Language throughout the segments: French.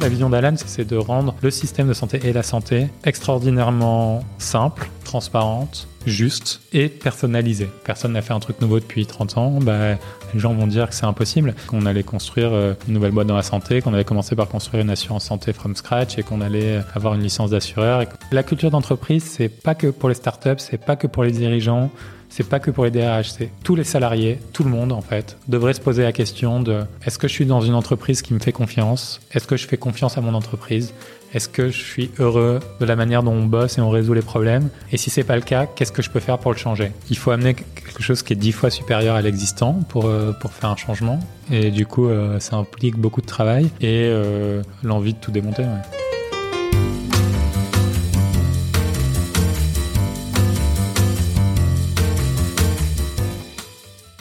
La vision d'Alan, c'est de rendre le système de santé et la santé extraordinairement simple, transparente, juste et personnalisé. Personne n'a fait un truc nouveau depuis 30 ans, bah, les gens vont dire que c'est impossible, qu'on allait construire euh, une nouvelle boîte dans la santé, qu'on allait commencer par construire une assurance santé from scratch et qu'on allait avoir une licence d'assureur. La culture d'entreprise, c'est pas que pour les startups, c'est pas que pour les dirigeants, c'est pas que pour les DRH, c'est tous les salariés, tout le monde en fait, devrait se poser la question de est-ce que je suis dans une entreprise qui me fait confiance? Est-ce que je fais confiance à mon entreprise? Est-ce que je suis heureux de la manière dont on bosse et on résout les problèmes? Et si c'est pas le cas, qu'est-ce que je peux faire pour le changer? Il faut amener quelque chose qui est dix fois supérieur à l'existant pour, euh, pour faire un changement. Et du coup, euh, ça implique beaucoup de travail et euh, l'envie de tout démonter.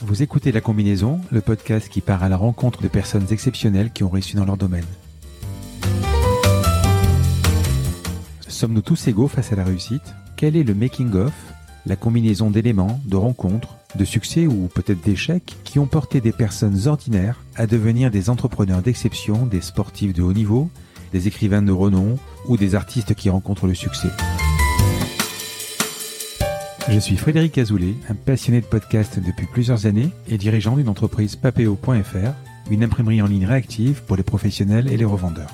Vous écoutez La Combinaison, le podcast qui part à la rencontre de personnes exceptionnelles qui ont réussi dans leur domaine. Sommes-nous tous égaux face à la réussite? Quel est le making-of, la combinaison d'éléments, de rencontres, de succès ou peut-être d'échecs qui ont porté des personnes ordinaires à devenir des entrepreneurs d'exception, des sportifs de haut niveau, des écrivains de renom ou des artistes qui rencontrent le succès? Je suis Frédéric Azoulay, un passionné de podcast depuis plusieurs années et dirigeant d'une entreprise papeo.fr, une imprimerie en ligne réactive pour les professionnels et les revendeurs.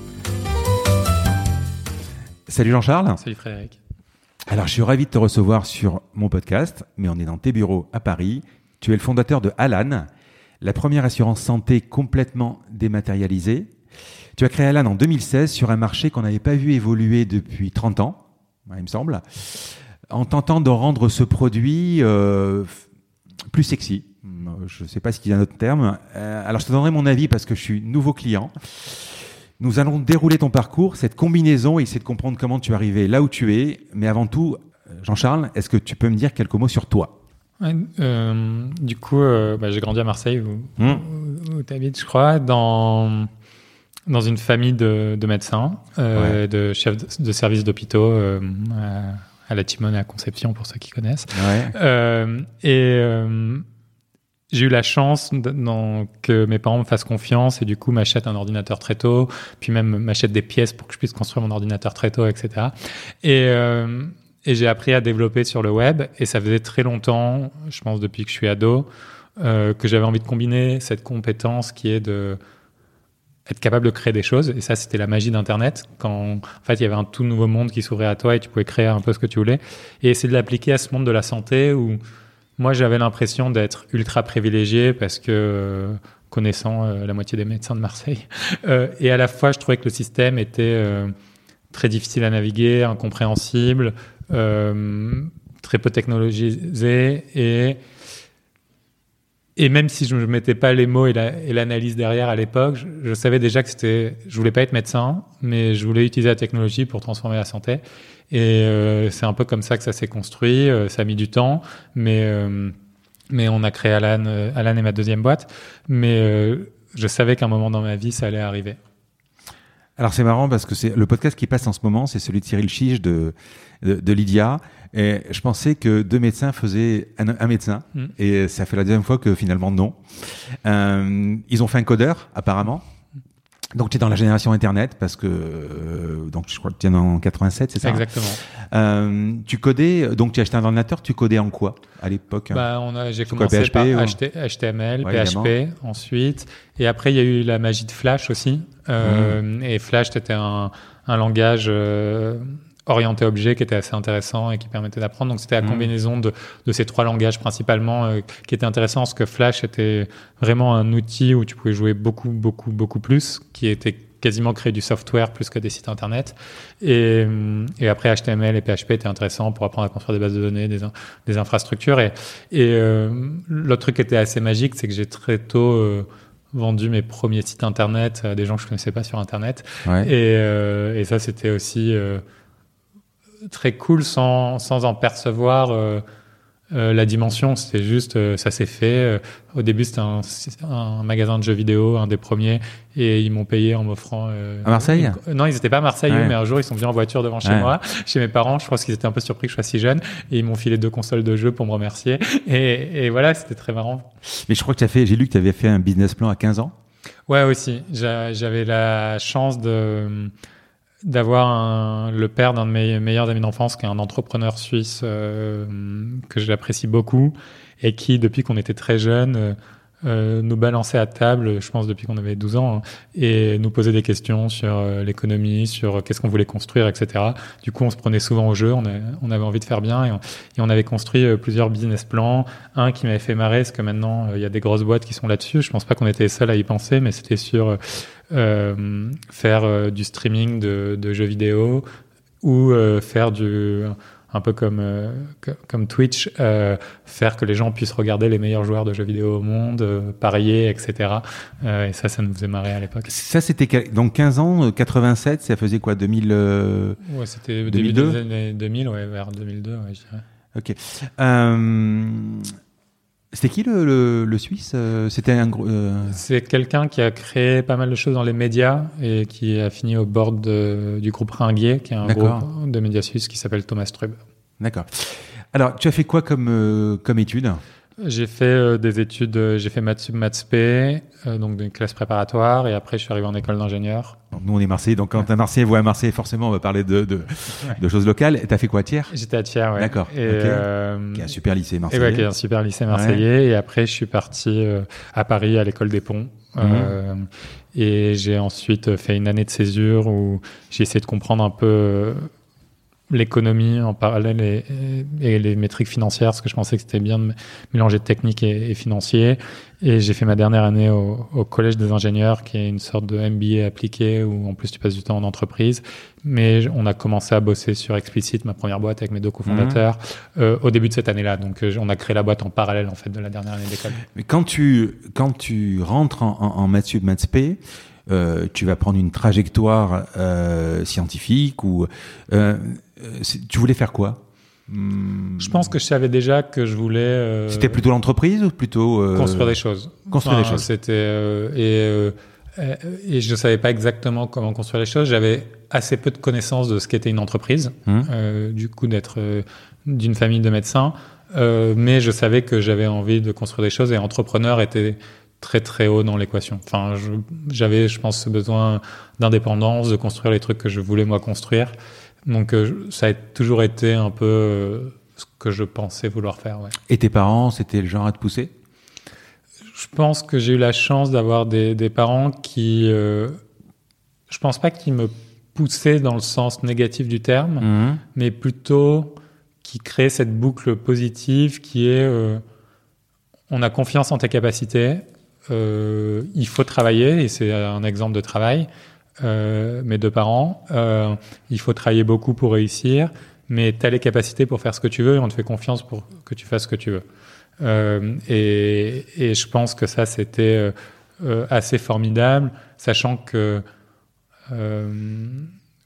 Salut Jean-Charles. Salut Frédéric. Alors je suis ravi de te recevoir sur mon podcast, mais on est dans tes bureaux à Paris. Tu es le fondateur de Alan, la première assurance santé complètement dématérialisée. Tu as créé Alan en 2016 sur un marché qu'on n'avait pas vu évoluer depuis 30 ans, il me semble, en tentant de rendre ce produit euh, plus sexy. Je ne sais pas ce qu'il y a un autre terme. Euh, alors, je te donnerai mon avis parce que je suis nouveau client. Nous allons dérouler ton parcours, cette combinaison, et essayer de comprendre comment tu es arrivé là où tu es. Mais avant tout, Jean-Charles, est-ce que tu peux me dire quelques mots sur toi? Euh, Du coup, euh, bah, j'ai grandi à Marseille, où, mmh. tu habites, je crois, dans, dans une famille de, médecins, de chefs de, de services d'hôpitaux à la Timone et à Conception pour ceux qui connaissent. Euh, et euh, j'ai eu la chance que mes parents me fassent confiance et du coup m'achètent un ordinateur très tôt, puis même m'achètent des pièces pour que je puisse construire mon ordinateur très tôt, etc. Et, euh, et j'ai appris à développer sur le web et ça faisait très longtemps, je pense depuis que je suis ado, que j'avais envie de combiner cette compétence qui est de être capable de créer des choses. Et ça, c'était la magie d'Internet. Quand, en fait, il y avait un tout nouveau monde qui s'ouvrait à toi et tu pouvais créer un peu ce que tu voulais. Et essayer de l'appliquer à ce monde de la santé où moi, j'avais l'impression d'être ultra privilégié parce que, connaissant euh, la moitié des médecins de Marseille, euh, et à la fois, je trouvais que le système était euh, très difficile à naviguer, incompréhensible, très peu technologisé et et même si je ne mettais pas les mots et l'analyse derrière à l'époque, je, savais déjà que c'était, je voulais pas être médecin, mais je voulais utiliser la technologie pour transformer la santé. Et euh, c'est un peu comme ça que ça s'est construit. Euh, ça a mis du temps, mais euh, mais on a créé Alan. Alan est ma deuxième boîte, mais je savais qu'à un moment dans ma vie, ça allait arriver. Alors c'est marrant parce que c'est le podcast qui passe en ce moment, c'est celui de Cyril Chiche de, de, Lydia. Et je pensais que deux médecins faisaient un, médecin, mm. et ça fait la deuxième fois que finalement non. Euh, ils ont fait un codeur apparemment. Donc tu es dans la génération Internet parce que euh, donc je crois que tu es en 87, c'est ça hein? Exactement. Euh, tu codais donc tu as acheté un ordinateur, tu codais en quoi à l'époque? Bah, on a j'ai commencé par HTML, PHP ensuite et après il y a eu la magie de Flash aussi. Euh, mmh. Et Flash c'était un, un langage euh, orienté objet qui était assez intéressant et qui permettait d'apprendre. Donc c'était la mmh. combinaison de, de, ces trois langages principalement euh, qui était intéressant parce que Flash était vraiment un outil où tu pouvais jouer beaucoup, beaucoup, beaucoup plus, qui était quasiment créer du software plus que des sites internet. Et, et après HTML et PHP étaient intéressants pour apprendre à construire des bases de données, des, des infrastructures. Et, et euh, l'autre truc qui était assez magique, c'est que j'ai très tôt euh, vendu mes premiers sites internet à des gens que je connaissais pas sur internet. Et, euh, et, ça, c'était aussi euh, très cool sans, sans en percevoir euh, euh, la dimension, c'était juste, euh, ça s'est fait. Au début, c'était un, un, magasin de jeux vidéo, un des premiers, et ils m'ont payé en m'offrant. à Marseille Non, ils n'étaient pas à Marseille, mais un jour, ils sont venus en voiture devant chez moi, chez mes parents. Je pense qu'ils étaient un peu surpris que je sois si jeune, et ils m'ont filé deux consoles de jeux pour me remercier. Et, et voilà, c'était très marrant. Mais je crois que tu as fait, j'ai lu que tu avais fait un business plan à 15 ans. Ouais, aussi. J'avais la chance de d'avoir le père d'un de mes meilleurs amis d'enfance, qui est un entrepreneur suisse euh, que j'apprécie beaucoup et qui, depuis qu'on était très jeunes, euh, euh, nous balançait à table, je pense depuis qu'on avait 12 ans, hein, et nous posait des questions sur euh, l'économie, sur qu'est-ce qu'on voulait construire, etc. Du coup, on se prenait souvent au jeu, on, avait envie de faire bien, et on, avait construit euh, plusieurs business plans. Un qui m'avait fait marrer, parce que maintenant, il y a des grosses boîtes qui sont là-dessus. Je pense pas qu'on était seuls à y penser, mais c'était sur faire du streaming de, de, jeux vidéo ou faire du un peu comme, euh, comme Twitch, euh, faire que les gens puissent regarder les meilleurs joueurs de jeux vidéo au monde, euh, parier, etc. et ça, ça nous faisait marrer à l'époque. Ça, c'était donc 15 ans, 87, ça faisait quoi 2000 Ouais, c'était 2002 2000, ouais, vers 2002, ouais, je dirais. Ok. C'était qui le, le, Suisse euh, C'était un gros. Euh, C'est quelqu'un qui a créé pas mal de choses dans les médias et qui a fini au bord du groupe Ringuier, qui est un groupe de médias suisses qui s'appelle Thomas Trub. D'accord. Alors, tu as fait quoi comme, euh, comme étude? J'ai fait euh, des études, euh, j'ai fait maths maths p, euh, donc une classe préparatoire, et après je suis arrivé en école d'ingénieur. Nous on est Marseillais, donc quand un Marseillais voit un Marseillais, forcément on va parler de, de, de choses locales. T'as fait quoi à Thiers? J'étais à Thiers, ouais. D'accord. qui est un super lycée marseillais. Et ouais, qui est un super lycée marseillais. Et après je suis parti à Paris à l'école des Ponts. Mhm. et j'ai ensuite fait une année de césure où j'ai essayé de comprendre un peu l'économie en parallèle et, et, les métriques financières, parce que je pensais que c'était bien de mélanger technique et, et financier. Et j'ai fait ma dernière année au, au, Collège des ingénieurs, qui est une sorte de MBA appliqué, où en plus tu passes du temps en entreprise. Mais on a commencé à bosser sur Explicit, ma première boîte, avec mes deux cofondateurs, mmh. euh, au début de cette année-là. Donc euh, on a créé la boîte en parallèle en fait de la dernière année d'école. Mais quand tu, quand tu rentres en, en, en Maths euh, tu vas prendre une trajectoire euh, scientifique ou euh, tu voulais faire quoi je pense que je savais déjà que je voulais. C'était plutôt l'entreprise ou plutôt construire des choses? Construire des choses. C'était et et je savais pas exactement comment construire les choses. J'avais assez peu de connaissances de ce qu'était une entreprise. Mmh. du coup, d'être d'une famille de médecins, mais je savais que j'avais envie de construire des choses et entrepreneur était très très haut dans l'équation. Enfin, j'avais, je, pense, ce besoin d'indépendance, de construire les trucs que je voulais moi construire. Donc, euh, ça a toujours été un peu euh, ce que je pensais vouloir faire. Ouais. Et tes parents, c'était le genre à te pousser? Je pense que j'ai eu la chance d'avoir des, des, parents qui, euh, je pense pas qu'ils me poussaient dans le sens négatif du terme, mmh. mais plutôt qui créaient cette boucle positive qui est euh, on a confiance en tes capacités, euh, il faut travailler, et c'est un exemple de travail, euh, mes deux parents, euh, il faut travailler beaucoup pour réussir, mais tu as les capacités pour faire ce que tu veux et on te fait confiance pour que tu fasses ce que tu veux. Euh, et, et, je pense que ça, c'était assez formidable, sachant que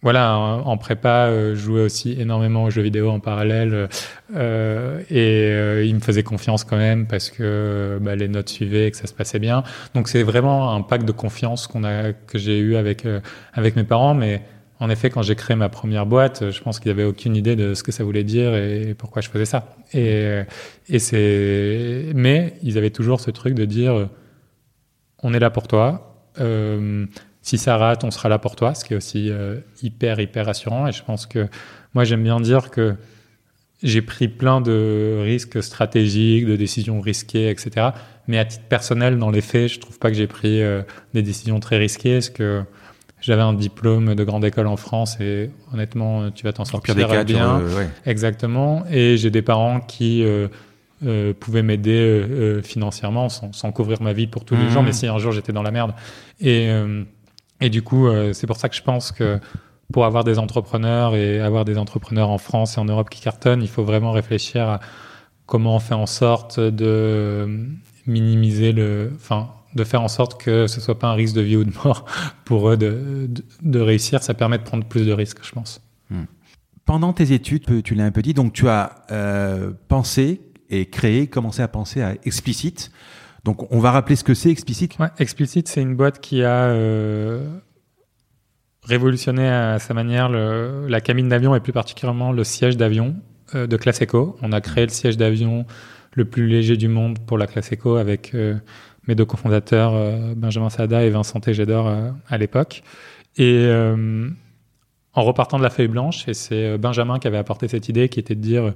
voilà, en prépa, euh, je jouais aussi énormément aux jeux vidéo en parallèle euh, et euh, il me faisait confiance quand même parce que bah, les notes suivaient et que ça se passait bien. Donc c'est vraiment un pacte de confiance qu'on a que j'ai eu avec avec mes parents, mais en effet, quand j'ai créé ma première boîte, je pense qu'ils n'avaient aucune idée de ce que ça voulait dire et pourquoi je faisais ça. Et, et c'est, mais ils avaient toujours ce truc de dire, on est là pour toi. Euh, si ça rate, on sera là pour toi, ce qui est aussi euh, hyper, hyper rassurant. Et je pense que moi, j'aime bien dire que j'ai pris plein de risques stratégiques, de décisions risquées, etc. Mais à titre personnel, dans les faits, je trouve pas que j'ai pris euh, des décisions très risquées, parce que j'avais un diplôme de grande école en France et honnêtement, tu vas t'en sortir bien. Euh, ouais. Exactement. Et j'ai des parents qui euh, pouvaient m'aider financièrement sans, sans, couvrir ma vie pour tous les jours. Mmh. Mais si un jour j'étais dans la merde et et du coup, euh, c'est pour ça que je pense que pour avoir des entrepreneurs et avoir des entrepreneurs en France et en Europe qui cartonnent, il faut vraiment réfléchir à comment on fait en sorte de minimiser le, enfin, de faire en sorte que ce soit pas un risque de vie ou de mort pour eux de, de, réussir. Ça permet de prendre plus de risques, je pense. Hmm. Pendant tes études, tu l'as un peu dit, donc tu as euh, pensé et créé, commencé à penser à Explicit. Donc on va rappeler ce que c'est Explicit. Ouais, Explicit, c'est une boîte qui a euh, révolutionné à sa manière la cabine d'avion et plus particulièrement le siège d'avion euh, de classe Eco. On a créé le siège d'avion le plus léger du monde pour la classe Eco avec euh, mes deux cofondateurs, Benjamin Sada et Vincent Tégédor à l'époque. Et en repartant de la feuille blanche, et c'est Benjamin qui avait apporté cette idée qui était de dire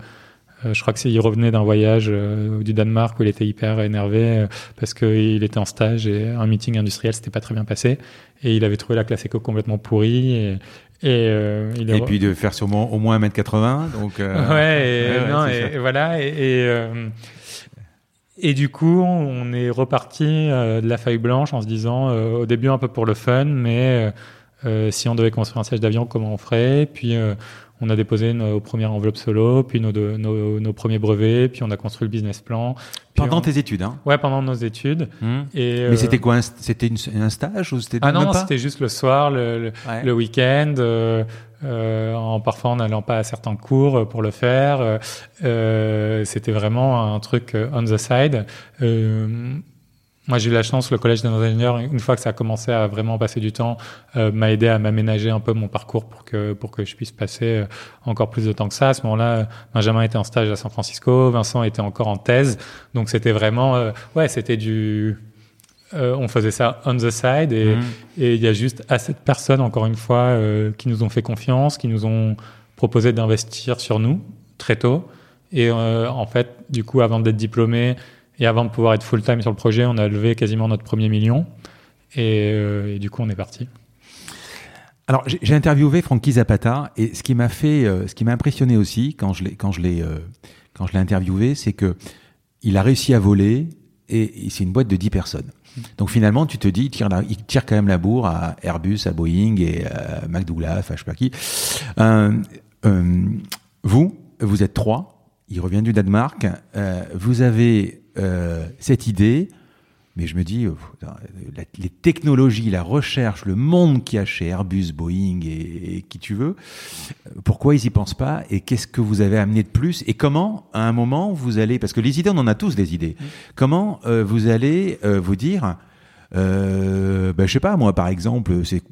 je crois que il revenait d'un voyage euh, du Danemark où il était hyper énervé euh, parce qu'il était en stage et un meeting industriel s'était pas très bien passé et il avait trouvé la classe éco complètement pourrie et, et, il et puis de faire sûrement au moins 1m80 donc ouais, et, non, et, voilà et, et du coup, on est reparti de la feuille blanche en se disant, au début un peu pour le fun, mais si on devait construire un siège d'avion, comment on ferait? Puis on a déposé nos premières enveloppes solo, puis nos, nos, premiers brevets, puis on a construit le business plan. Pendant tes études, hein Ouais, pendant nos études. Mmh. Et, Mais c'était quoi C'était un stage ou c'était Ah non, c'était juste le soir, le, le, week-end, euh, euh, en parfois en n'allant pas à certains cours pour le faire. Euh, c'était vraiment un truc on the side. Moi, j'ai eu la chance, le collège des ingénieurs, une fois que ça a commencé à vraiment passer du temps, euh, m'a aidé à m'aménager un peu mon parcours pour que pour que je puisse passer euh, encore plus de temps que ça. À ce moment-là, Benjamin était en stage à San Francisco, Vincent était encore en thèse, donc c'était vraiment, euh, ouais, c'était du, on faisait ça on the side et mmh. et il y a juste assez de personnes, encore une fois, qui nous ont fait confiance, qui nous ont proposé d'investir sur nous très tôt. Et en fait, du coup, avant d'être diplômé, et avant de pouvoir être full-time sur le projet, on a levé quasiment notre premier million. Et, euh, du coup, on est parti. Alors, j'ai interviewé Frankie Zapata et ce qui m'a fait, euh, ce qui m'a impressionné aussi quand je l'ai, euh, quand je l'ai interviewé, c'est que il a réussi à voler et, c'est une boîte de 10 personnes. Donc finalement, tu te dis, il tire, quand même la bourre à Airbus, à Boeing et à McDouglas, enfin je sais pas qui. vous, vous êtes trois. Il revient du Danemark. vous avez euh, cette idée, mais je me dis, euh, les technologies, la recherche, le monde qu'il y a chez Airbus, Boeing et, qui tu veux, euh, pourquoi ils y pensent pas et qu'est-ce que vous avez amené de plus et comment, à un moment, vous allez, parce que les idées, on en a tous des idées, comment vous allez vous dire, euh, ben, je sais pas, moi, par exemple, c'est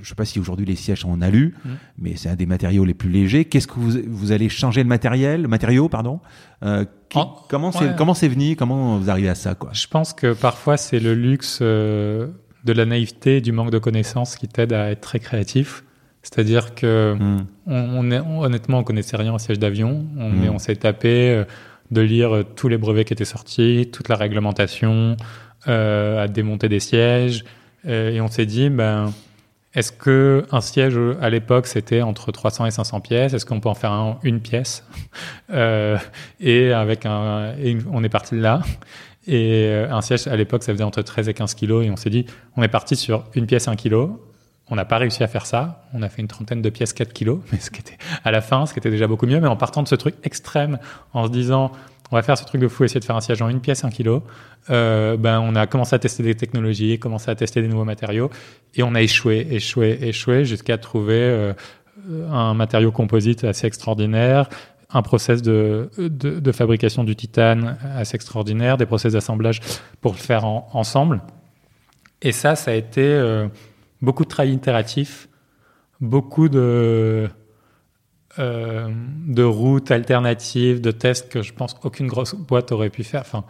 je ne sais pas si aujourd'hui les sièges sont en alu, mmh. mais c'est un des matériaux les plus légers. Qu'est-ce que vous, vous allez changer le matériel, le matériau, pardon euh, Comment c'est comment c'est venu Comment vous arrivez à ça quoi? Je pense que parfois c'est le luxe euh, de la naïveté, du manque de connaissances qui t'aide à être très créatif. C'est-à-dire que mmh. on, est, honnêtement, on connaissait rien au siège d'avion, on, mmh. on s'est tapé euh, de lire tous les brevets qui étaient sortis, toute la réglementation, à démonter des sièges, et on s'est dit ben est-ce que un siège à l'époque c'était entre 300 et 500 pièces? Est-ce qu'on peut en faire une pièce? Euh, Et avec un, on est parti de là. Et euh, un siège à l'époque ça faisait entre 13 et 15 kilos et on s'est dit on est parti sur une pièce 1 kilo. On n'a pas réussi à faire ça. On a fait une trentaine de pièces 4 kilos, mais ce qui était à la fin, ce qui était déjà beaucoup mieux. Mais en partant de ce truc extrême, en se disant on va faire ce truc de fou, essayer de faire un siège en une pièce, un kilo. Euh, ben, on a commencé à tester des technologies, commencé à tester des nouveaux matériaux, et on a échoué, échoué, échoué, jusqu'à trouver euh, un matériau composite assez extraordinaire, un process de, de, de fabrication du titane assez extraordinaire, des process d'assemblage pour le faire ensemble. Et ça, ça a été euh, beaucoup de travail itératif, beaucoup de euh, de routes alternatives, de tests que je pense qu'aucune grosse boîte aurait pu faire. Enfin,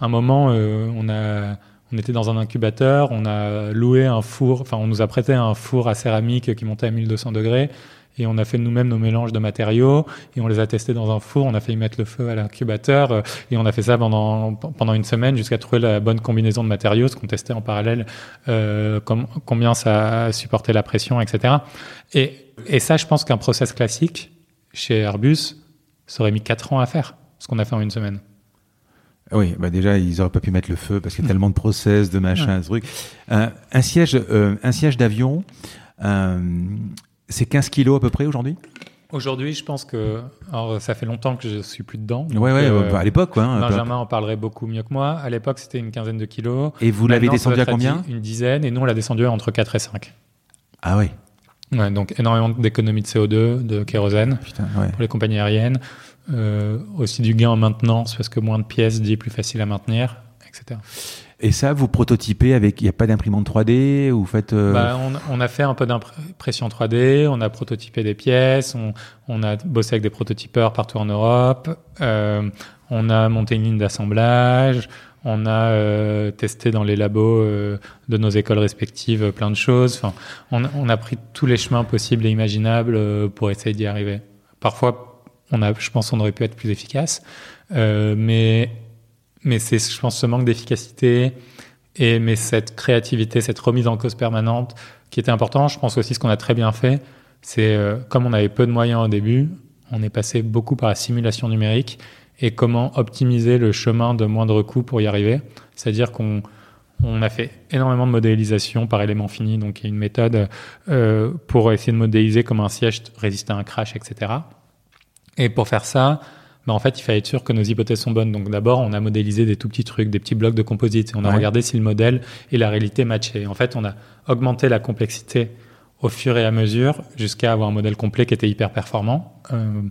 un moment, euh, on a, on était dans un incubateur, on a loué un four, enfin, on nous a prêté un four à céramique qui montait à 1200 degrés. Et on a fait nous-mêmes nos mélanges de matériaux et on les a testés dans un four. On a fait y mettre le feu à l'incubateur euh, et on a fait ça pendant pendant une semaine jusqu'à trouver la bonne combinaison de matériaux, ce qu'on testait en parallèle, euh, combien ça supportait la pression, etc. Et et ça, je pense qu'un process classique chez Airbus, ça aurait mis 4 ans à faire, ce qu'on a fait en une semaine. Oui, bah déjà, ils auraient pas pu mettre le feu parce qu'il y a tellement de process, de machin, de trucs. Euh, un siège, euh, un siège d'avion, euh, c'est 15 kilos à peu près aujourd'hui? Aujourd'hui, je pense que alors ça fait longtemps que je suis plus dedans. Ouais, ouais. Euh, à l'époque, quoi. Hein, Benjamin en parlerait beaucoup mieux que moi. À l'époque, c'était une quinzaine de kilos. Et vous l'avez descendu à combien? Une dizaine. Et nous, on l'a descendu entre 4 et 5. Ah oui. Ouais, donc énormément d'économies de CO2, de kérosène pour les compagnies aériennes. Euh, aussi du gain en maintenance parce que moins de pièces dit plus facile à maintenir, etc. Et ça, vous prototypez avec, il n'y a pas d'imprimante 3D ou vous faites euh, bah, on, a fait un peu d'impression 3D, on a prototypé des pièces, on, a bossé avec des prototypeurs partout en Europe, euh, on a monté une ligne d'assemblage, on a euh, testé dans les labos de nos écoles respectives plein de choses. Enfin, on, a pris tous les chemins possibles et imaginables pour essayer d'y arriver. Parfois, on a, je pense, on aurait pu être plus efficace, mais mais c'est, je pense, ce manque d'efficacité et mais cette créativité, cette remise en cause permanente qui était important. Je pense aussi ce qu'on a très bien fait, c'est euh, comme on avait peu de moyens au début, on est passé beaucoup par la simulation numérique et comment optimiser le chemin de moindre coût pour y arriver. C'est-à-dire qu'on on a fait énormément de modélisation par élément fini, donc il y a une méthode euh, pour essayer de modéliser comment un siège résiste à un crash, etc. Et pour faire ça, bah, en fait, il fallait être sûr que nos hypothèses sont bonnes. Donc d'abord, on a modélisé des tout petits trucs, des petits blocs de composite. Et on a regardé si le modèle et la réalité matchaient. En fait, on a augmenté la complexité au fur et à mesure jusqu'à avoir un modèle complet qui était hyper performant. Euh,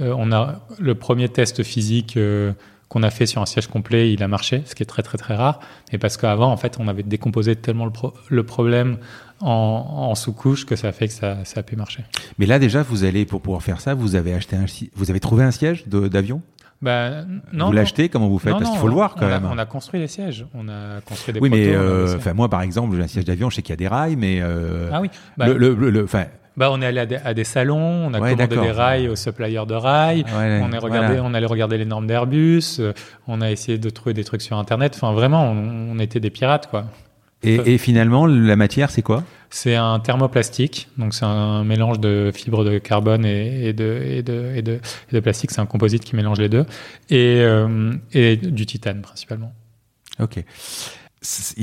euh, on a le premier test physique euh, qu'on a fait sur un siège complet, il a marché, ce qui est très très très rare. Et parce qu'avant, en fait, on avait décomposé tellement le, le problème en, sous-couche que ça a fait que ça, ça, a pu marcher. Mais là déjà, vous allez pour pouvoir faire ça, vous avez acheté un, vous avez trouvé un siège d'avion? Bah, non, vous l'achetez Comment vous faites? Parce qu'il faut le voir quand même. on a construit les sièges. On a construit des Oui, mais euh, enfin moi par exemple, j'ai un siège d'avion, je sais qu'il y a des rails, mais euh, ah oui. Bah, le, le, bah, on est allé à des, salons, on a commandé des rails aux suppliers de rails, on, est regardé, on allait regarder les normes d'Airbus, euh, on a essayé de trouver des trucs sur Internet. Enfin, vraiment, on, on était des pirates, quoi. Et, et finalement, la matière, c'est quoi? C'est un thermoplastique, donc c'est un mélange de fibres de carbone et, et, de, et, de, et, de, et de plastique. C'est un composite qui mélange les deux, et, euh, et du titane principalement. Ok.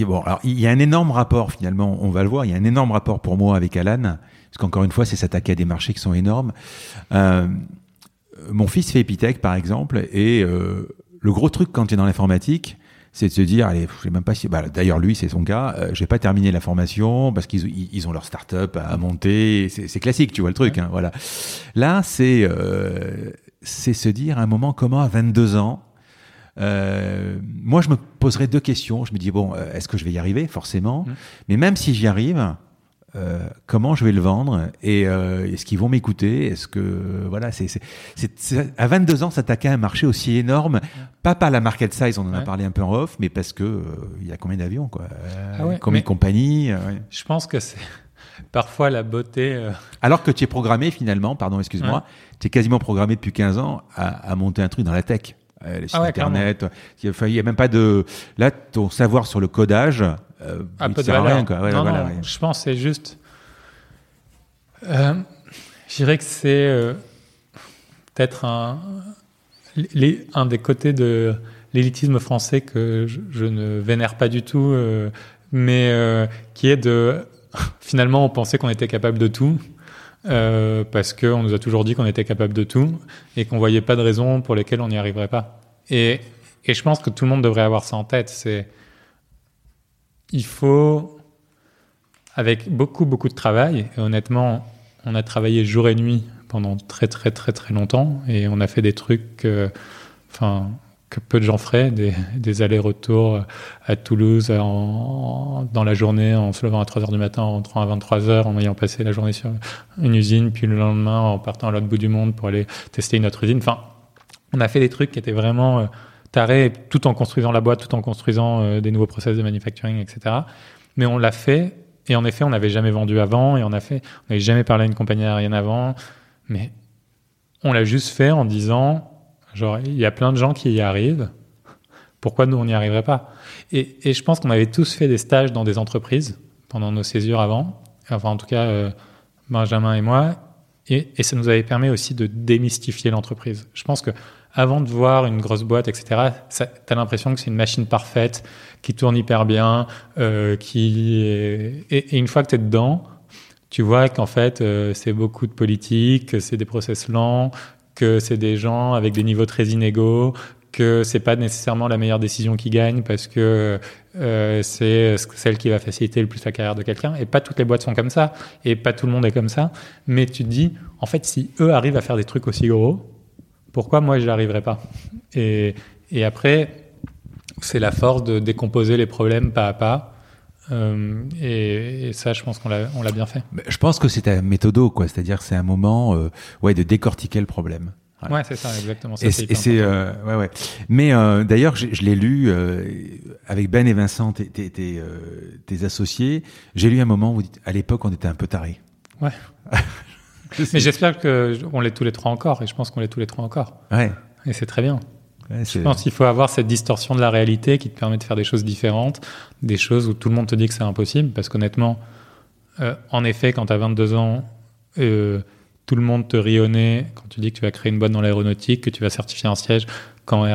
Bon, alors il y a un énorme rapport finalement, on va le voir, il y a un énorme rapport pour moi avec Alan, parce qu'encore une fois, c'est s'attaquer à des marchés qui sont énormes. Euh, mon fils fait Epitech par exemple, et euh, le gros truc quand tu es dans l'informatique, c'est de se dire, allez, je sais même pas si, bah, d'ailleurs lui c'est son cas, euh, je vais pas terminer la formation parce qu'ils ils ont leur start-up à monter, c'est classique, tu vois le truc, hein, voilà. Là c'est euh, c'est se dire à un moment comment à 22 ans, euh, moi je me poserais deux questions, je me dis bon, euh, est-ce que je vais y arriver? Forcément, mmh. mais même si j'y arrive, euh, comment je vais le vendre et euh, est-ce qu'ils vont m'écouter? Est-ce que voilà, c'est à 22 ans s'attaquer à un marché aussi énorme, pas par la market size, on en a parlé un peu en off, mais parce que euh, il y a combien d'avions quoi, ah combien de compagnies Je pense que c'est parfois la beauté. Alors que tu es programmé finalement, pardon, excuse-moi, tu es quasiment programmé depuis 15 ans à, monter un truc dans la tech. les sites ah internet, il n'y a même pas de là ton savoir sur le codage euh, un peu de valeur. non, Je pense c'est juste. Euh, je dirais que c'est euh, peut-être un, un des côtés de l'élitisme français que je, ne vénère pas du tout, euh, mais qui est de finalement on pensait qu'on était capable de tout. Parce qu'on nous a toujours dit qu'on était capable de tout et qu'on voyait pas de raison pour lesquelles on n'y arriverait pas. Et, et je pense que tout le monde devrait avoir ça en tête. C'est il faut, avec beaucoup, beaucoup de travail, et honnêtement, on a travaillé jour et nuit pendant très, très, très, très longtemps, et on a fait des trucs, que peu de gens feraient, des, allers-retours à Toulouse dans la journée, en se levant à 3 heures du matin, en rentrant à 23 heures, en ayant passé la journée sur une usine, puis le lendemain en partant à l'autre bout du monde pour aller tester une autre usine. Enfin, on a fait des trucs qui étaient vraiment euh, tout en construisant la boîte, tout en construisant euh, des nouveaux process de manufacturing, etc. Mais on l'a fait, et en effet, on n'avait jamais vendu avant, et on a fait, on n'avait jamais parlé à une compagnie aérienne avant, mais on l'a juste fait en disant, genre, il y a plein de gens qui y arrivent, pourquoi nous on n'y arriverait pas? Et, et, je pense qu'on avait tous fait des stages dans des entreprises pendant nos césures avant, enfin en tout cas euh, Benjamin et moi, et, et, ça nous avait permis aussi de démystifier l'entreprise. Je pense que avant de voir une grosse boîte, etc., tu as l'impression que c'est une machine parfaite, qui tourne hyper bien, euh, qui et, une fois que tu es dedans, tu vois qu'en fait, c'est beaucoup de politique, que c'est des process lents, que c'est des gens avec des niveaux très inégaux, que c'est pas nécessairement la meilleure décision qui gagne parce que euh, c'est celle qui va faciliter le plus la carrière de quelqu'un. Et pas toutes les boîtes sont comme ça, et pas tout le monde est comme ça. Mais tu te dis, en fait, si eux arrivent à faire des trucs aussi gros, pourquoi moi je n'arriverai pas et, et après, c'est la force de décomposer les problèmes pas à pas. Euh, et, et, ça, je pense qu'on l'a, on l'a bien fait. Je pense que c'est un méthodo, quoi. C'est-à-dire, c'est un moment, euh, ouais, de décortiquer le problème. Ouais, c'est ça, exactement. Ça, et c'est, euh, ouais, ouais. Mais d'ailleurs, je, je l'ai lu avec Ben et Vincent, tes, tes, tes, tes associés. J'ai lu un moment où vous dites, à l'époque, on était un peu tarés. Ouais. Mais j'espère que on l'est tous les trois encore, et je pense qu'on l'est tous les trois encore. Ouais. Et c'est très bien. Ouais, je pense qu'il faut avoir cette distorsion de la réalité qui te permet de faire des choses différentes, des choses où tout le monde te dit que c'est impossible, parce qu'honnêtement, euh, en effet, quand tu as 22 ans, euh, tout le monde te rionnait quand tu dis que tu vas créer une boîte dans l'aéronautique, que tu vas certifier un siège, quand,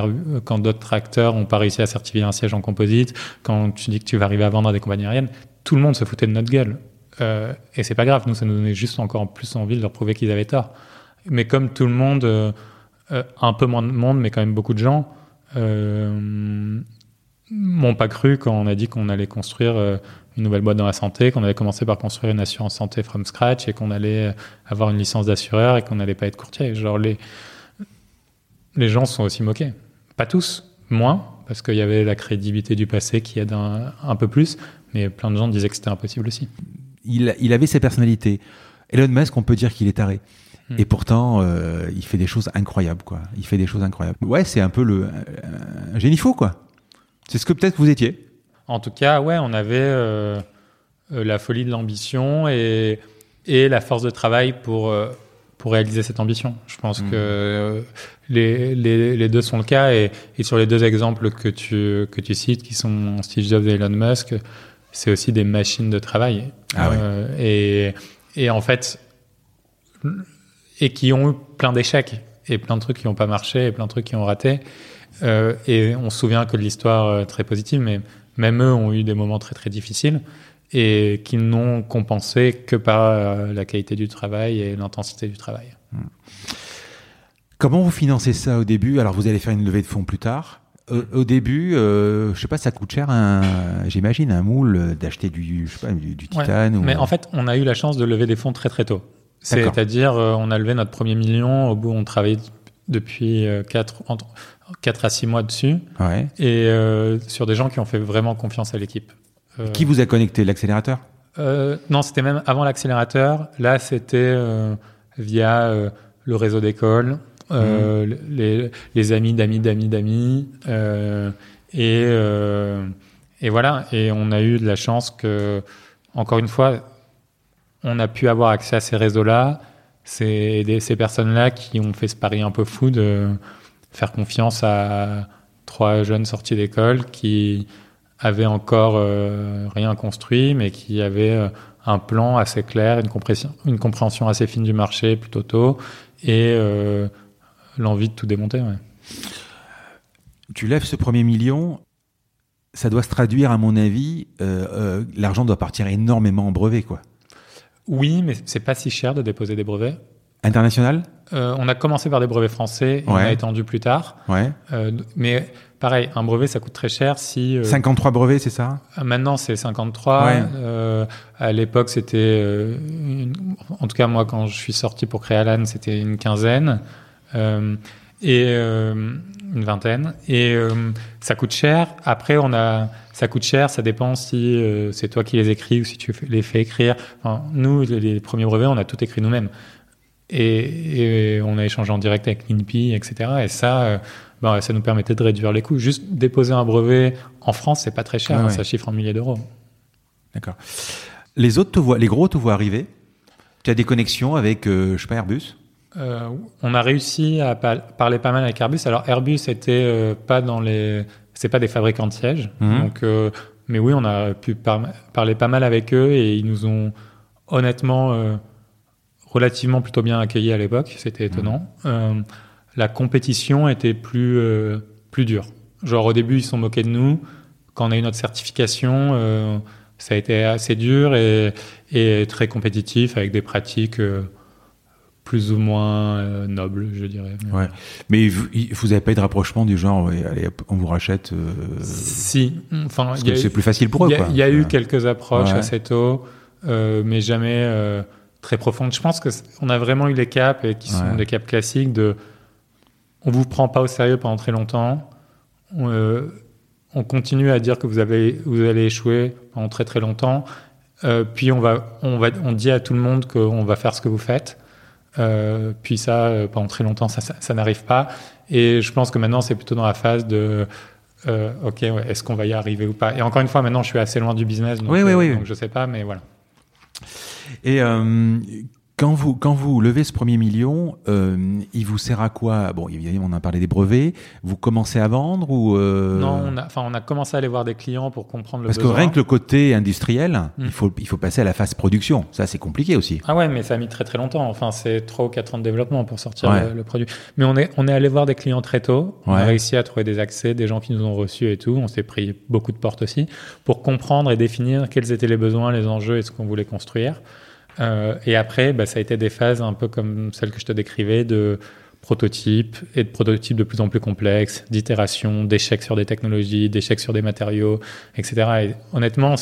quand d'autres acteurs n'ont pas réussi à certifier un siège en composite, quand tu dis que tu vas arriver à vendre à des compagnies aériennes, tout le monde se foutait de notre gueule. Euh, et c'est pas grave, nous, ça nous donnait juste encore plus envie de leur prouver qu'ils avaient tort. Mais comme tout le monde, euh, euh, un peu moins de monde, mais quand même beaucoup de gens, euh, m'ont pas cru quand on a dit qu'on allait construire une nouvelle boîte dans la santé, qu'on allait commencer par construire une assurance santé from scratch et qu'on allait avoir une licence d'assureur et qu'on n'allait pas être courtier. Genre les les gens sont aussi moqués. Pas tous, moins, parce qu'il y avait la crédibilité du passé qui aide un, peu plus, mais plein de gens disaient que c'était impossible aussi. Il, il avait ses personnalités. Elon Musk, on peut dire qu'il est taré. Hmm. Et pourtant, euh, il fait des choses incroyables, quoi. Il fait des choses incroyables. Ouais, c'est un peu le un génie fou, quoi. C'est ce que peut-être vous étiez. En tout cas, ouais, on avait euh, euh, la folie de l'ambition et, et la force de travail pour, pour réaliser cette ambition. Je pense mmh. que les, les, les, deux sont le cas et, et, sur les deux exemples que tu, que tu cites, qui sont Steve Jobs et Elon Musk, c'est aussi des machines de travail. Ah ouais. et, et en fait, et qui ont eu plein d'échecs et plein de trucs qui n'ont pas marché et plein de trucs qui ont raté. Euh, et on se souvient que de l'histoire euh, très positive, mais même eux ont eu des moments très très difficiles et qui n'ont compensé que par euh, la qualité du travail et l'intensité du travail. Mmh. Comment vous financez ça au début? Alors vous allez faire une levée de fonds plus tard. Au, au début, euh, je sais pas, ça coûte cher, j'imagine, un moule, d'acheter du, je sais pas, du, du titane. Ouais, ou... Mais en fait, on a eu la chance de lever des fonds très très tôt. C'est-à-dire, euh, on a levé notre premier million, au bout, on travaillait depuis 4, entre 4 à 6 mois dessus, ouais. et euh, sur des gens qui ont fait vraiment confiance à l'équipe. Euh, qui vous a connecté L'accélérateur? euh, Non, c'était même avant l'accélérateur. Là, c'était euh, via le réseau d'école, mmh. les, les, amis d'amis d'amis d'amis. et, et voilà, et on a eu de la chance que, encore une fois, on a pu avoir accès à ces réseaux-là. C'est ces personnes-là qui ont fait ce pari un peu fou de faire confiance à trois jeunes sortis d'école qui avaient encore euh, rien construit, mais qui avaient euh, un plan assez clair, une compréhension, une compréhension assez fine du marché plutôt tôt, et euh, l'envie de tout démonter. Ouais. Tu lèves ce premier million, ça doit se traduire, à mon avis, euh, l'argent doit partir énormément en brevets, quoi. Oui, mais c'est pas si cher de déposer des brevets. International? Euh, On a commencé par des brevets français, et ouais. on a étendu plus tard. Ouais. Euh, mais pareil, un brevet, ça coûte très cher si... Euh, 53 brevets, c'est ça? Maintenant, c'est 53. Ouais. Euh, à l'époque, c'était... euh, en tout cas, moi, quand je suis sorti pour créer Alan, c'était une quinzaine. Euh, et une vingtaine. Et ça coûte cher. Après, on a... Ça coûte cher, ça dépend si c'est toi qui les écris ou si tu les fais écrire. Enfin, nous, les premiers brevets, on a tout écrit nous-mêmes. Et, et, on a échangé en direct avec l'INPI, etc. Et ça, euh, ben, ça nous permettait de réduire les coûts. Juste déposer un brevet en France, c'est pas très cher, Ah hein, ça chiffre en milliers d'euros. D'accord. Les autres te voient, les gros te voient arriver. Tu as des connexions avec, euh, je sais pas, Airbus? Euh, on a réussi à pa parler pas mal avec Airbus. Alors Airbus était euh, pas dans les, c'est pas des fabricants de sièges. Mhm. Donc, euh, mais oui, on a pu par parler pas mal avec eux et ils nous ont honnêtement euh, relativement plutôt bien accueillis à l'époque. C'était étonnant. Mhm. La compétition était plus euh, plus dure. Genre au début, ils se sont moqués de nous. Quand on a eu notre certification, euh, ça a été assez dur et, et très compétitif avec des pratiques plus ou moins euh, noble, je dirais. Ouais. Mais vous n'avez pas eu de rapprochement du genre, allez, on vous rachète euh, Si, enfin, c'est plus facile pour eux. Il y a, eu quelques approches assez tôt, euh, mais jamais très profondes. Je pense que on a vraiment eu les caps et qui sont des caps classiques de, on vous prend pas au sérieux pendant très longtemps. On, on continue à dire que vous avez, vous allez échouer pendant très très longtemps. puis on va, on va, on dit à tout le monde qu'on va faire ce que vous faites. Euh, puis ça, euh, pendant très longtemps, ça, ça, n'arrive pas. Et je pense que maintenant, c'est plutôt dans la phase de euh, OK, est-ce qu'on va y arriver ou pas? Et encore une fois, maintenant, je suis assez loin du business, donc, oui, oui, oui, donc je sais pas, mais voilà. Et quand vous, quand vous levez ce premier million, euh, il vous sert à quoi? Bon, évidemment, on a parlé des brevets. Vous commencez à vendre ou euh... Non, on a, enfin, on a commencé à aller voir des clients pour comprendre le Parce que rien que le côté industriel, il, hmm. faut, il faut passer à la phase production. Ça, c'est compliqué aussi. Ah ouais, mais ça a mis très très longtemps. Enfin, c'est 3 ou 4 ans de développement pour sortir le, produit. Mais on est, on est allé voir des clients très tôt. On a réussi à trouver des accès, des gens qui nous ont reçus et tout. On s'est pris beaucoup de portes aussi pour comprendre et définir quels étaient les besoins, les enjeux et ce qu'on voulait construire. Euh, et après, bah, ça a été des phases un peu comme celle que je te décrivais de prototypes et de prototypes de plus en plus complexes, d'itérations, d'échecs sur des technologies, d'échecs sur des matériaux, etc. Et honnêtement,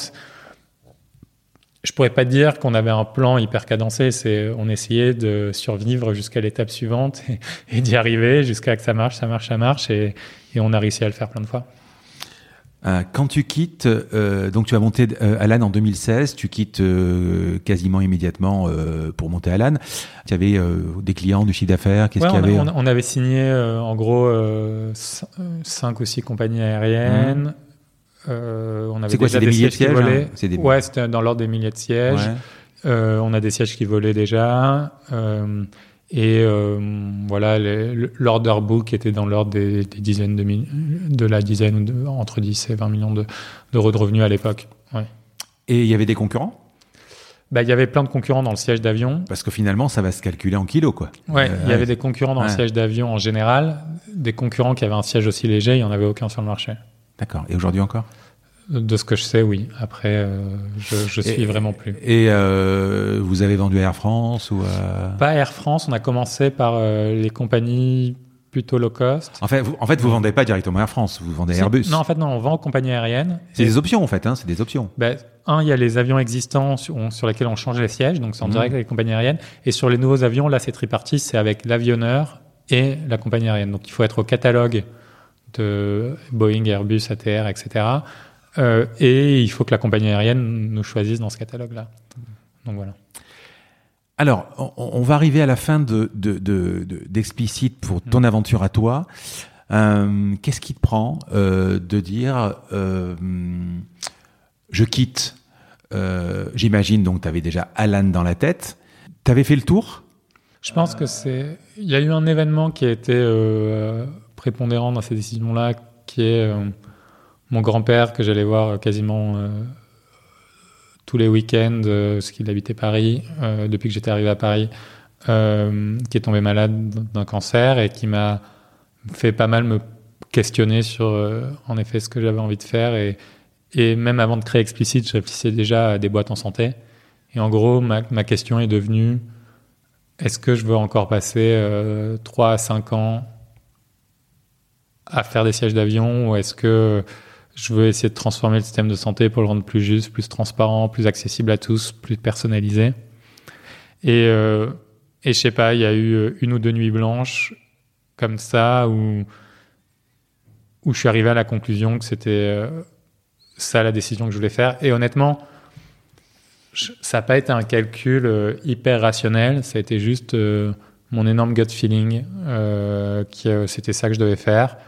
je pourrais pas dire qu'on avait un plan hyper cadencé. C'est, on essayait de survivre jusqu'à l'étape suivante et, d'y arriver jusqu'à que ça marche, ça marche, ça marche, et on a réussi à le faire plein de fois. Euh, quand tu quittes, euh, donc tu as monté euh, Alan en 2016, tu quittes quasiment immédiatement pour monter Alan. Tu avais des clients, du chiffre d'affaires, qu'est-ce qu'il y avait on, avait signé en gros 5 ou 6 compagnies aériennes. Mmh. on avait c'est quoi, c'est des, milliers de sièges hein des... Ouais, c'était dans l'ordre des milliers de sièges. on a des sièges qui volaient déjà. Et euh, voilà, l'order book était dans l'ordre des, dizaines de, de la dizaine, de, entre 10 et 20 millions d'euros de, revenus à l'époque. Ouais. Et il y avait des concurrents? Bah, il y avait plein de concurrents dans le siège d'avion. Parce que finalement, ça va se calculer en kilos, quoi. Ouais, il y avait des concurrents dans le siège d'avion en général, des concurrents qui avaient un siège aussi léger, il n'y en avait aucun sur le marché. D'accord. Et aujourd'hui encore? De ce que je sais, oui. Après, euh, je, je suis vraiment plus. Et euh, vous avez vendu à Air France ou à... Pas Air France. On a commencé par euh, les compagnies plutôt low cost. En fait, vous, en fait, vous vendez pas directement Air France. Vous vendez Airbus. Non, en fait, non. On vend aux compagnies aériennes. C'est des options, en fait. Hein, c'est des options. Ben, un, il y a les avions existants sur, sur lesquels on change les sièges, donc c'est en mmh. direct avec les compagnies aériennes. Et sur les nouveaux avions, là, c'est tripartite. C'est avec l'avionneur et la compagnie aérienne. Donc, il faut être au catalogue de Boeing, Airbus, ATR, etc euh, et il faut que la compagnie aérienne nous choisisse dans ce catalogue-là. Donc voilà. Alors, on, va arriver à la fin de, d'explicite pour ton mm. aventure à toi. Euh, qu'est-ce qui te prend euh, de dire je quitte J'imagine donc tu avais déjà Alan dans la tête. Tu avais fait le tour? Je pense que c'est. Il y a eu un événement qui a été prépondérant dans ces décisions-là, qui est mon grand-père que j'allais voir quasiment euh, tous les week-ends, euh, parce qu'il habitait Paris, euh, depuis que j'étais arrivé à Paris, qui est tombé malade d'un cancer et qui m'a fait pas mal me questionner sur, en effet, ce que j'avais envie de faire. Et, et même avant de créer Explicit, je réfléchissais déjà à des boîtes en santé. Et en gros, ma, ma question est devenue, est-ce que je veux encore passer 3 à 5 ans à faire des sièges d'avion ou est-ce que je veux essayer de transformer le système de santé pour le rendre plus juste, plus transparent, plus accessible à tous, plus personnalisé. Et, euh, et je sais pas, il y a eu euh, une ou deux nuits blanches comme ça où, où je suis arrivé à la conclusion que c'était euh, ça la décision que je voulais faire. Et honnêtement, ça n'a pas été un calcul euh, hyper rationnel, ça a été juste mon énorme gut feeling, que c'était ça que je devais faire.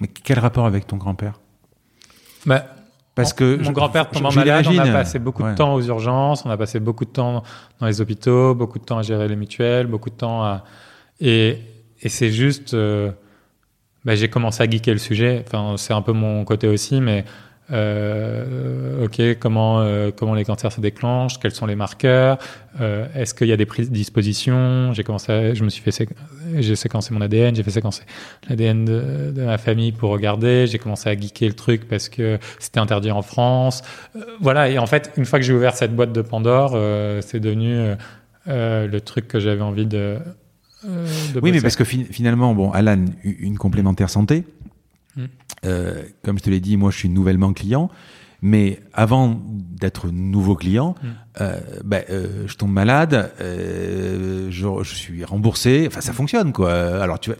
Mais quel rapport avec ton grand-père? Bah, Parce que mon grand-père tombant malade, on a passé beaucoup de temps aux urgences, on a passé beaucoup de temps dans les hôpitaux, beaucoup de temps à gérer les mutuelles, beaucoup de temps à et, et c'est juste, euh, bah, j'ai commencé à geeker le sujet. Enfin, c'est un peu mon côté aussi, mais euh, ok, comment euh, comment les cancers se déclenchent, quels sont les marqueurs, euh, est-ce qu'il y a des prédispositions? J'ai commencé, je me suis fait, j'ai séquencé mon ADN, j'ai fait séquencer l'ADN de, de, ma famille pour regarder. J'ai commencé à geeker le truc parce que c'était interdit en France. Euh, voilà, et en fait, une fois que j'ai ouvert cette boîte de Pandore, euh, c'est devenu le truc que j'avais envie de. de oui, mais parce que finalement, bon, Alan, une complémentaire santé. Mm. Euh, comme je te l'ai dit, moi je suis nouvellement client. Mais avant d'être nouveau client, mm. euh, ben, euh, je tombe malade, je, je, suis remboursé. Enfin, ça fonctionne quoi. Alors tu vas,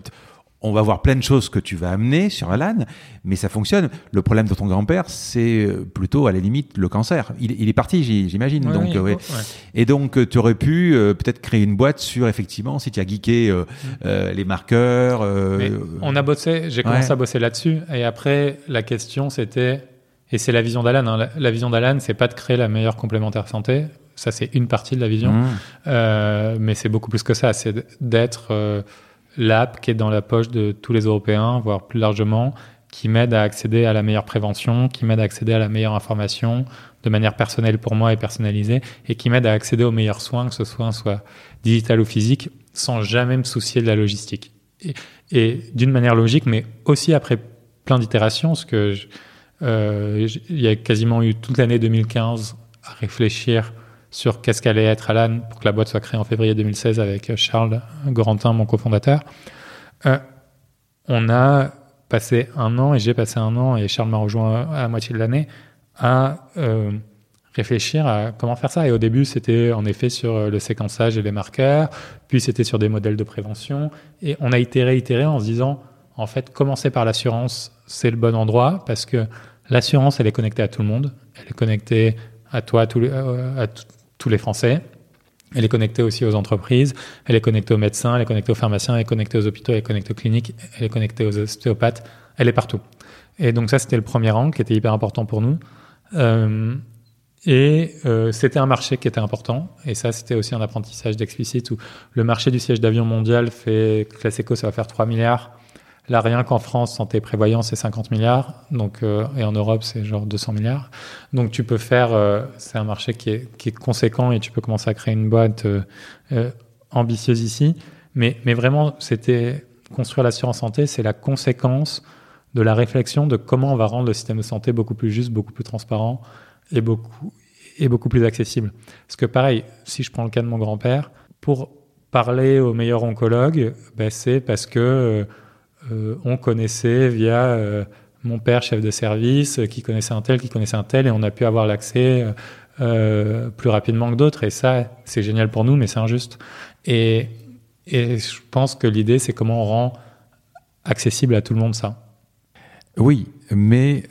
on va voir plein de choses que tu vas amener sur Alan, mais ça fonctionne. Le problème de ton grand-père, c'est euh, plutôt à la limite le cancer. Il, est parti, j'imagine. donc, euh, Et donc, euh, tu aurais pu peut-être créer une boîte sur effectivement si tu as geeké mm. les marqueurs. on a bossé. J'ai commencé à bosser là-dessus, et après la question c'était, et c'est la vision d'Alan. Hein, la, vision d'Alan, c'est pas de créer la meilleure complémentaire santé. Ça, c'est une partie de la vision, mm. mais c'est beaucoup plus que ça. C'est d'être l'app qui est dans la poche de tous les Européens, voire plus largement, qui m'aide à accéder à la meilleure prévention, qui m'aide à accéder à la meilleure information de manière personnelle pour moi et personnalisée, et qui m'aide à accéder aux meilleurs soins, que ce soit soit digital ou physique, sans jamais me soucier de la logistique. Et, d'une manière logique, mais aussi après plein d'itérations, parce que euh, il y a quasiment eu toute l'année 2015 à réfléchir sur qu'est-ce qu'allait être Alan pour que la boîte soit créée en février 2016 avec Charles Gorantin, mon cofondateur. Euh, on a passé un an, et j'ai passé un an, et Charles m'a rejoint à moitié de l'année, à euh, réfléchir à comment faire ça. Et au début, c'était en effet sur le séquençage et les marqueurs, puis c'était sur des modèles de prévention, et on a itéré, itéré en se disant, en fait, commencer par l'assurance, c'est le bon endroit, parce que l'assurance, elle est connectée à tout le monde, elle est connectée à toi, à, tous les, à, tous les Français. Elle est connectée aussi aux entreprises, elle est connectée aux médecins, elle est connectée aux pharmaciens, elle est connectée aux hôpitaux, elle est connectée aux cliniques, elle est connectée aux ostéopathes, elle est partout. Et donc ça, c'était le premier rang qui était hyper important pour nous. Euh, et euh, c'était un marché qui était important. Et ça, c'était aussi un apprentissage d'explicite où le marché du siège d'avion mondial fait, Classico, ça va faire 3 milliards. Là, rien qu'en France, santé prévoyance, c'est 50 milliards. Donc, euh, et en Europe, c'est genre 200 milliards. Donc, tu peux faire, euh, c'est un marché qui est, qui est, conséquent et tu peux commencer à créer une boîte euh, ambitieuse ici. Mais, mais vraiment, c'était construire l'assurance santé, c'est la conséquence de la réflexion de comment on va rendre le système de santé beaucoup plus juste, beaucoup plus transparent et beaucoup, et beaucoup plus accessible. Parce que pareil, si je prends le cas de mon grand-père, pour parler au meilleur oncologue, ben, c'est parce que euh, on connaissait via euh, mon père, chef de service, qui connaissait un tel, qui connaissait un tel, et on a pu avoir l'accès euh, plus rapidement que d'autres. Et ça, c'est génial pour nous, mais c'est injuste. Et, je pense que l'idée, c'est comment on rend accessible à tout le monde ça. Oui, mais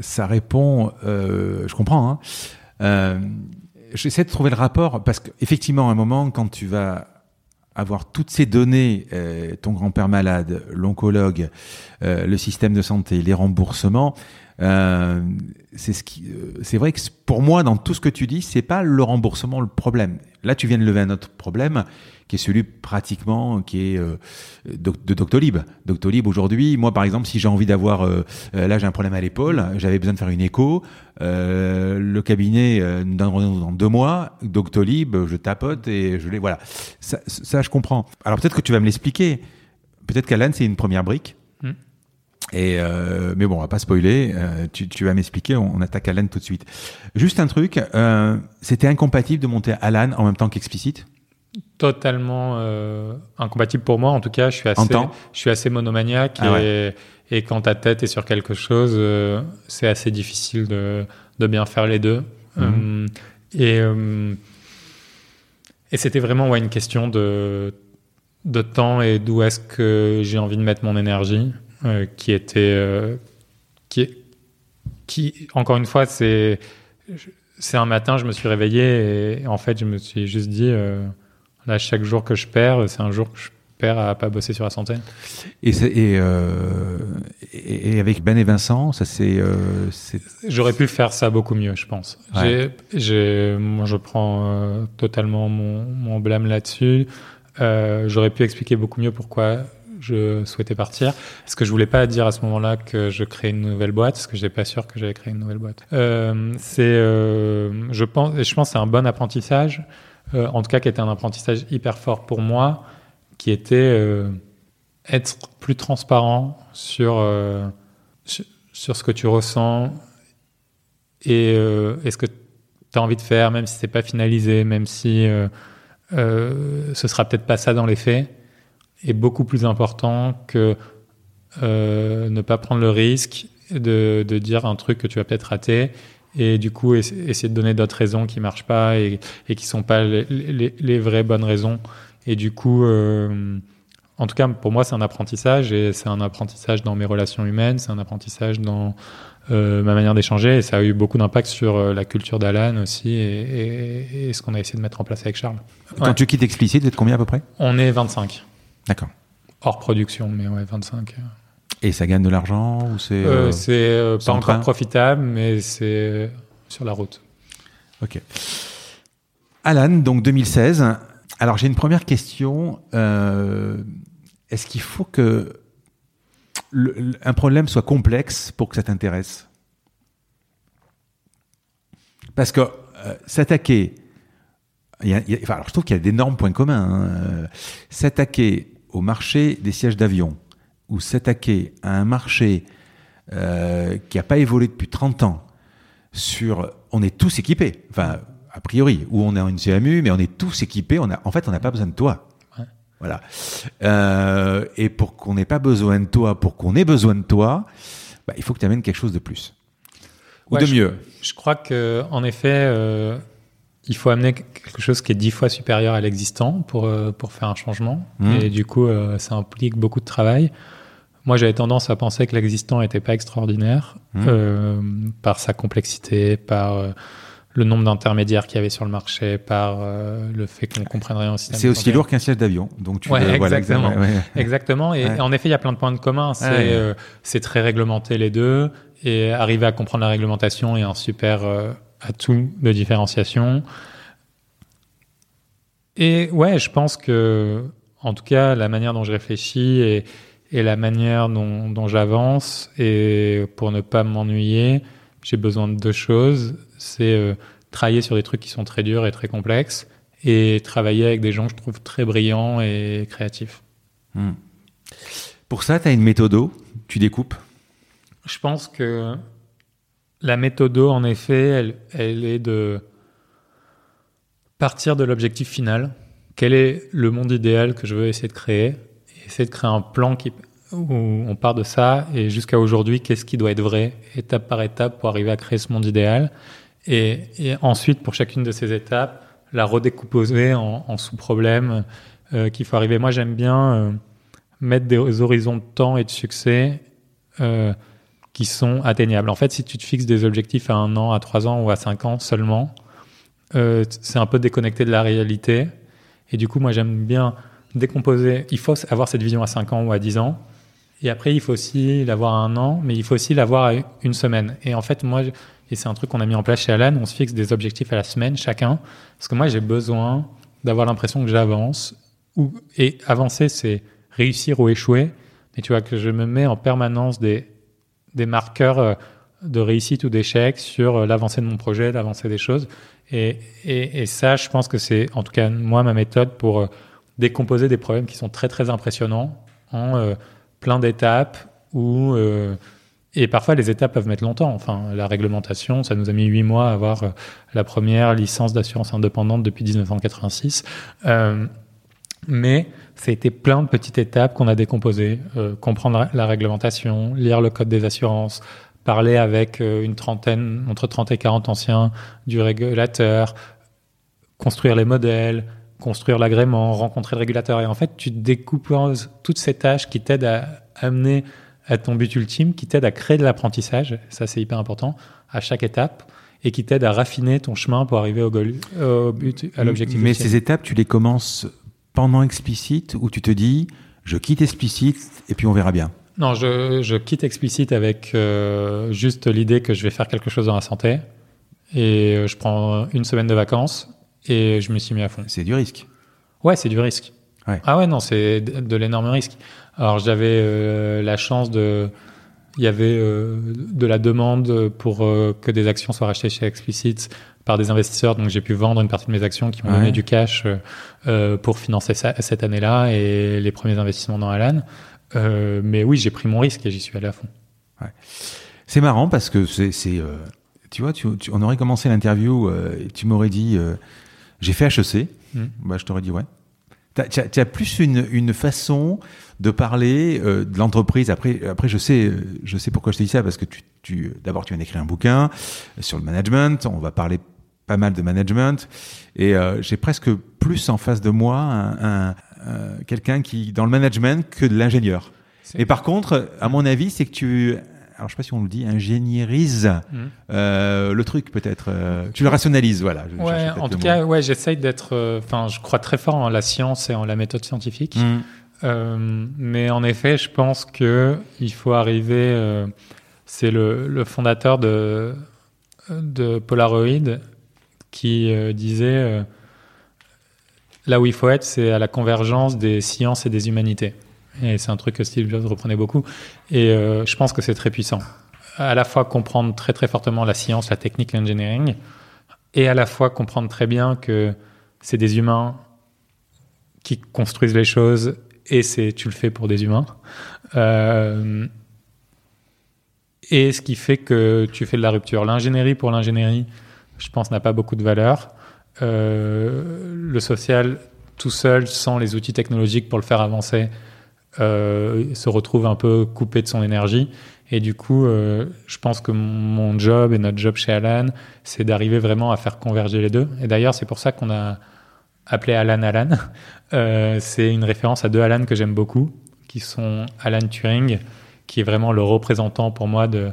ça répond, je comprends. Hein. J'essaie de trouver le rapport parce qu'effectivement, à un moment, quand tu vas avoir toutes ces données, euh, ton grand-père malade, l'oncologue, euh, le système de santé, les remboursements, euh, c'est ce qui, c'est vrai que pour moi, dans tout ce que tu dis, c'est pas le remboursement le problème. Là, tu viens de lever un autre problème, qui est celui pratiquement qui est euh, de Doctolib. Doctolib aujourd'hui, moi par exemple, si j'ai envie d'avoir, euh, euh, là j'ai un problème à l'épaule, j'avais besoin de faire une écho, le cabinet donne dans deux mois, Doctolib, je tapote et je les voilà. Ça, ça je comprends. Alors peut-être que tu vas me l'expliquer. Peut-être qu'Alan c'est une première brique. Hmm. Et mais bon, on va pas spoiler. tu, tu, vas m'expliquer. On, attaque Alan tout de suite. Juste un truc. C'était incompatible de monter Alan en même temps qu'Explicite? Totalement euh, incompatible pour moi. En tout cas, je suis assez, je suis assez monomaniaque ah et, et, quand ta tête est sur quelque chose, euh, c'est assez difficile de, de, bien faire les deux. Mhm. Euh, et et c'était vraiment ouais, une question de, de temps et d'où est-ce que j'ai envie de mettre mon énergie, qui était, qui, qui, encore une fois, c'est, c'est un matin, je me suis réveillé et en fait, je me suis juste dit Là, chaque jour que je perds, c'est un jour que je perds à pas bosser sur la santé. Et, et, euh, et, avec Ben et Vincent, ça c'est. Euh, J'aurais pu faire ça beaucoup mieux, je pense. Moi, je prends euh, totalement mon, mon blâme là-dessus. J'aurais pu expliquer beaucoup mieux pourquoi je souhaitais partir. Est-ce que je voulais pas dire à ce moment-là que je créais une nouvelle boîte Parce que j'étais pas sûr que j'allais créer une nouvelle boîte. Euh, c'est, euh, je pense, et je pense, c'est un bon apprentissage. Euh, en tout cas, qui était un apprentissage hyper fort pour moi, qui était euh, être plus transparent sur, euh, sur ce que tu ressens et, ce que tu as envie de faire, même si c'est pas finalisé, même si ce sera peut-être pas ça dans les faits, est beaucoup plus important que ne pas prendre le risque de, de dire un truc que tu vas peut-être rater et du coup essayer de donner d'autres raisons qui marchent pas et, et qui sont pas les, les, les, vraies bonnes raisons et du coup euh, en tout cas pour moi c'est un apprentissage et c'est un apprentissage dans mes relations humaines c'est un apprentissage dans euh, ma manière d'échanger et ça a eu beaucoup d'impact sur euh, la culture d'Alan aussi et, et, et, ce qu'on a essayé de mettre en place avec Charles. Quand ouais. tu quittes Explicit, vous êtes combien à peu près? On est 25. D'accord. Hors production, mais ouais, 25. Et ça gagne de l'argent ou c'est euh, C'est pas encore profitable, mais c'est sur la route. Ok. Alan, donc 2016. Alors j'ai une première question. Est-ce qu'il faut que le, un problème soit complexe pour que ça t'intéresse? Parce que euh, s'attaquer, enfin, alors je trouve qu'il y a d'énormes points communs. Hein. Euh, s'attaquer au marché des sièges d'avion ou s'attaquer à un marché euh, qui n'a pas évolué depuis 30 ans sur, on est tous équipés. Enfin, a priori, ou on est en une CMU, mais on est tous équipés. On a, en fait, on n'a pas besoin de toi. Voilà. Euh, et pour qu'on n'ait pas besoin de toi, pour qu'on ait besoin de toi, bah, il faut que tu amènes quelque chose de plus. Ou ouais, de je, mieux. Je crois que en effet, euh, il faut amener quelque chose qui est dix fois supérieur à l'existant pour, euh, pour faire un changement. Mmh. Et du coup, euh, ça implique beaucoup de travail. Moi, j'avais tendance à penser que l'existant n'était pas extraordinaire mmh. par sa complexité, par le nombre d'intermédiaires qu'il y avait sur le marché, par euh, le fait qu'on comprenne rien au système. C'est aussi lourd qu'un siège d'avion. Donc tu ouais, veux, exactement. Voilà, ouais. exactement. Et ouais. en effet, il y a plein de points de commun. C'est euh, c'est très réglementé les deux. Et arriver à comprendre la réglementation est un super euh, atout de différenciation. Et ouais, je pense que, en tout cas, la manière dont je réfléchis et, et la manière dont, dont j'avance, et pour ne pas m'ennuyer, j'ai besoin de deux choses. C'est euh, travailler sur des trucs qui sont très durs et très complexes et travailler avec des gens que je trouve très brillants et créatifs. Hmm. Pour ça, tu as une méthode Tu découpes? Je pense que la méthode, en effet, elle, est de partir de l'objectif final. Quel est le monde idéal que je veux essayer de créer? Et essayer de créer un plan où on part de ça et jusqu'à aujourd'hui, qu'est-ce qui doit être vrai, étape par étape, pour arriver à créer ce monde idéal? Et, ensuite, pour chacune de ces étapes, la redécomposer en, en sous-problèmes euh, qu'il faut arriver. Moi, j'aime bien euh, mettre des horizons de temps et de succès euh, qui sont atteignables. En fait, si tu te fixes des objectifs à un an, à trois ans ou à cinq ans seulement, euh, c'est un peu déconnecté de la réalité. Et du coup, moi, j'aime bien décomposer. Il faut avoir cette vision à 5 ans ou à 10 ans. Et après, il faut aussi l'avoir à un an, mais il faut aussi l'avoir à une semaine. Et en fait, moi, et c'est un truc qu'on a mis en place chez Alan, on se fixe des objectifs à la semaine chacun. Parce que moi, j'ai besoin d'avoir l'impression que j'avance. Et avancer, c'est réussir ou échouer. Mais tu vois, que je me mets en permanence des, des marqueurs de réussite ou d'échec sur l'avancée de mon projet, l'avancée des choses. Et, ça, je pense que c'est, en tout cas, moi, ma méthode pour décomposer des problèmes qui sont très, très impressionnants en euh, plein d'étapes où euh, et parfois les étapes peuvent mettre longtemps. Enfin, la réglementation, ça nous a mis huit mois à avoir euh, la première licence d'assurance indépendante depuis 1986. Euh, mais ça a été plein de petites étapes qu'on a décomposées. Euh, comprendre la réglementation, lire le code des assurances, parler avec une trentaine, entre 30 et 40 anciens du régulateur, construire les modèles, construire l'agrément, rencontrer le régulateur. Et en fait, tu découposes toutes ces tâches qui t'aident à amener à ton but ultime, qui t'aident à créer de l'apprentissage, ça c'est hyper important, à chaque étape, et qui t'aident à raffiner ton chemin pour arriver au, goal, au but, à l'objectif Mais ultime. ces étapes, tu les commences pendant explicite, ou tu te dis, je quitte explicite, et puis on verra bien Non, je, je quitte explicite avec euh, juste l'idée que je vais faire quelque chose dans la santé, et je prends une semaine de vacances, et je me suis mis à fond. C'est du risque. Ouais, c'est du risque. Ah ouais, non, c'est de, l'énorme risque. Alors j'avais la chance de il y avait euh, de la demande pour euh, que des actions soient rachetées chez Explicit par des investisseurs. Donc j'ai pu vendre une partie de mes actions qui m'ont donné du cash euh, pour financer ça, cette année-là et les premiers investissements dans Alan. mais oui, j'ai pris mon risque et j'y suis allé à fond. Ouais. C'est marrant parce que c'est, tu vois, tu, on aurait commencé l'interview et tu m'aurais dit, j'ai fait HEC. Mmh. Bah, je t'aurais dit ouais. Tu as, plus une, une, façon de parler euh, de l'entreprise. Après, après, je sais, je sais pourquoi je te dis ça parce que tu, tu d'abord tu viens d'écrire un bouquin sur le management. On va parler pas mal de management et euh, j'ai presque plus en face de moi un, un, quelqu'un qui dans le management que de l'ingénieur. Et par contre, à mon avis, c'est que tu alors je sais pas si on le dit, ingénierise mmh. euh, le truc peut-être. Euh, tu le rationalises, voilà. Ouais, en tout cas, ouais, j'essaye d'être. Euh, enfin, je crois très fort en la science et en la méthode scientifique. Mmh. Euh, mais en effet, je pense que il faut arriver. Euh, c'est le, le, fondateur de de Polaroid qui disait là où il faut être, c'est à la convergence des sciences et des humanités. Et c'est un truc que Steve Jobs reprenait beaucoup. Et euh, je pense que c'est très puissant. À la fois comprendre très très fortement la science, la technique, l'engineering, et à la fois comprendre très bien que c'est des humains qui construisent les choses et c'est tu le fais pour des humains. Euh, et ce qui fait que tu fais de la rupture. L'ingénierie pour l'ingénierie, je pense, n'a pas beaucoup de valeur. Euh, le social, tout seul, sans les outils technologiques pour le faire avancer, euh, se retrouve un peu coupé de son énergie. Et du coup, euh, je pense que mon job et notre job chez Alan, c'est d'arriver vraiment à faire converger les deux. Et d'ailleurs, c'est pour ça qu'on a appelé Alan Alan. C'est une référence à deux Alan que j'aime beaucoup, qui sont Alan Turing, qui est vraiment le représentant pour moi de,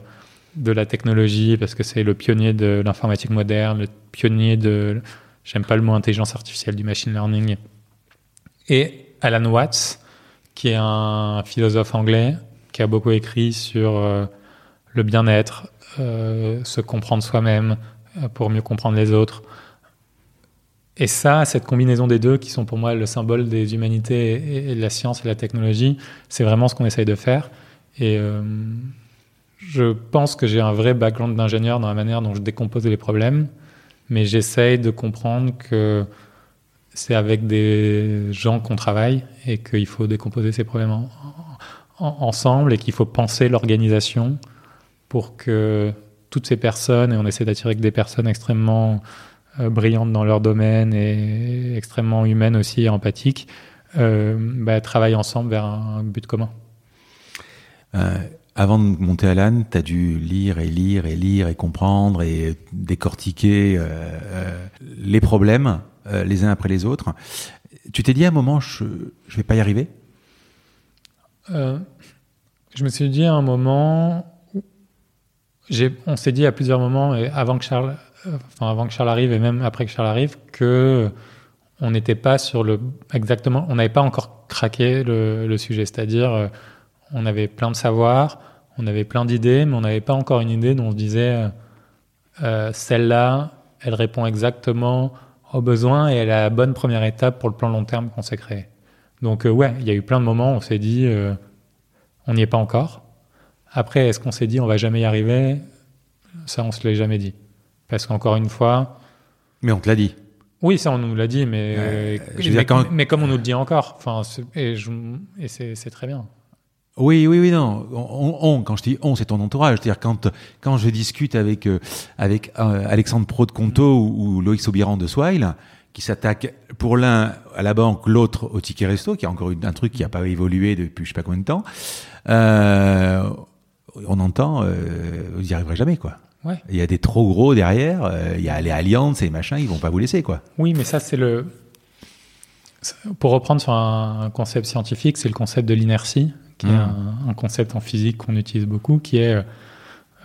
de la technologie, parce que c'est le pionnier de l'informatique moderne, le pionnier de, j'aime pas le mot intelligence artificielle, du machine learning. Et Alan Watts, qui est un philosophe anglais qui a beaucoup écrit sur euh, le bien-être, euh, se comprendre soi-même euh, pour mieux comprendre les autres. Et ça, cette combinaison des deux, qui sont pour moi le symbole des humanités et, de la science et de la technologie, c'est vraiment ce qu'on essaye de faire. Et je pense que j'ai un vrai background d'ingénieur dans la manière dont je décompose les problèmes, mais j'essaye de comprendre que c'est avec des gens qu'on travaille et qu'il faut décomposer ces problèmes ensemble et qu'il faut penser l'organisation pour que toutes ces personnes, et on essaie d'attirer que des personnes extrêmement euh, brillantes dans leur domaine et extrêmement humaines aussi et empathiques, euh, bah, travaillent ensemble vers un, but commun. Euh, avant de monter à l'âne, tu as dû lire et lire et lire et comprendre et décortiquer les problèmes euh, les uns après les autres. Tu t'es dit à un moment, je ne vais pas y arriver? Euh, Je me suis dit à un moment, on s'est dit à plusieurs moments, avant que Charles, euh, enfin avant que Charles arrive et même après que Charles arrive, que on n'était pas sur le exactement, on n'avait pas encore craqué le, sujet, c'est-à-dire on avait plein de savoir, on avait plein d'idées, mais on n'avait pas encore une idée dont on se disait celle-là, elle répond exactement au besoin et à la bonne première étape pour le plan long terme qu'on s'est créé. Donc euh, ouais, il y a eu plein de moments où on s'est dit euh, on n'y est pas encore. Après, est-ce qu'on s'est dit on va jamais y arriver? Ça, on se l'est jamais dit. Parce qu'encore une fois. Mais on te l'a dit. Oui, ça on nous l'a dit, mais, euh, mais, comme on nous le dit encore. Enfin, et, et c'est très bien. Oui, oui, oui, non. On, quand je dis on, c'est ton entourage. C'est-à-dire quand quand je discute avec euh, avec euh, Alexandre Pro de Conto ou, Loïc Sobiran de Swile, qui s'attaque pour l'un à la banque, l'autre au ticket resto, qui a encore un truc qui n'a pas évolué depuis je sais pas combien de temps. Euh, on entend, vous n'y arriverez jamais, quoi. Ouais. Il y a des trop gros derrière. Il y a les alliances et machins, ils vont pas vous laisser, quoi. Oui, mais ça c'est le. Pour reprendre sur un concept scientifique, c'est le concept de l'inertie qui est mmh. un, concept en physique qu'on utilise beaucoup, qui est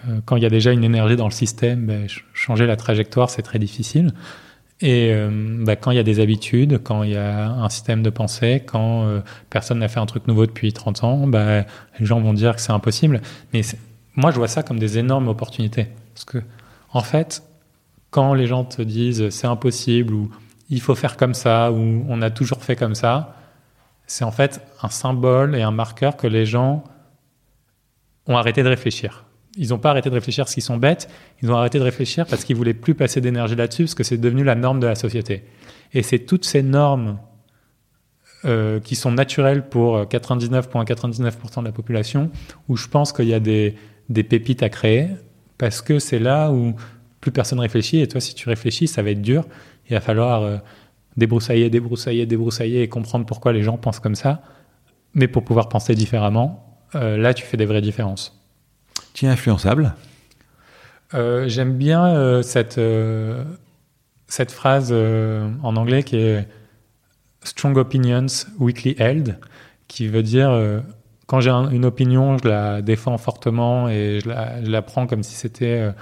euh, quand il y a déjà une énergie dans le système, ben, changer la trajectoire, c'est très difficile. Et euh, ben, quand il y a des habitudes, quand il y a un système de pensée, quand euh, personne n'a fait un truc nouveau depuis 30 ans, ben, les gens vont dire que c'est impossible. Mais moi, je vois ça comme des énormes opportunités. Parce que, en fait, quand les gens te disent c'est impossible ou il faut faire comme ça ou on a toujours fait comme ça, c'est en fait un symbole et un marqueur que les gens ont arrêté de réfléchir. Ils n'ont pas arrêté de réfléchir parce qu'ils sont bêtes, ils ont arrêté de réfléchir parce qu'ils voulaient plus passer d'énergie là-dessus, parce que c'est devenu la norme de la société. Et c'est toutes ces normes euh, qui sont naturelles pour 99,99% de la population, où je pense qu'il y a des, des pépites à créer, parce que c'est là où plus personne réfléchit, et toi si tu réfléchis, ça va être dur, il va falloir euh, débroussailler, débroussailler, débroussailler, et comprendre pourquoi les gens pensent comme ça, mais pour pouvoir penser différemment, euh, là tu fais des vraies différences. Tu es influençable. Euh, J'aime bien euh, cette, cette phrase en anglais qui est Strong Opinions Weekly Held, qui veut dire quand j'ai une opinion, je la défends fortement et je la, je la prends comme si c'était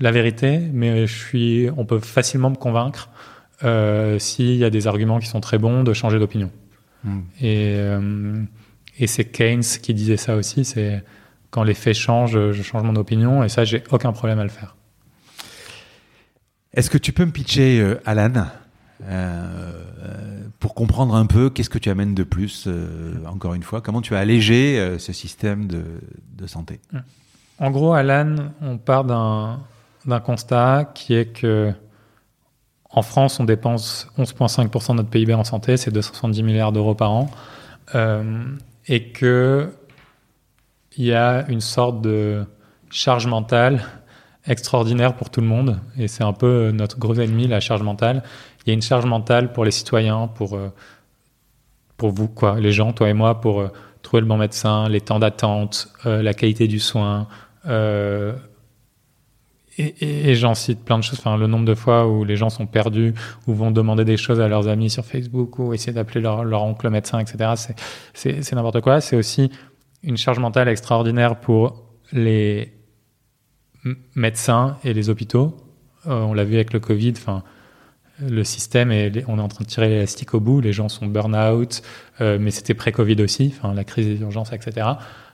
la vérité, mais je suis, on peut facilement me convaincre s'il y a des arguments qui sont très bons de changer d'opinion. Hmm. Et, et c'est Keynes qui disait ça aussi, c'est quand les faits changent, je change mon opinion et ça, j'ai aucun problème à le faire. Est-ce que tu peux me pitcher, euh, Alan, euh, pour comprendre un peu qu'est-ce que tu amènes de plus, euh, encore une fois, comment tu as allégé ce système de, de, santé? En gros, Alan, on part d'un constat qui est que en France, on dépense 11,5% de notre PIB en santé, c'est 270 milliards d'euros par an, et que il y a une sorte de charge mentale extraordinaire pour tout le monde. Et c'est un peu notre gros ennemi, la charge mentale. Il y a une charge mentale pour les citoyens, pour, euh, pour vous, quoi, les gens, toi et moi, pour euh, trouver le bon médecin, les temps d'attente, euh, la qualité du soin. Et, j'en cite plein de choses. Enfin, le nombre de fois où les gens sont perdus, ou vont demander des choses à leurs amis sur Facebook, ou essayer d'appeler leur, oncle médecin, etc. C'est n'importe quoi. C'est aussi une charge mentale extraordinaire pour les médecins et les hôpitaux. Euh, on l'a vu avec le Covid. Enfin, le système et on est en train de tirer l'élastique au bout. Les gens sont burn-out, euh, mais c'était pré-Covid aussi. Enfin, la crise des urgences, etc.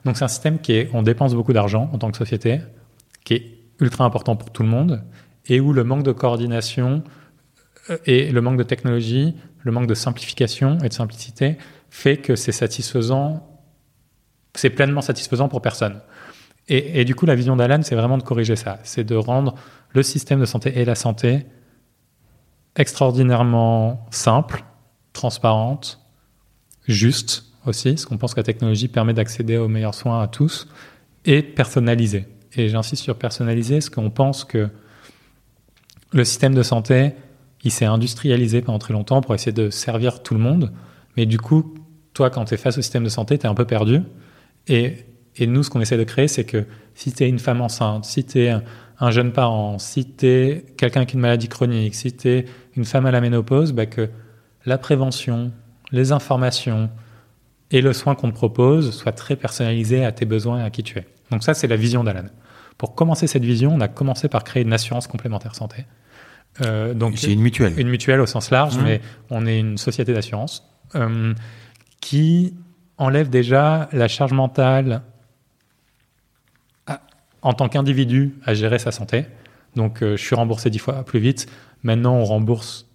Donc c'est un système qui est, on dépense beaucoup d'argent en tant que société, qui est ultra important pour tout le monde et où le manque de coordination euh, et le manque de technologie, le manque de simplification et de simplicité fait que c'est satisfaisant c'est pleinement satisfaisant pour personne. Et, du coup, la vision d'Alan, c'est vraiment de corriger ça. C'est de rendre le système de santé et la santé extraordinairement simple, transparente, juste aussi, parce qu'on pense que la technologie permet d'accéder aux meilleurs soins à tous, et personnalisé. Et j'insiste sur personnalisé, parce qu'on pense que le système de santé, il s'est industrialisé pendant très longtemps pour essayer de servir tout le monde. Mais du coup, toi, quand tu es face au système de santé, tu es un peu perdu. Et, nous, ce qu'on essaie de créer, c'est que si tu es une femme enceinte, si tu es un, jeune parent, si tu es quelqu'un qui a une maladie chronique, si tu es une femme à la ménopause, bah que la prévention, les informations et le soin qu'on te propose soient très personnalisés à tes besoins et à qui tu es. Donc ça, c'est la vision d'Alan. Pour commencer cette vision, on a commencé par créer une assurance complémentaire santé. Euh, donc c'est une mutuelle. Une mutuelle au sens large, mmh. mais on est une société d'assurance euh, qui enlève déjà la charge mentale en tant qu'individu à gérer sa santé. Donc, euh, je suis remboursé dix fois plus vite. Maintenant, on rembourse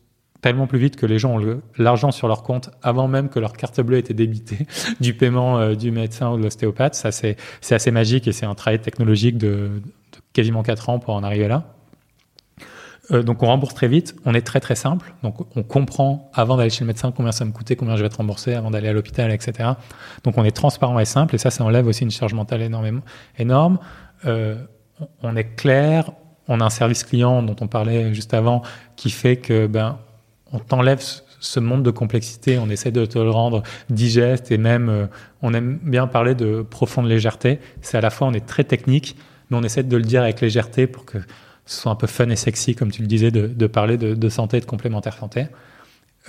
tellement plus vite que les gens ont l'argent sur leur compte avant même que leur carte bleue ait été débitée du paiement euh, du médecin ou de l'ostéopathe. Ça, c'est assez magique et c'est un travail technologique de, quasiment quatre ans pour en arriver là. Euh, donc on rembourse très vite, on est très très simple, donc on comprend avant d'aller chez le médecin combien ça me coûtait, combien je vais être remboursé avant d'aller à l'hôpital, etc. Donc on est transparent et simple, et ça, ça enlève aussi une charge mentale énormément, énorme. Euh, on est clair, on a un service client dont on parlait juste avant, qui fait que ben on t'enlève ce monde de complexité, on essaie de te le rendre digeste et même euh, on aime bien parler de profonde légèreté. C'est à la fois on est très technique, mais on essaie de le dire avec légèreté pour que ce soit un peu fun et sexy, comme tu le disais, de, parler de, santé et de complémentaire santé.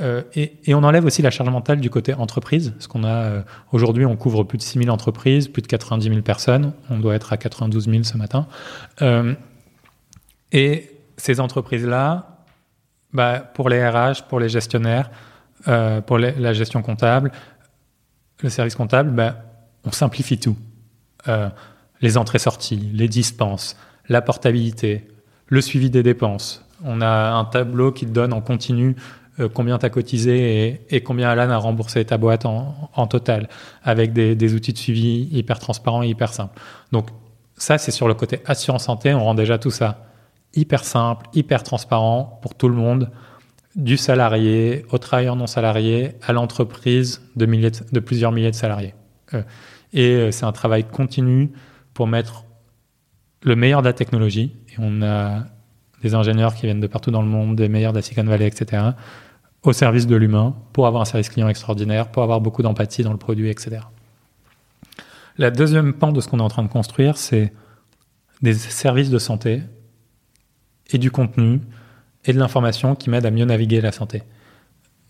Euh, et, on enlève aussi la charge mentale du côté entreprise, parce qu'on a euh, aujourd'hui on couvre plus de 6000 entreprises, plus de 90 000 personnes, on doit être à 92 000 ce matin. Et ces entreprises-là, bah, pour les RH, pour les gestionnaires, pour la gestion comptable, le service comptable, bah, on simplifie tout. les entrées-sorties, les dispenses, la portabilité, le suivi des dépenses. On a un tableau qui donne en continu euh, combien tu as cotisé et, combien Alan a remboursé ta boîte en, total, avec des, outils de suivi hyper transparents et hyper simples. Donc ça, c'est sur le côté assurance santé, on rend déjà tout ça hyper simple, hyper transparent pour tout le monde, du salarié au travailleur non salarié, à l'entreprise de, plusieurs milliers de salariés. Euh, et euh, c'est un travail continu pour mettre le meilleur de la technologie. Et on a des ingénieurs qui viennent de partout dans le monde, des meilleurs de la Silicon Valley, etc., au service de l'humain, pour avoir un service client extraordinaire, pour avoir beaucoup d'empathie dans le produit, etc. La deuxième pan de ce qu'on est en train de construire, c'est des services de santé et du contenu et de l'information qui m'aident à mieux naviguer la santé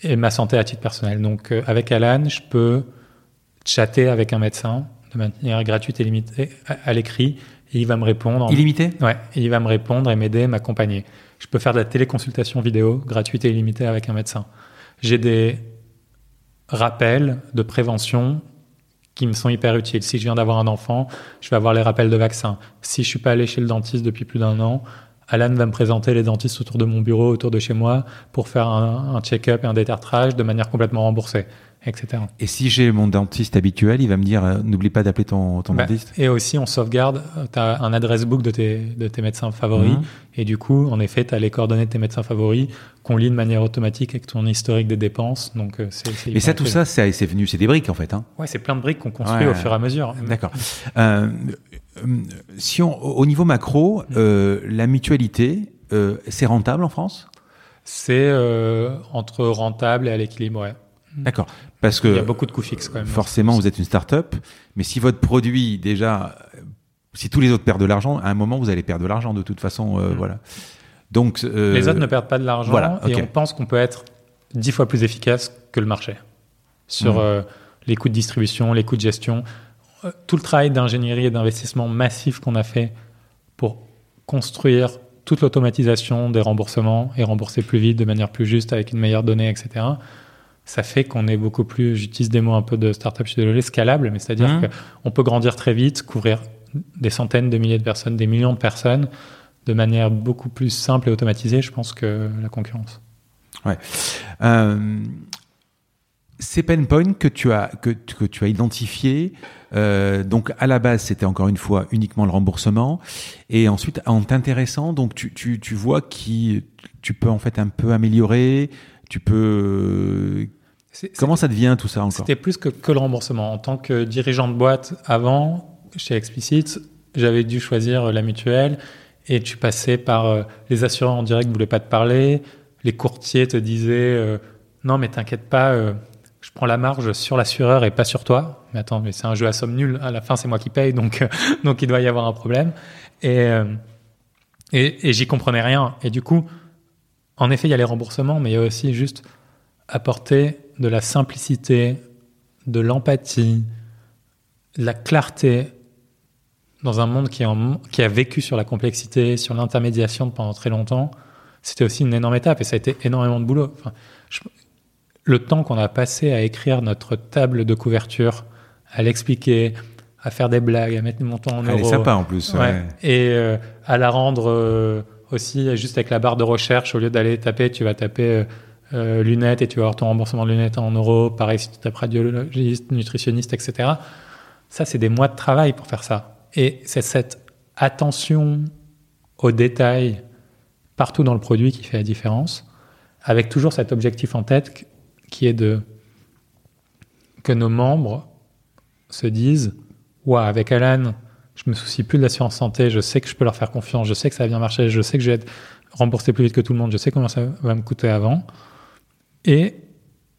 et ma santé à titre personnel. Donc euh, avec Alan, je peux chatter avec un médecin de manière gratuite et limitée à, l'écrit et il va me répondre. Illimité? Ouais, il va me répondre et m'aider, m'accompagner. Je peux faire de la téléconsultation vidéo gratuite et illimitée avec un médecin. J'ai des rappels de prévention qui me sont hyper utiles. Si je viens d'avoir un enfant, je vais avoir les rappels de vaccins. Si je suis pas allé chez le dentiste depuis plus d'un an, Alan va me présenter les dentistes autour de mon bureau, autour de chez moi, pour faire un, un check-up et un détartrage de manière complètement remboursée etc. Et si j'ai mon dentiste habituel, il va me dire euh, n'oublie pas d'appeler ton, ton bah, dentiste Et aussi, on sauvegarde, tu as un adresse book de tes, de tes médecins favoris. Mhm. Et du coup, en effet, tu as les coordonnées de tes médecins favoris qu'on lit de manière automatique avec ton historique des dépenses. Donc, euh, c'est, Et ça, tout ça, c'est, c'est venu, c'est des briques en fait. Hein ouais, c'est plein de briques qu'on construit au fur et à mesure. D'accord. Euh, si on, au niveau macro, mm. euh, la mutualité, euh, c'est rentable en France? C'est entre rentable et à l'équilibre, ouais. D'accord. Parce que. Il y a beaucoup de coûts fixes quand même. Forcément, vous êtes une start-up. Mais si votre produit, déjà, si tous les autres perdent de l'argent, à un moment, vous allez perdre de l'argent de toute façon. Euh, mm. Voilà. Donc. Euh, les autres ne perdent pas de l'argent. Voilà, Et on pense qu'on peut être dix fois plus efficace que le marché sur mm. euh, les coûts de distribution, les coûts de gestion. Tout le travail d'ingénierie et d'investissement massif qu'on a fait pour construire toute l'automatisation des remboursements et rembourser plus vite, de manière plus juste, avec une meilleure donnée, etc ça fait qu'on est beaucoup plus, j'utilise des mots un peu de startup, je suis désolé, scalable, mais c'est-à-dire mmh. qu'on peut grandir très vite, couvrir des centaines de milliers de personnes, des millions de personnes, de manière beaucoup plus simple et automatisée, je pense, que la concurrence. Ouais. Euh, ces pain points que tu as, que, que tu as identifiés, euh, donc à la base, c'était encore une fois uniquement le remboursement. Et ensuite, en t'intéressant, donc tu, tu, tu vois qui tu peux en fait un peu améliorer, tu peux. Comment ça devient tout ça encore? C'était plus que, que le remboursement. En tant que dirigeant de boîte, avant, chez Explicit, j'avais dû choisir la mutuelle et tu passais par euh, les assureurs en direct ne voulaient pas te parler, les courtiers te disaient euh, non mais t'inquiète pas, je prends la marge sur l'assureur et pas sur toi. Mais attends, mais c'est un jeu à somme nulle. À la fin, c'est moi qui paye, donc donc il doit y avoir un problème. Et et, et j'y comprenais rien. Et du coup, en effet, il y a les remboursements, mais il y a aussi juste apporter de la simplicité, de l'empathie, de la clarté dans un monde qui, qui, a vécu sur la complexité, sur l'intermédiation pendant très longtemps. C'était aussi une énorme étape et ça a été énormément de boulot. Le temps qu'on a passé à écrire notre table de couverture, à l'expliquer, à faire des blagues, à mettre des montants en euros. Elle est sympa en plus. Et euh, à la rendre euh, aussi, juste avec la barre de recherche, au lieu d'aller taper, tu vas taper euh, euh, lunettes et tu vas avoir ton remboursement de lunettes en euros. Pareil, si tu tapes radiologiste, nutritionniste, etc. Ça, c'est des mois de travail pour faire ça. Et c'est cette attention aux détails partout dans le produit qui fait la différence, avec toujours cet objectif en tête qui est de que nos membres se disent, ouais, avec Alan, je me soucie plus de l'assurance santé, je sais que je peux leur faire confiance, je sais que ça va bien marcher, je sais que je vais être remboursé plus vite que tout le monde, je sais combien ça va me coûter avant. Et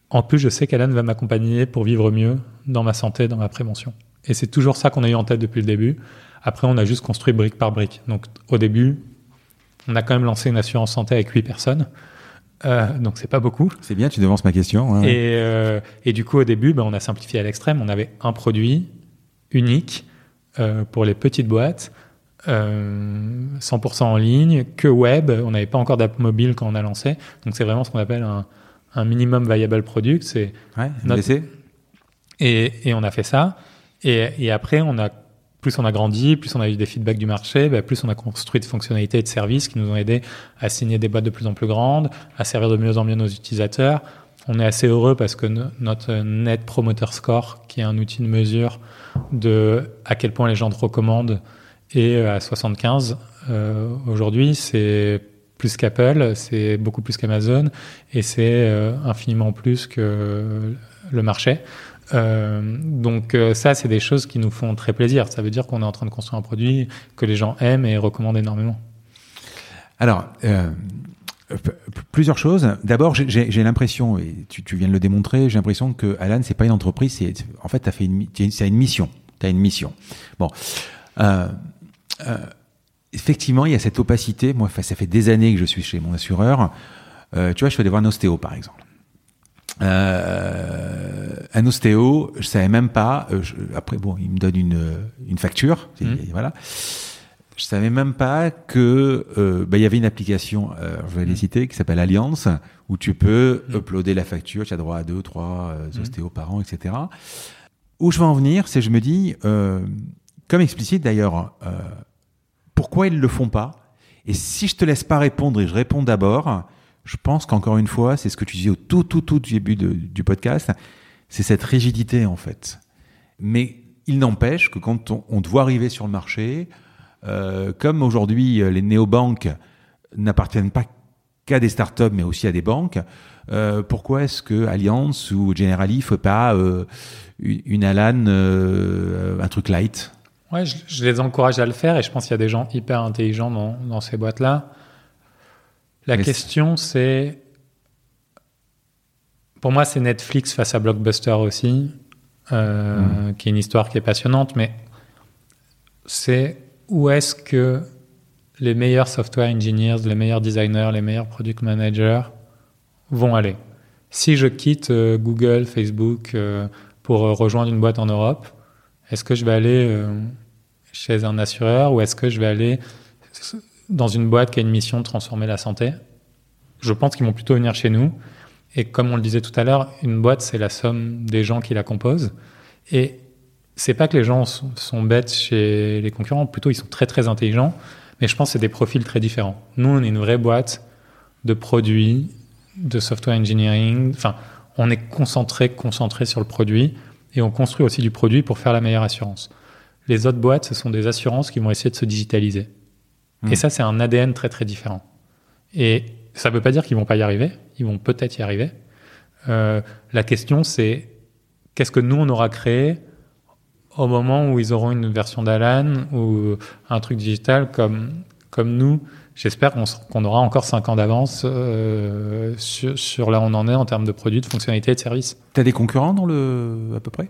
en plus, je sais qu'Alan va m'accompagner pour vivre mieux dans ma santé, dans ma prévention. Et c'est toujours ça qu'on a eu en tête depuis le début. Après, on a juste construit brique par brique. Donc, au début, on a quand même lancé une assurance santé avec 8 personnes. Euh, donc, c'est pas beaucoup. C'est bien, tu devances ma question. Et, euh, et, du coup, au début, ben, on a simplifié à l'extrême. On avait un produit unique euh, pour les petites boîtes, 100% euh, en ligne, que web. On n'avait pas encore d'app mobile quand on a lancé. Donc c'est vraiment ce qu'on appelle un, un, minimum viable product. C'est ouais, notre... et, et, on a fait ça. Et, et, après, on a plus on a grandi, plus on a eu des feedbacks du marché, bah, plus on a construit de fonctionnalités et de services qui nous ont aidés à signer des boîtes de plus en plus grandes, à servir de mieux en mieux nos utilisateurs. On est assez heureux parce que notre Net Promoter Score, qui est un outil de mesure de à quel point les gens te recommandent, est à 75 euh, aujourd'hui. C'est plus qu'Apple, c'est beaucoup plus qu'Amazon et c'est euh, infiniment plus que le marché. Euh, donc euh, ça, c'est des choses qui nous font très plaisir. Ça veut dire qu'on est en train de construire un produit que les gens aiment et recommandent énormément. Alors, euh, plusieurs choses. D'abord, j'ai l'impression, et tu, tu, viens de le démontrer, j'ai l'impression que Alan, c'est pas une entreprise, en fait, as fait une, as une mission. Tu as une mission. Bon. Euh, effectivement, il y a cette opacité. Moi, ça fait des années que je suis chez mon assureur. Tu vois, je fais aller voir un ostéo, par exemple. Euh, un ostéo, je savais même pas. Euh, après, bon, il me donne une, une facture, mmh. voilà. Je savais même pas que euh, bah, il y avait une application, euh, je vais les mmh. citer, qui s'appelle Alliance, où tu peux mmh. uploader la facture. Tu as droit à deux, trois euh, ostéos par an, etc. Où je veux en venir, c'est je me dis, euh, comme explicite d'ailleurs, pourquoi ils le font pas? Et si je te laisse pas répondre et je réponds d'abord, je pense qu'encore une fois, c'est ce que tu disais au tout, tout, tout début du podcast, c'est cette rigidité en fait. Mais il n'empêche que quand on, doit arriver sur le marché, euh, comme aujourd'hui les néobanques n'appartiennent pas qu'à des startups mais aussi à des banques, euh, pourquoi est-ce que Allianz ou Generali ne fait pas euh, une, Alan, un truc light? Ouais, je, les encourage à le faire et je pense qu'il y a des gens hyper intelligents dans ces boîtes-là. La question, c'est. Pour moi, c'est Netflix face à Blockbuster aussi, euh, mmh. qui est une histoire qui est passionnante, mais c'est où est-ce que les meilleurs software engineers, les meilleurs designers, les meilleurs product managers vont aller? Si je quitte euh, Google, Facebook euh, pour rejoindre une boîte en Europe, est-ce que je vais aller chez un assureur ou est-ce que je vais aller dans une boîte qui a une mission de transformer la santé. Je pense qu'ils vont plutôt venir chez nous. Et comme on le disait tout à l'heure, une boîte, c'est la somme des gens qui la composent. Et c'est pas que les gens sont, bêtes chez les concurrents, plutôt ils sont très très intelligents. Mais je pense que c'est des profils très différents. Nous, on est une vraie boîte de produits, de software engineering. Enfin, on est concentré, concentré sur le produit. Et on construit aussi du produit pour faire la meilleure assurance. Les autres boîtes, ce sont des assurances qui vont essayer de se digitaliser. Et hmm. ça, c'est un ADN très très différent. Et ça ne veut pas dire qu'ils vont pas y arriver. Ils vont peut-être y arriver. Euh, la question, c'est qu'est-ce que nous on aura créé au moment où ils auront une version d'Alan ou un truc digital comme comme nous. J'espère qu'on aura encore 5 ans d'avance euh, sur, sur, là où on en est en termes de produits, de fonctionnalités et de services. Tu as des concurrents dans le à peu près?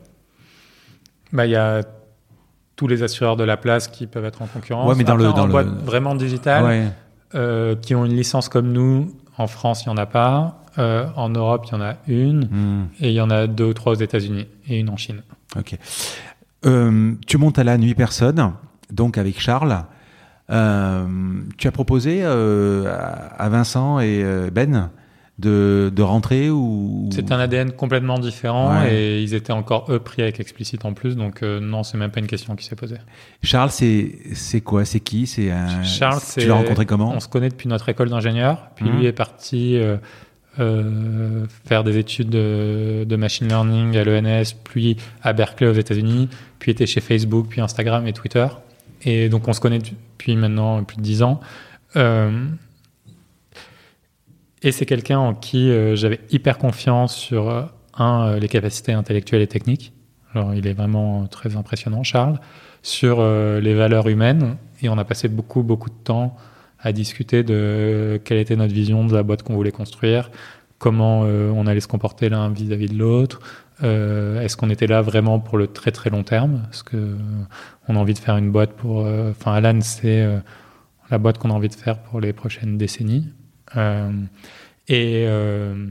Bah, il y a tous les assureurs de la place qui peuvent être en concurrence. Ouais, mais dans le, dans boîte vraiment digital, euh, qui ont une licence comme nous. En France, il n'y en a pas. Euh, en Europe, il y en a une. Hmm. Et il y en a deux ou trois aux États-Unis et une en Chine. Ok. Euh, tu montes à la nuit personne, donc avec Charles. Tu as proposé à Vincent et Ben de, de rentrer ou C'est un ADN complètement différent et ils étaient encore eux pris avec explicite en plus, donc euh, non, c'est même pas une question qui s'est posée. Charles, c'est c'est quoi? C'est qui? C'est un... Charles, tu l'as rencontré comment? On se connaît depuis notre école d'ingénieur, puis lui mmh. est parti euh, euh, faire des études de, de machine learning à l'ENS, puis à Berkeley aux États-Unis, puis était chez Facebook, puis Instagram et Twitter. Et donc on se connaît depuis maintenant plus de dix ans. Euh, et c'est quelqu'un en qui euh, j'avais hyper confiance sur, euh, un, euh, les capacités intellectuelles et techniques. Alors, il est vraiment très impressionnant, Charles. Sur les valeurs humaines. Et on a passé beaucoup, beaucoup de temps à discuter de quelle était notre vision de la boîte qu'on voulait construire, comment on allait se comporter l'un vis-à-vis de l'autre. Est-ce qu'on était là vraiment pour le très très long terme? Parce que on a envie de faire une boîte pour. Enfin, Alan, c'est la boîte qu'on a envie de faire pour les prochaines décennies. Euh, et, euh,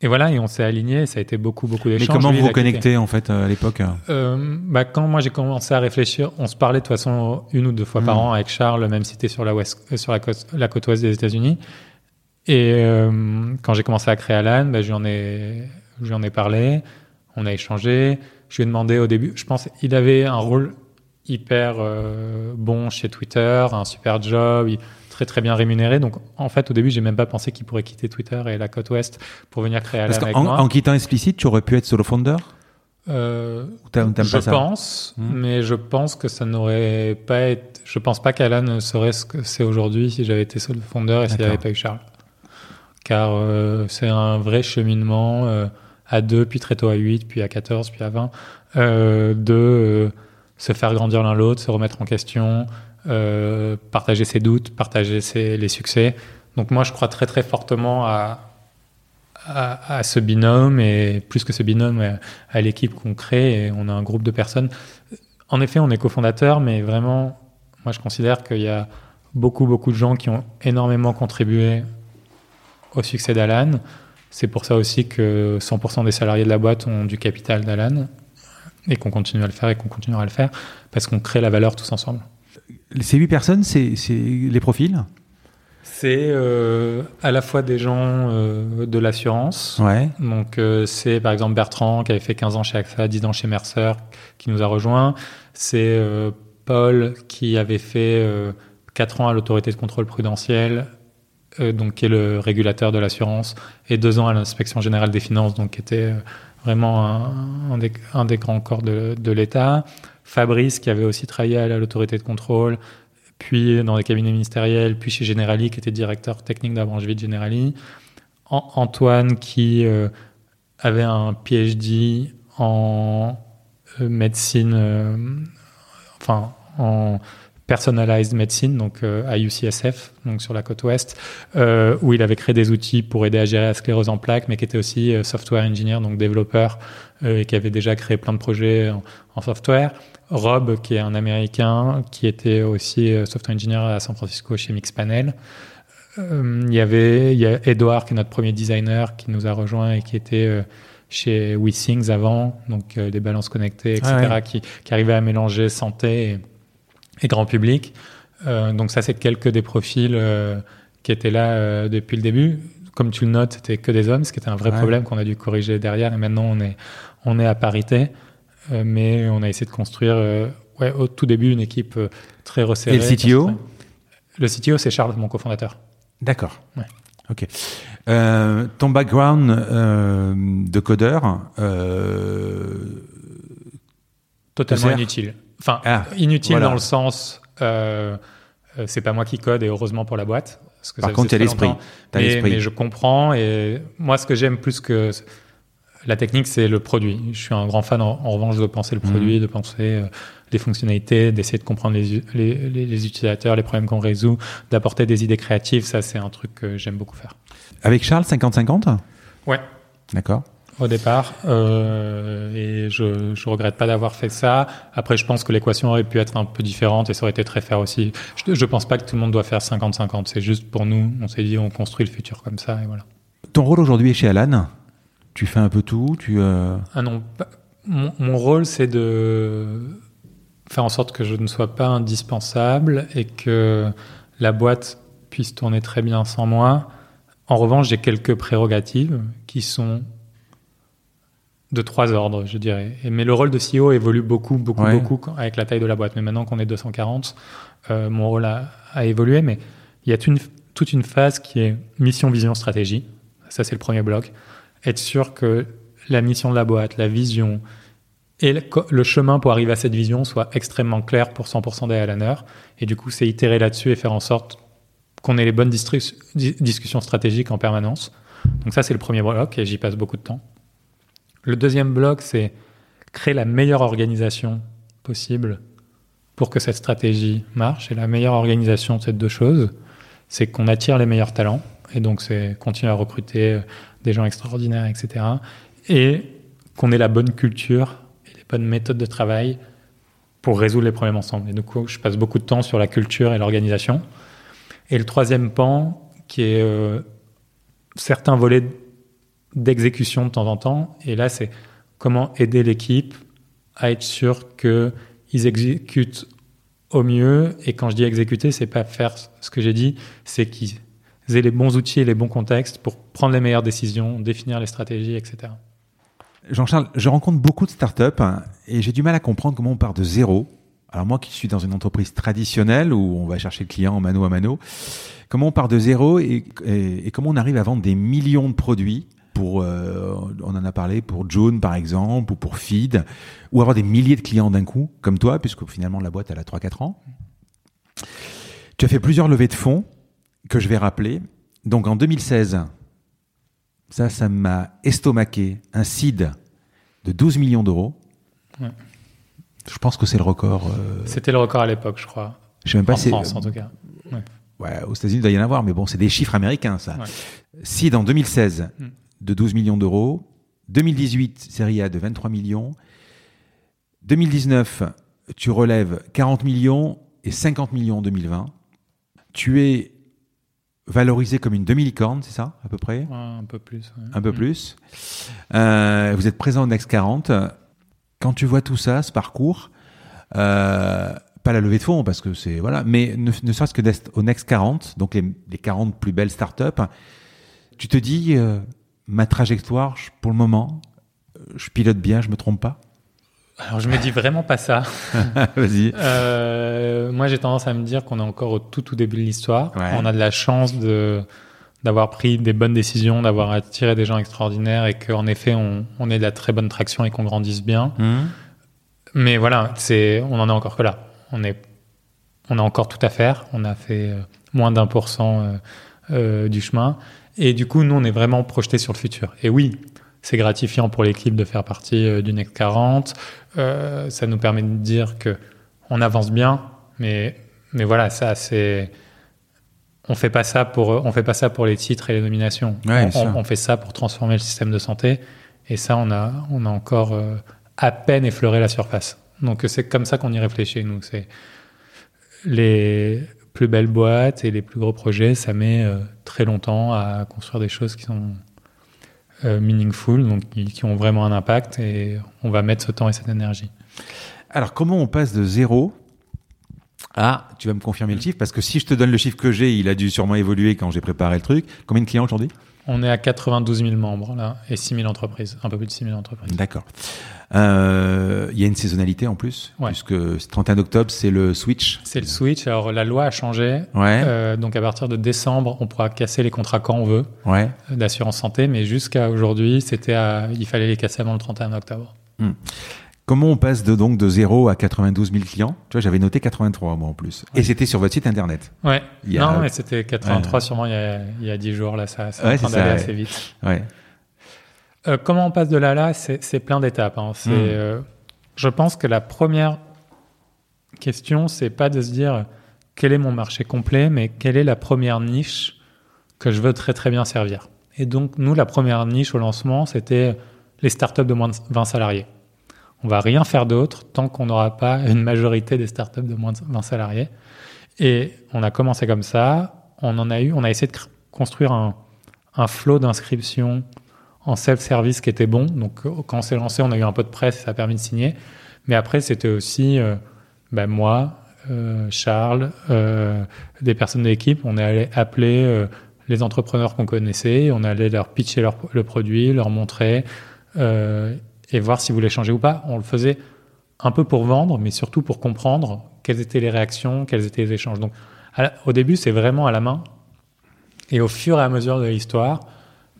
et voilà, et on s'est aligné. Ça a été beaucoup, beaucoup d'échanges. Mais comment vous vous connectez en fait à l'époque euh, bah, Quand moi j'ai commencé à réfléchir, on se parlait de toute façon une ou deux fois par hmm. an avec Charles, même si c'était sur la, ouest, sur la côte, la côte ouest des États-Unis. Et quand j'ai commencé à créer Alan, bah, je, lui en ai, ai parlé, on a échangé. Je lui ai demandé au début, je pense, il avait un rôle hyper euh, bon chez Twitter, un super job, très très bien rémunéré. Donc en fait, au début, j'ai même pas pensé qu'il pourrait quitter Twitter et la côte ouest pour venir créer Alan avec moi. En quittant Explicit, tu aurais pu être solo founder euh, je pense, hmm. mais je pense que ça n'aurait pas été. Je pense pas qu'Alan serait ce que c'est aujourd'hui si j'avais été solo founder et s'il n'y avait pas eu Charles. Car euh, c'est un vrai cheminement euh, à 2, puis très tôt à 8, puis à 14, puis à 20, euh, de se faire grandir l'un l'autre, se remettre en question, partager ses doutes, partager les succès. Donc moi, je crois très très fortement à, à, ce binôme et plus que ce binôme, à, l'équipe qu'on crée. Et on a un groupe de personnes. En effet, on est cofondateur, mais vraiment, moi, je considère qu'il y a beaucoup, beaucoup de gens qui ont énormément contribué au succès d'Alan. C'est pour ça aussi que 100% des salariés de la boîte ont du capital d'Alan et qu'on continue à le faire et qu'on continuera à le faire parce qu'on crée la valeur tous ensemble. Ces huit personnes, c'est les profils c'est euh, à la fois des gens euh, de l'assurance. Ouais. Donc, euh, c'est par exemple Bertrand qui avait fait 15 ans chez AXA, 10 ans chez Mercer, qui nous a rejoint. C'est Paul qui avait fait 4 ans à l'autorité de contrôle prudentiel, donc qui est le régulateur de l'assurance, et 2 ans à l'inspection générale des finances, donc qui était vraiment un, des, un, des, grands corps de, de l'État. Fabrice qui avait aussi travaillé à l'autorité de contrôle puis dans les cabinets ministériels, puis chez Generali, qui était directeur technique de la de Generali. Antoine, qui euh, avait un PhD en euh, médecine, euh, enfin en personalized medicine, donc à UCSF, donc sur la côte ouest, où il avait créé des outils pour aider à gérer la sclérose en plaques, mais qui était aussi software engineer, donc développeur, et qui avait déjà créé plein de projets en software. Rob, qui est un Américain, qui était aussi euh, software engineer à San Francisco chez Mixpanel. Euh, il y avait il y a Edouard, qui est notre premier designer, qui nous a rejoint et qui était euh, chez WeThings avant, donc des balances connectées, etc., ah qui, qui arrivait à mélanger santé et, grand public. donc ça, c'est quelques des profils qui étaient là depuis le début. Comme tu le notes, c'était que des hommes, ce qui était un vrai problème qu'on a dû corriger derrière. Et maintenant, on est, on est à parité. Euh, mais on a essayé de construire euh, ouais, au tout début une équipe euh, très resserrée. Et le CTO Le CTO, c'est Charles, mon cofondateur. D'accord. Ouais. Ok. Euh, ton background euh, de codeur Totalement inutile. Enfin, ah, inutile dans le sens, c'est pas moi qui code et heureusement pour la boîte. Parce que Par contre, il y a l'esprit. Mais, mais, je comprends et moi, ce que j'aime plus que la technique, c'est le produit. Je suis un grand fan, en, revanche, de penser le mhm. produit, de penser euh, les fonctionnalités, d'essayer de comprendre les, les, utilisateurs, les problèmes qu'on résout, d'apporter des idées créatives. Ça, c'est un truc que j'aime beaucoup faire. Avec Charles, 50-50 Ouais. D'accord. Au départ, euh, et je, je regrette pas d'avoir fait ça. Après, je pense que l'équation aurait pu être un peu différente et ça aurait été très faire aussi. Je, je pense pas que tout le monde doit faire 50-50. C'est juste pour nous, on s'est dit, on construit le futur comme ça et voilà. Ton rôle aujourd'hui est chez Alan? Tu fais un peu tout tu, euh, Ah non, mon, rôle c'est de faire en sorte que je ne sois pas indispensable et que la boîte puisse tourner très bien sans moi. En revanche, j'ai quelques prérogatives qui sont de trois ordres, je dirais. Et, mais le rôle de CEO évolue beaucoup, beaucoup, beaucoup avec la taille de la boîte. Mais maintenant qu'on est 240, euh, mon rôle a, a, évolué. Mais il y a une, toute une phase qui est mission, vision, stratégie. Ça, c'est le premier bloc être sûr que la mission de la boîte, la vision et le chemin pour arriver à cette vision soit extrêmement clair pour 100% des. Et du coup, c'est itérer là-dessus et faire en sorte qu'on ait les bonnes discussions stratégiques en permanence. Donc ça, c'est le premier bloc et j'y passe beaucoup de temps. Le deuxième bloc, c'est créer la meilleure organisation possible pour que cette stratégie marche. Et la meilleure organisation de ces deux choses, c'est qu'on attire les meilleurs talents. Et donc, c'est continuer à recruter des gens extraordinaires, etc. Et qu'on ait la bonne culture et les bonnes méthodes de travail pour résoudre les problèmes ensemble. Et du coup, je passe beaucoup de temps sur la culture et l'organisation. Et le troisième pan, qui est euh, certains volets d'exécution de temps en temps. Et là, c'est comment aider l'équipe à être sûr qu'ils exécutent au mieux. Et quand je dis exécuter, c'est pas faire ce que j'ai dit, c'est qu'ils aient les bons outils et les bons contextes pour prendre les meilleures décisions, définir les stratégies, etc. Jean-Charles, je rencontre beaucoup de startups et j'ai du mal à comprendre comment on part de zéro Alors moi qui suis dans une entreprise traditionnelle où on va chercher le client en mano à mano, comment on part de zéro et, comment on arrive à vendre des millions de produits pour, euh, on en a parlé pour June par exemple, ou pour Feed, ou avoir des milliers de clients d'un coup, comme toi, puisque finalement la boîte elle a 3-4 ans. Tu as fait plusieurs levées de fonds que je vais rappeler. Donc en 2016, ça, ça m'a estomaqué un seed de 12 millions d'euros. Je pense que c'est le record. Euh, C'était le record à l'époque, je crois. Je sais même pas en France, en tout cas. Ouais. aux États-Unis, il doit y en avoir, mais bon, c'est des chiffres américains, ça. Seed en 2016 mm. de 12 millions d'euros. 2018, série A de 23 millions. 2019, tu relèves 40 millions et 50 millions en 2020. Tu es valorisé comme une demi-licorne, c'est ça, à peu près? Un peu plus. Un peu mm. plus. Euh, vous êtes présent au Next 40. Quand tu vois tout ça, ce parcours, euh, pas la levée de fonds, parce que c'est. Voilà, mais ne, serait-ce que au Next 40, donc les, les 40 plus belles startups, tu te dis, euh, ma trajectoire, pour le moment, je pilote bien, je me trompe pas? Alors je me dis vraiment pas ça. Vas-y. Euh, moi j'ai tendance à me dire qu'on est encore au tout tout début de l'histoire. On a de la chance de d'avoir pris des bonnes décisions, d'avoir attiré des gens extraordinaires et qu'en effet on, on ait de la très bonne traction et qu'on grandisse bien. Mmh. Mais voilà, c'est on en est encore que là. On est on a encore tout à faire. On a fait euh, moins d'un pour cent euh, euh, du chemin. Et du coup, nous, on est vraiment projeté sur le futur. Et oui, c'est gratifiant pour l'équipe de faire partie euh, du NEC 40. Euh, ça nous permet de dire que on avance bien, mais mais voilà, ça c'est on fait pas ça pour on fait pas ça pour les titres et les nominations. on, fait ça pour transformer le système de santé. Et ça, on a on a encore euh, à peine effleuré la surface. Donc c'est comme ça qu'on y réfléchit. Nous, c'est les plus belles boîtes et les plus gros projets, ça met très longtemps à construire des choses qui sont euh, meaningful, donc qui, ont vraiment un impact, et on va mettre ce temps et cette énergie. Alors, comment on passe de zéro à, tu vas me confirmer le chiffre, parce que si je te donne le chiffre que j'ai, il a dû sûrement évoluer quand j'ai préparé le truc. Combien de clients aujourd'hui? On est à 92 000 membres, là, et 6 000 entreprises, un peu plus de 6 000 entreprises. D'accord. Euh, il y a une saisonnalité en plus, puisque 31 octobre, c'est le switch. C'est le switch. Alors la loi a changé. Ouais. Euh, donc à partir de décembre, on pourra casser les contrats quand on veut ouais. d'assurance santé, mais jusqu'à aujourd'hui, c'était il fallait les casser avant le 31 octobre. Hmm. Comment on passe de donc de 0 à 92 000 clients? Tu vois, j'avais noté 83 moi en plus. Et c'était sur votre site internet. Ouais. Non, mais c'était 83 sûrement il y, a, il y a 10 jours là, ça, ça ouais, en assez vite. Ouais. Euh, comment on passe de là à là? C'est plein d'étapes. Hein. Hmm. Euh, je pense que la première question, c'est pas de se dire quel est mon marché complet, mais quelle est la première niche que je veux très très bien servir? Et donc nous, la première niche au lancement, c'était les startups de moins de 20 salariés. On va rien faire d'autre tant qu'on n'aura pas une majorité des startups de moins de 20 salariés. Et on a commencé comme ça. On en a eu, on a essayé de construire un, un flot d'inscriptions en self-service qui était bon. Donc, euh, quand on s'est lancé, on a eu un peu de presse, ça a permis de signer. Mais après, c'était aussi euh, ben, moi, euh, Charles, des personnes de l'équipe. On est allé appeler les entrepreneurs qu'on connaissait, on allait leur pitcher leur, le produit, leur montrer et voir s'ils voulaient changer ou pas. On le faisait un peu pour vendre, mais surtout pour comprendre quelles étaient les réactions, quels étaient les échanges. Donc, au début, c'est vraiment à la main. Et au fur et à mesure de l'histoire,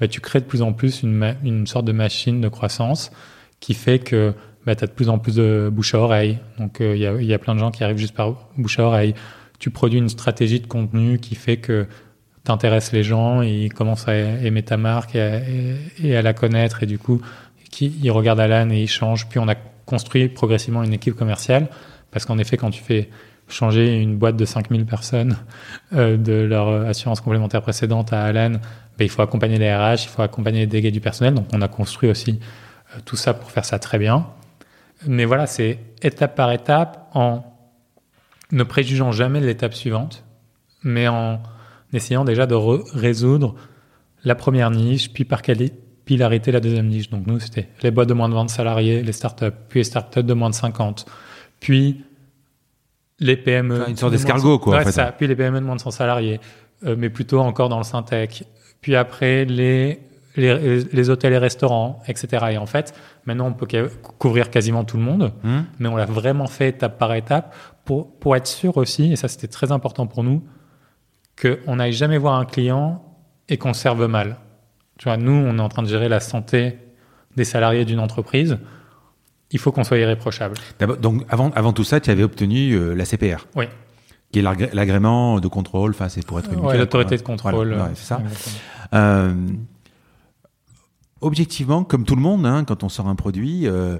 bah, tu crées de plus en plus une, une, sorte de machine de croissance qui fait que bah, tu as de plus en plus de bouche à oreille. Donc il euh, y, a, y, a, plein de gens qui arrivent juste par bouche à oreille. Tu produis une stratégie de contenu qui fait que tu intéresses les gens, ils commencent à aimer ta marque et à, et, à la connaître et du coup qui, ils regardent Alan et ils changent. Puis on a construit progressivement une équipe commerciale parce qu'en effet quand tu fais changer une boîte de 5000 personnes euh, de leur assurance complémentaire précédente à Alan, ben, il faut accompagner les RH, il faut accompagner les délégués du personnel. Donc, on a construit aussi euh, tout ça pour faire ça très bien. Mais voilà, c'est étape par étape en ne préjugeant jamais l'étape suivante, mais en essayant déjà de résoudre la première niche, puis par capillarité la deuxième niche. Donc nous, c'était les boîtes de moins de 20 salariés, les startups, puis les startups de moins de 50, puis les PME. une sorte d'escargot, quoi. Ouais, ça. Puis les PME de moins de 100 salariés, euh, mais plutôt encore dans le syntec, puis après, les les, hôtels et restaurants, etc. Et en fait, maintenant, on peut couvrir quasiment tout le monde, mmh. mais on l'a vraiment fait étape par étape pour, pour être sûr aussi, et ça c'était très important pour nous, qu'on n'aille jamais voir un client et qu'on serve mal. Tu vois, nous, on est en train de gérer la santé des salariés d'une entreprise. Il faut qu'on soit irréprochable. Donc, avant, avant tout ça, tu avais obtenu euh, la CPR. Oui. Qui est l'agrément de contrôle, enfin, c'est pour être une Oui, l'autorité de contrôle. c'est ça. Euh, objectivement, comme tout le monde, hein, quand on sort un produit, euh,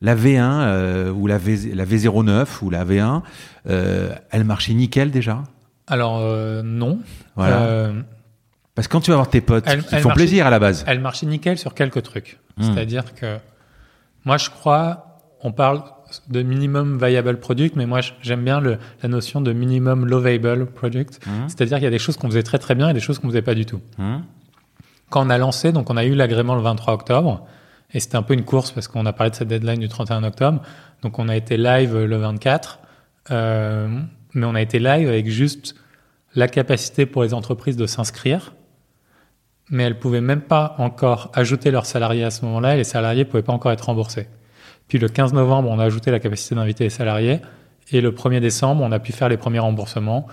la V1 ou la, v, la V09 ou la V1, elle marchait nickel déjà? Alors, non. Voilà. Parce que quand tu vas voir tes potes, ils font plaisir à la base. Elle marchait nickel sur quelques trucs. Hmm. C'est-à-dire que moi, je crois, on parle de minimum viable product, mais moi, j'aime bien le, la notion de minimum low viable product. Hmm. C'est-à-dire qu'il y a des choses qu'on faisait très très bien et des choses qu'on faisait pas du tout. Hmm. Quand on a lancé, donc on a eu l'agrément le 23 octobre, et c'était un peu une course parce qu'on a parlé de cette deadline du 31 octobre. Donc on a été live le 24, euh, mais on a été live avec juste la capacité pour les entreprises de s'inscrire mais elles pouvaient même pas encore ajouter leurs salariés à ce moment-là et les salariés pouvaient pas encore être remboursés. Puis le 15 novembre, on a ajouté la capacité d'inviter les salariés et le 1er décembre, on a pu faire les premiers remboursements,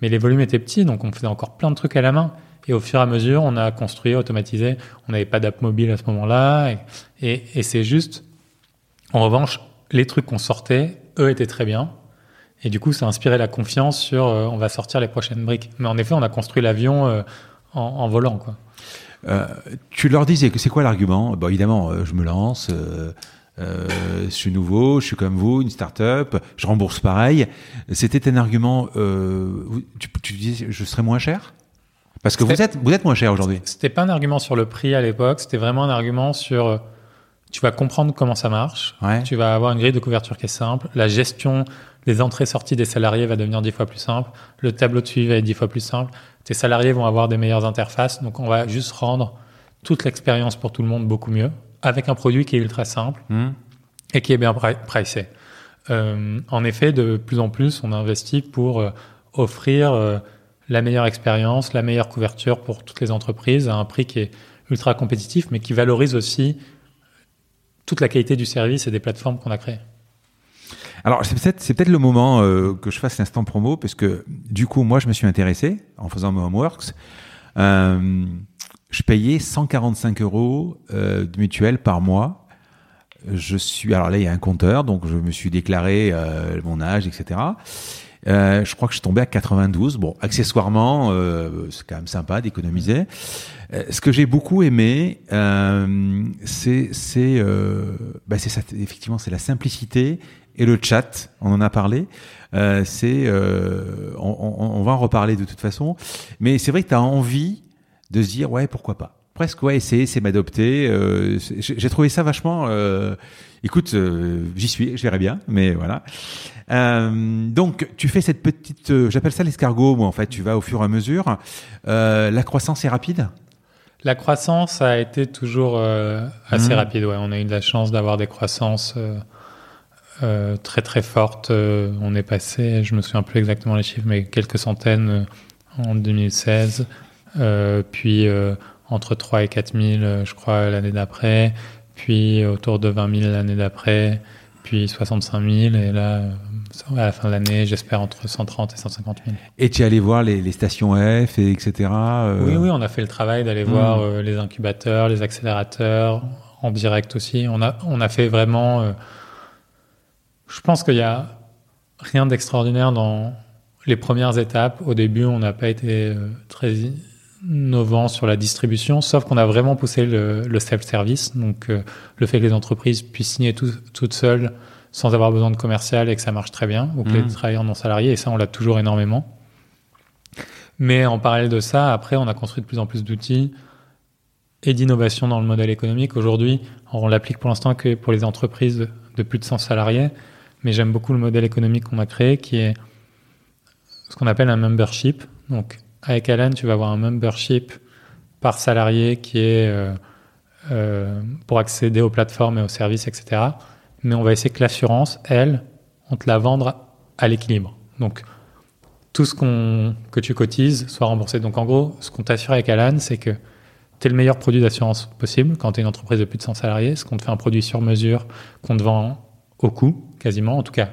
mais les volumes étaient petits, donc on faisait encore plein de trucs à la main. Et au fur et à mesure, on a construit, automatisé. On n'avait pas d'app mobile à ce moment-là. Et, c'est juste, en revanche, les trucs qu'on sortait, eux étaient très bien. Et du coup, ça a inspiré la confiance sur euh, on va sortir les prochaines briques. Mais en effet, on a construit l'avion euh, en, en, volant. Quoi. Euh, tu leur disais que c'est quoi l'argument? Bon, évidemment, euh, je me lance. Euh, je suis nouveau, je suis comme vous, une start-up, je rembourse pareil. C'était un argument. tu, tu disais, je serais moins cher? Parce que vous êtes, vous êtes moins cher aujourd'hui. C'était pas un argument sur le prix à l'époque. C'était vraiment un argument sur. Tu vas comprendre comment ça marche. Tu vas avoir une grille de couverture qui est simple. La gestion des entrées-sorties des salariés va devenir dix fois plus simple. Le tableau de suivi va être dix fois plus simple tes salariés vont avoir des meilleures interfaces. Donc, on va juste rendre toute l'expérience pour tout le monde beaucoup mieux avec un produit qui est ultra simple hmm. et qui est bien pricé. Euh, en effet, de plus en plus, on investit pour euh, offrir euh, la meilleure expérience, la meilleure couverture pour toutes les entreprises à un prix qui est ultra compétitif, mais qui valorise aussi toute la qualité du service et des plateformes qu'on a créées. Alors c'est peut-être c'est peut-être le moment euh, que je fasse l'instant promo parce que du coup moi je me suis intéressé en faisant mes homeworks. Euh, je payais 145 euros euh, de mutuelle par mois. Je suis alors là il y a un compteur donc je me suis déclaré euh, mon âge etc. Euh, je crois que je suis tombé à 92. Bon, accessoirement, euh, c'est quand même sympa d'économiser. Euh, ce que j'ai beaucoup aimé, euh, c'est c'est bah c'est effectivement c'est la simplicité et le chat, on en a parlé. Euh, c'est, euh, on, on, va en reparler de toute façon. Mais c'est vrai que tu as envie de se dire, ouais, pourquoi pas. Presque, ouais, essayer, c'est m'adopter. Euh, j'ai trouvé ça vachement. Euh, écoute, euh, j'y suis, je verrai bien, mais voilà. donc, tu fais cette petite, j'appelle ça l'escargot, moi en fait. Tu vas au fur et à mesure. la croissance est rapide? La croissance a été toujours assez mmh. rapide. Ouais, on a eu de la chance d'avoir des croissances euh, très très forte. Euh, on est passé, je me souviens plus exactement les chiffres, mais quelques centaines euh, en 2016, puis entre 3 et 4 000, je crois, l'année d'après, puis autour de 20 000 l'année d'après, puis 65 000, et là, à la fin de l'année, j'espère entre 130 et 150 000. Et tu es allé voir les, stations F, et etc. Oui, oui, on a fait le travail d'aller hmm. voir les incubateurs, les accélérateurs, en direct aussi. On a, on a fait vraiment je pense qu'il y a rien d'extraordinaire dans les premières étapes. Au début, on n'a pas été euh, très innovant sur la distribution, sauf qu'on a vraiment poussé le, self-service, donc euh, le fait que les entreprises puissent signer toutes seules sans avoir besoin de commercial et que ça marche très bien, ou que les mmh. travailleurs non salariés, et ça, on l'a toujours énormément. Mais en parallèle de ça, après, on a construit de plus en plus d'outils et d'innovation dans le modèle économique. Aujourd'hui, on l'applique pour l'instant que pour les entreprises de plus de 100 salariés, mais j'aime beaucoup le modèle économique qu'on a créé qui est ce qu'on appelle un membership. Donc, avec Alan, tu vas avoir un membership par salarié qui est euh, euh, pour accéder aux plateformes et aux services, etc. Mais on va essayer que l'assurance, elle, on te la vendre à l'équilibre. Donc, tout ce que tu cotises soit remboursé. Donc, en gros, ce qu'on t'assure avec Alan, c'est que tu es le meilleur produit d'assurance possible quand tu es une entreprise de plus de 100 salariés, ce qu'on te fait un produit sur mesure qu'on te vend au coût, quasiment. En tout cas,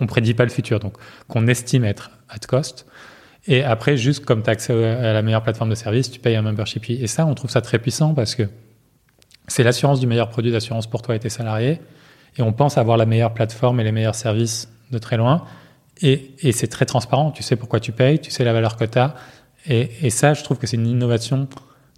on prédit pas le futur, donc qu'on estime être at cost. Et après, juste comme tu as accès à la meilleure plateforme de service, tu payes un membership. Et ça, on trouve ça très puissant parce que c'est l'assurance du meilleur produit d'assurance pour toi et tes salariés. Et on pense avoir la meilleure plateforme et les meilleurs services de très loin. Et, et c'est très transparent. Tu sais pourquoi tu payes, tu sais la valeur que tu as. Et, et ça, je trouve que c'est une innovation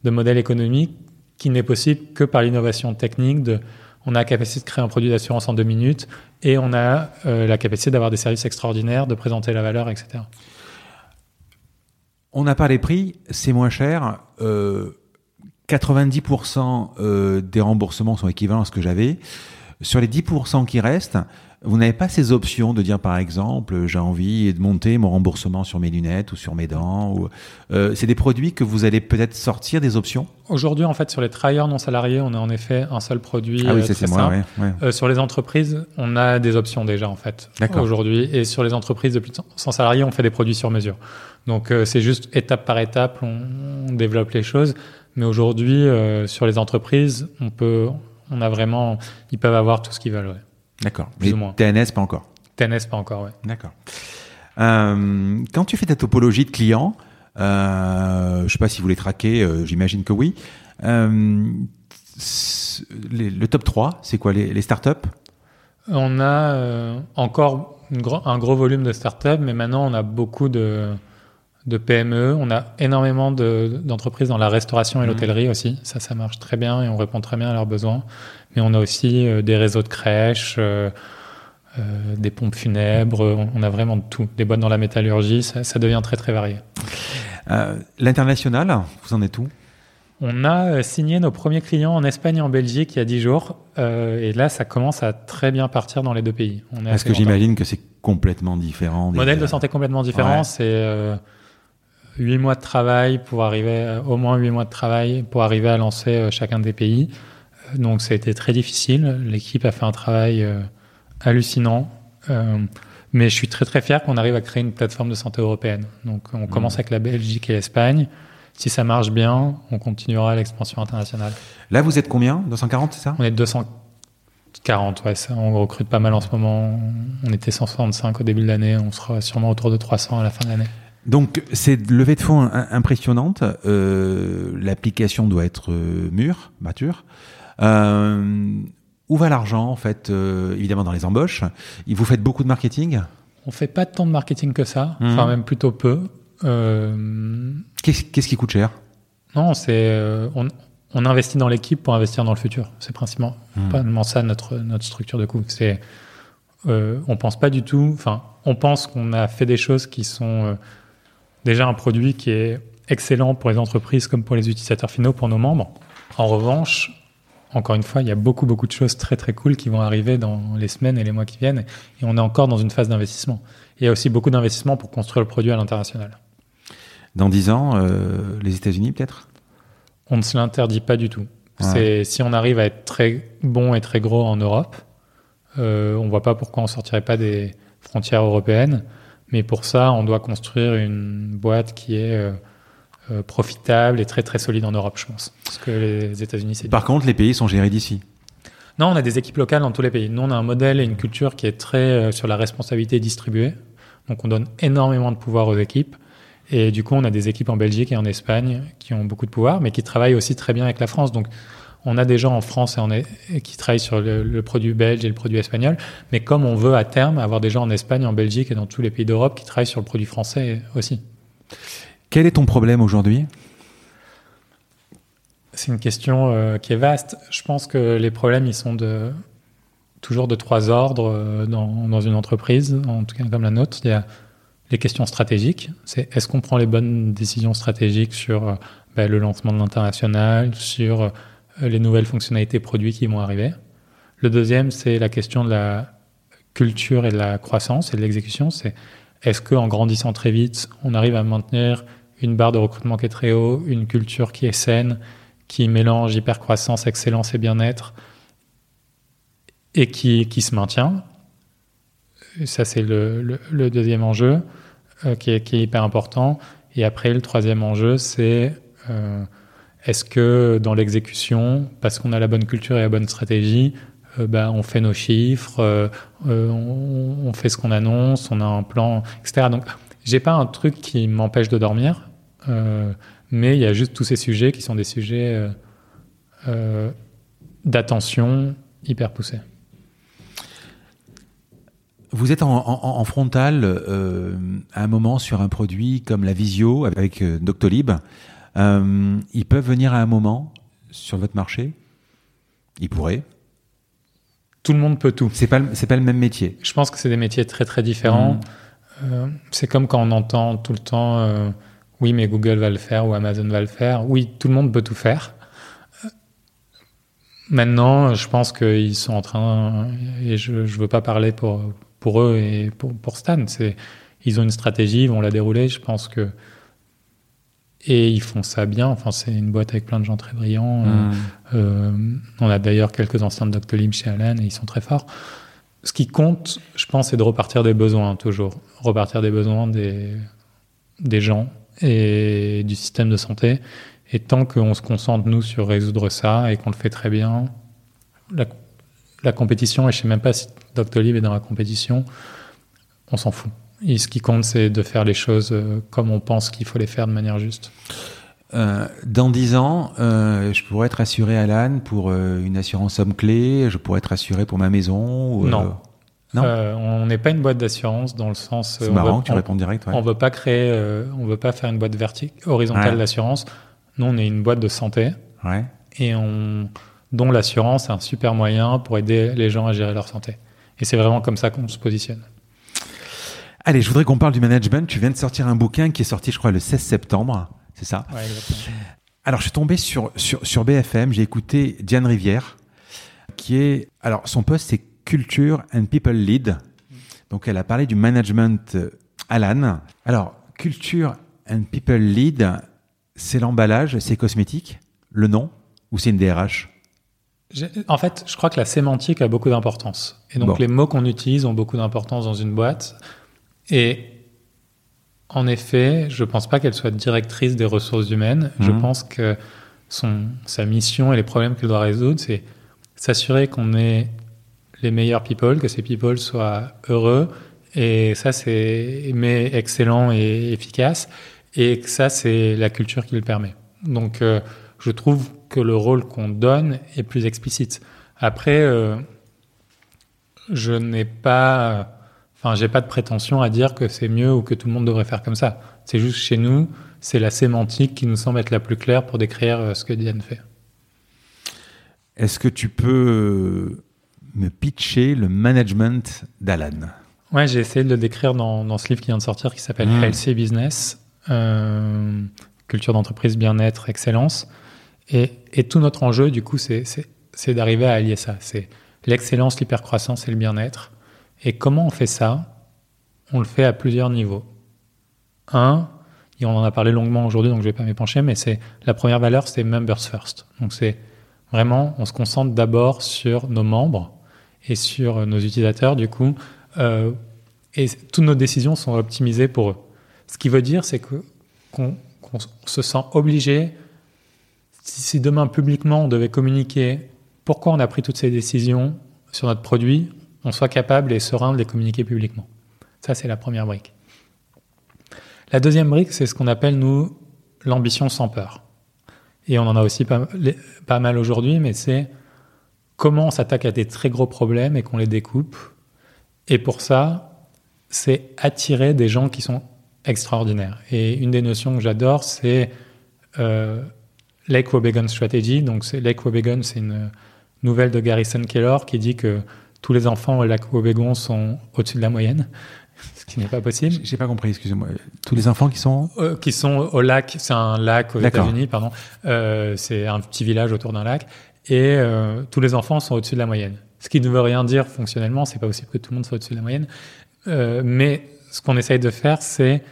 de modèle économique qui n'est possible que par l'innovation technique de on a la capacité de créer un produit d'assurance en deux minutes et on a euh, la capacité d'avoir des services extraordinaires, de présenter la valeur, etc. On n'a pas les prix, c'est moins cher. Euh, 90% euh, des remboursements sont équivalents à ce que j'avais. Sur les 10% qui restent, vous n'avez pas ces options de dire par exemple j'ai envie de monter mon remboursement sur mes lunettes ou sur mes dents ou euh, c'est des produits que vous allez peut-être sortir des options? Aujourd'hui en fait sur les travailleurs non salariés on a en effet un seul produit ah oui, euh, c'est moi, ouais, ouais. Euh, sur les entreprises on a des options déjà en fait D'accord. aujourd'hui et sur les entreprises de plus de 100 salariés on fait des produits sur mesure. Donc euh, c'est juste étape par étape on, on développe les choses mais aujourd'hui euh, sur les entreprises on peut on a vraiment ils peuvent avoir tout ce qu'ils veulent. Ouais. D'accord. Plus Mais ou moins. TNS pas encore. TNS pas encore ouais. D'accord. Euh, quand tu fais ta topologie de clients, euh, je sais pas si vous les traquez, euh, j'imagine que oui. Les- le top 3, c'est quoi les, les startups? On a encore gro- un gros volume de startups, mais maintenant on a beaucoup de, de PME. On a énormément de- d'entreprises dans la restauration et Mhm. l'hôtellerie aussi. Ça, ça marche très bien et on répond très bien à leurs besoins. Mais on a aussi euh, des réseaux de crèches, euh, euh, des pompes funèbres. On a vraiment de tout. Des boîtes dans la métallurgie. Ça, ça devient très très varié. L'international, vous en êtes où? On a signé nos premiers clients en Espagne et en Belgique il y a 10 jours. Euh, et là, ça commence à très bien partir dans les deux pays. On est Parce que j'imagine que c'est complètement différent. des- Modèle de santé complètement différent, Ouais. c'est euh, 8 mois de travail pour arriver, au moins 8 mois de travail pour arriver à lancer euh, chacun des pays. Donc ça a été très difficile. L'équipe a fait un travail euh, hallucinant. Euh, mais je suis très très fier qu'on arrive à créer une plateforme de santé européenne. Donc on commence avec la Belgique et l'Espagne. Si ça marche bien, on continuera l'expansion internationale. Là, vous êtes combien? 240, c'est ça? On est 240, ouais, ça, on recrute pas mal en ce moment. On était 165 au début de l'année, on sera sûrement autour de 300 à la fin de l'année. Donc, c'est une levée de fonds im- impressionnante. Euh, L'application doit être mûre, mature. Euh, où va l'argent, en fait euh, Évidemment, dans les embauches? Vous faites beaucoup de marketing? On fait pas tant de marketing que ça, Mhm. enfin même plutôt peu. Euh, Qu'est-ce qui coûte cher? Non, c'est on, on investit dans l'équipe pour investir dans le futur. C'est principalement Mhm. ça notre notre structure de coût. C'est euh, on pense pas du tout. Enfin, on pense qu'on a fait des choses qui sont euh, déjà un produit qui est excellent pour les entreprises comme pour les utilisateurs finaux, pour nos membres. En revanche, encore une fois, il y a beaucoup beaucoup de choses très très cool qui vont arriver dans les semaines et les mois qui viennent, et on est encore dans une phase d'investissement. Il y a aussi beaucoup d'investissement pour construire le produit à l'international. Dans 10 ans, euh, les États-Unis, peut-être? On ne se l'interdit pas du tout. Ouais. C'est si on arrive à être très bon et très gros en Europe, euh, on voit pas pourquoi on sortirait pas des frontières européennes. Mais pour ça, on doit construire une boîte qui est euh, euh, profitable et très très solide en Europe, je pense. Parce que les États-Unis, c'est Par contre, les pays sont gérés d'ici. non, on a des équipes locales dans tous les pays. Nous, on a un modèle et une culture qui est très euh, sur la responsabilité distribuée. Donc, on donne énormément de pouvoir aux équipes. Et du coup, on a des équipes en Belgique et en Espagne qui ont beaucoup de pouvoir, mais qui travaillent aussi très bien avec la France. Donc, on a des gens en France et en, et qui travaillent sur le, le produit belge et le produit espagnol. Mais comme on veut à terme avoir des gens en Espagne, en Belgique et dans tous les pays d'Europe qui travaillent sur le produit français aussi. Quel est ton problème aujourd'hui? C'est une question euh, qui est vaste. Je pense que les problèmes, ils sont toujours de trois ordres euh, dans, une entreprise, en tout cas comme la nôtre. Il y a les questions stratégiques. C'est est-ce qu'on prend les bonnes décisions stratégiques sur euh, ben, le lancement de l'international, sur les nouvelles fonctionnalités produits qui vont arriver? Le deuxième, c'est la question de la culture et de la croissance et de l'exécution. C'est est-ce qu'en grandissant très vite, on arrive à maintenir une barre de recrutement qui est très haut, une culture qui est saine, qui mélange hypercroissance, excellence et bien-être, et qui, qui se maintient. Ça, c'est le, le, deuxième enjeu euh, qui, est, hyper important. Et après, le troisième enjeu, c'est euh, est-ce que dans l'exécution, parce qu'on a la bonne culture et la bonne stratégie, euh, bah, on fait nos chiffres, on, on, fait ce qu'on annonce, on a un plan, etc. Donc, j'ai pas un truc qui m'empêche de dormir, mais il y a juste tous ces sujets qui sont des sujets d'attention hyper poussés. Vous êtes en, en, en frontal euh, à un moment sur un produit comme la Visio avec euh, Doctolib. Euh, ils peuvent venir à un moment sur votre marché? Ils pourraient Tout le monde peut tout. C'est pas pas le même métier. Je pense que c'est des métiers très très différents. Mmh. Euh, c'est comme quand on entend tout le temps euh, oui mais Google va le faire ou Amazon va le faire. Oui, tout le monde peut tout faire. Maintenant, je pense qu'ils sont en train, et je ne veux pas parler pour, pour eux et pour, pour Stan. C'est, ils ont une stratégie, ils vont la dérouler. Je pense que et ils font ça bien. Enfin, c'est une boîte avec plein de gens très brillants. Mmh. Euh, on a d'ailleurs quelques anciens de Doctolib chez Allen et ils sont très forts. Ce qui compte, je pense, c'est de repartir des besoins toujours, repartir des besoins des des gens et du système de santé. Et tant qu'on se concentre nous sur résoudre ça et qu'on le fait très bien, la, la compétition, et je sais même pas si Doctolib est dans la compétition, on s'en fout. Et ce qui compte, c'est de faire les choses euh, comme on pense qu'il faut les faire de manière juste. Euh, dans dix ans, euh, je pourrais être assuré à l'âne pour euh, une assurance somme clé, je pourrais être assuré pour ma maison ou, Non. Non on n'est pas une boîte d'assurance dans le sens. C'est marrant, veut, tu on, réponds direct. Ouais. On veut pas créer, on veut pas faire une boîte verticale, horizontale ouais. d'assurance. Nous, on est une boîte de santé. Ouais. Et on, dont l'assurance est un super moyen pour aider les gens à gérer leur santé. Et c'est vraiment comme ça qu'on se positionne. Allez, je voudrais qu'on parle du management. Tu viens de sortir un bouquin qui est sorti, je crois, le 16 septembre. C'est ça? Exactement. Alors, je suis tombé sur, sur, sur BFM. J'ai écouté Diane Rivière, qui est. Alors, son poste, c'est Culture and People Lead. Donc, elle a parlé du management Alan. Alors, Culture and People Lead, c'est l'emballage, c'est cosmétique, le nom, ou c'est une DRH en fait, je crois que la sémantique a beaucoup d'importance. Et donc, bon. les mots qu'on utilise ont beaucoup d'importance dans une boîte. Et en effet, je ne pense pas qu'elle soit directrice des ressources humaines. Mmh. Je pense que son, sa mission et les problèmes qu'elle doit résoudre, c'est s'assurer qu'on ait les meilleurs people, que ces people soient heureux. Et ça, c'est mais excellent et efficace. Et ça, c'est la culture qui le permet. Donc, euh, je trouve que le rôle qu'on donne est plus explicite. Après, euh, je n'ai pas, enfin, j'ai pas de prétention à dire que c'est mieux ou que tout le monde devrait faire comme ça. C'est juste chez nous, c'est la sémantique qui nous semble être la plus claire pour décrire euh, ce que Diane fait. Est-ce que tu peux me pitcher le management d'Alan Ouais, j'ai essayé de le décrire dans, dans, ce livre qui vient de sortir qui s'appelle mmh. Healthy Business, euh, culture d'entreprise, bien-être, excellence. Et, et, tout notre enjeu, du coup, c'est d'arriver à allier ça. C'est l'excellence, l'hypercroissance et le bien-être. Et comment on fait ça? On le fait à plusieurs niveaux. Un, et on en a parlé longuement aujourd'hui, donc je ne vais pas m'y pencher, mais c'est la première valeur, c'est members first. Donc c'est vraiment, on se concentre d'abord sur nos membres et sur nos utilisateurs, du coup, euh, et toutes nos décisions sont optimisées pour eux. Ce qui veut dire, c'est qu'on qu se sent obligé si demain publiquement on devait communiquer pourquoi on a pris toutes ces décisions sur notre produit, on soit capable et serein de les communiquer publiquement. Ça, c'est la première brique. La deuxième brique, c'est ce qu'on appelle, nous, l'ambition sans peur. Et on en a aussi pas mal aujourd'hui, mais c'est comment on s'attaque à des très gros problèmes et qu'on les découpe. Et pour ça, c'est attirer des gens qui sont extraordinaires. Et une des notions que j'adore, c'est euh, Lake Wobegon Strategy. Donc, Lake Wobegon, c'est une nouvelle de Garrison Keillor qui dit que tous les enfants au lac Wobegon sont au-dessus de la moyenne, ce qui n'est pas possible. J'ai pas compris, excusez-moi. Tous les enfants qui sont euh, qui sont au lac, c'est un lac aux États-Unis, pardon. Euh, c'est un petit village autour d'un lac, et euh, tous les enfants sont au-dessus de la moyenne. Ce qui ne veut rien dire fonctionnellement, c'est pas possible que tout le monde soit au-dessus de la moyenne. Euh, mais ce qu'on essaye de faire, c'est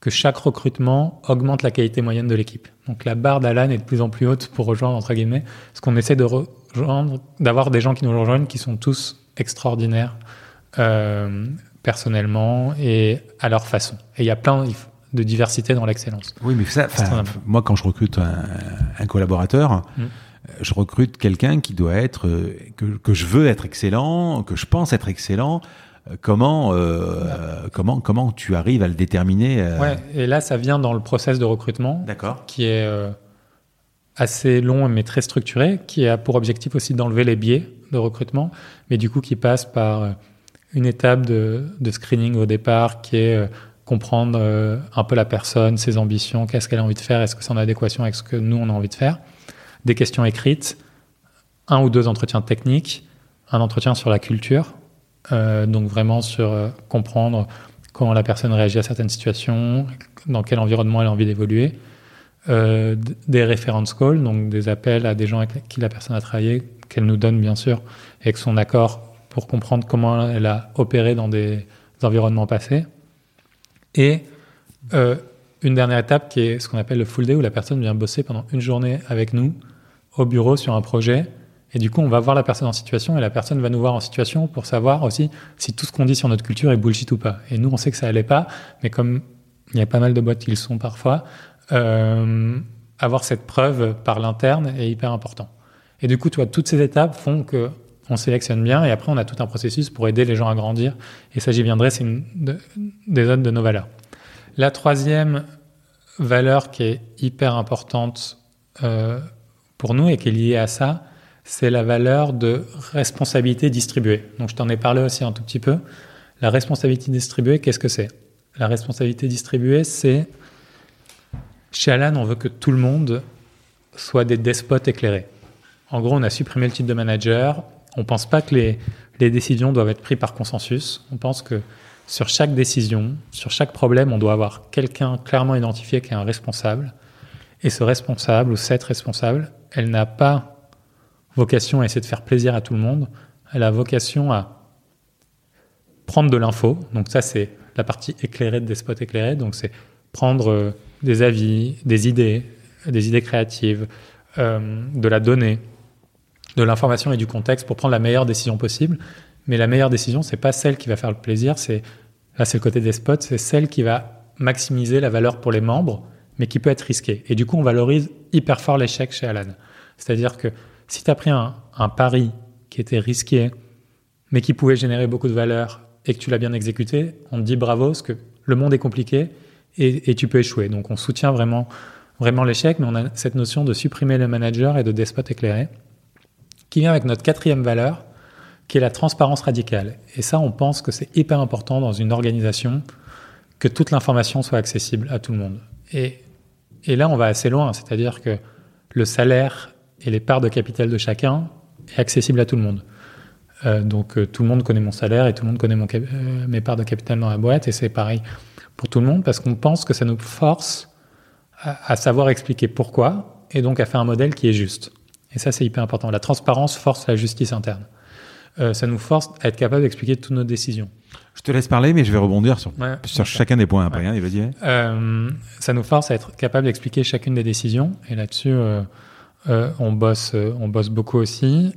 que chaque recrutement augmente la qualité moyenne de l'équipe. Donc la barre d'Alan est de plus en plus haute pour rejoindre entre guillemets, ce qu'on essaie de rejoindre, d'avoir des gens qui nous rejoignent qui sont tous extraordinaires euh, personnellement et à leur façon. Et il y a plein, de diversité dans l'excellence. Oui, mais ça, moi, quand je recrute un, collaborateur, mm. Je recrute quelqu'un qui doit être, euh, que, que, je veux être excellent, que je pense être excellent. Euh, comment, euh, comment, comment tu arrives à le déterminer Ouais, et là, ça vient dans le process de recrutement, qui est assez long mais très structuré, qui a pour objectif aussi d'enlever les biais de recrutement, mais du coup qui passe par une étape de, de screening au départ qui est comprendre un peu la personne, ses ambitions, qu'est-ce qu'elle a envie de faire, est-ce que c'est en adéquation avec ce que nous on a envie de faire. Des questions écrites, un ou deux entretiens techniques, un entretien sur la culture, euh, donc vraiment sur euh, comprendre comment la personne réagit à certaines situations, dans quel environnement elle a envie d'évoluer. des reference calls, donc des appels à des gens avec qui la personne a travaillé, qu'elle nous donne bien sûr, avec son accord pour comprendre comment elle a opéré dans des environnements passés. Et euh, une dernière étape qui est ce qu'on appelle le full day, où la personne vient bosser pendant une journée avec nous au bureau sur un projet. Et du coup, on va voir la personne en situation et la personne va nous voir en situation pour savoir aussi si tout ce qu'on dit sur notre culture est bullshit ou pas. Et nous, on sait que ça allait pas, mais comme il y a pas mal de boîtes qui le sont parfois, euh, avoir cette preuve par l'interne est hyper important. Et du coup, tu toutes ces étapes font que on sélectionne bien et après on a tout un processus pour aider les gens à grandir. Et ça, j'y viendrai, c'est une des autres de nos valeurs. La troisième valeur qui est hyper importante euh, pour nous et qui est liée à ça, c'est la valeur de responsabilité distribuée. Donc je t'en ai parlé aussi un tout petit peu. La responsabilité distribuée, qu'est-ce que c'est? La responsabilité distribuée, c'est chez Alan, on veut que tout le monde soit des despotes éclairés. En gros, on a supprimé le titre de manager, on ne pense pas que les, décisions doivent être prises par consensus. On pense que sur chaque décision, sur chaque problème, on doit avoir quelqu'un clairement identifié qui est un responsable. Et ce responsable ou cette responsable, elle n'a pas vocation à essayer de faire plaisir à tout le monde. Elle a vocation à prendre de l'info. Donc ça, c'est la partie éclairée des spots éclairés. Donc c'est prendre euh, des avis, des idées, des idées créatives, euh, de la donnée, de l'information et du contexte pour prendre la meilleure décision possible. Mais la meilleure décision, c'est pas celle qui va faire le plaisir, c'est là c'est le côté des spots, c'est celle qui va maximiser la valeur pour les membres, mais qui peut être risquée. Et du coup, on valorise hyper fort l'échec chez Alan. C'est-à-dire que si tu as pris un, pari qui était risqué, mais qui pouvait générer beaucoup de valeur et que tu l'as bien exécuté, on te dit bravo, parce que le monde est compliqué et, et tu peux échouer. Donc on soutient vraiment, vraiment l'échec, mais on a cette notion de supprimer le manager et de despot éclairé qui vient avec notre quatrième valeur, qui est la transparence radicale. Et ça, on pense que c'est hyper important dans une organisation que toute l'information soit accessible à tout le monde. Et, là, on va assez loin, c'est-à-dire que le salaire et les parts de capital de chacun est accessible à tout le monde. Euh, donc euh, tout le monde connaît mon salaire et tout le monde connaît euh, mes parts de capital dans la boîte et c'est pareil pour tout le monde parce qu'on pense que ça nous force à, savoir expliquer pourquoi et donc à faire un modèle qui est juste. Et ça, c'est hyper important. La transparence force la justice interne. Euh, ça nous force à être capable d'expliquer toutes nos décisions. Je te laisse parler, mais je vais rebondir sur, sur chacun des points après. Hein, vas-y. Euh, ça nous force à être capable d'expliquer chacune des décisions. Et là-dessus, euh, on, bosse, on bosse beaucoup aussi.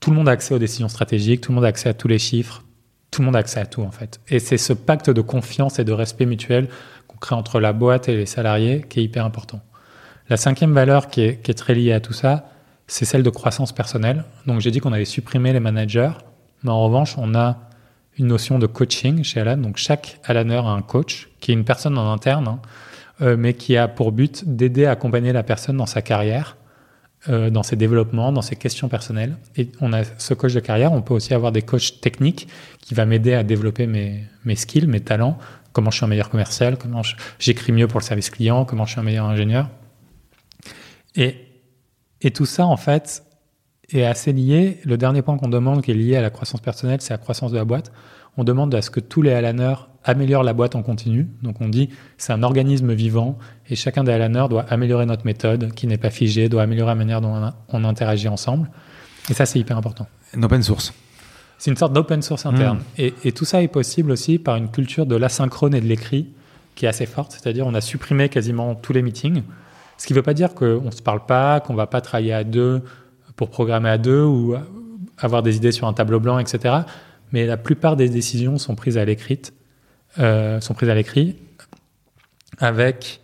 Tout le monde a accès aux décisions stratégiques, tout le monde a accès à tous les chiffres, tout le monde a accès à tout en fait. Et c'est ce pacte de confiance et de respect mutuel qu'on crée entre la boîte et les salariés qui est hyper important. La cinquième valeur qui est, très liée à tout ça, c'est celle de croissance personnelle. Donc j'ai dit qu'on avait supprimé les managers, mais en revanche, on a une notion de coaching chez Alan. Donc chaque Alaner a un coach, qui est une personne en interne, hein, euh, mais qui a pour but d'aider à accompagner la personne dans sa carrière, euh, dans ses développements, dans ses questions personnelles. Et on a ce coach de carrière, on peut aussi avoir des coachs techniques qui va m'aider à développer mes, mes skills, mes talents, comment je suis un meilleur commercial, comment j'écris mieux pour le service client, comment je suis un meilleur ingénieur. Et, et tout ça, en fait, est assez lié. Le dernier point qu'on demande, qui est lié à la croissance personnelle, c'est la croissance de la boîte. On demande à ce que tous les Alaners améliorent la boîte en continu. Donc on dit c'est un organisme vivant et chacun des Alaners doit améliorer notre méthode qui n'est pas figée, doit améliorer la manière dont on, interagit ensemble. Et ça, c'est hyper important. Une open source. C'est une sorte d'open source interne. Hmm. Et, et, tout ça est possible aussi par une culture de l'asynchrone et de l'écrit qui est assez forte. C'est-à-dire on a supprimé quasiment tous les meetings. Ce qui ne veut pas dire qu'on ne se parle pas, qu'on ne va pas travailler à deux pour programmer à deux ou avoir des idées sur un tableau blanc, etc. Mais la plupart des décisions sont prises à l'écrit, euh, sont prises à l'écrit. avec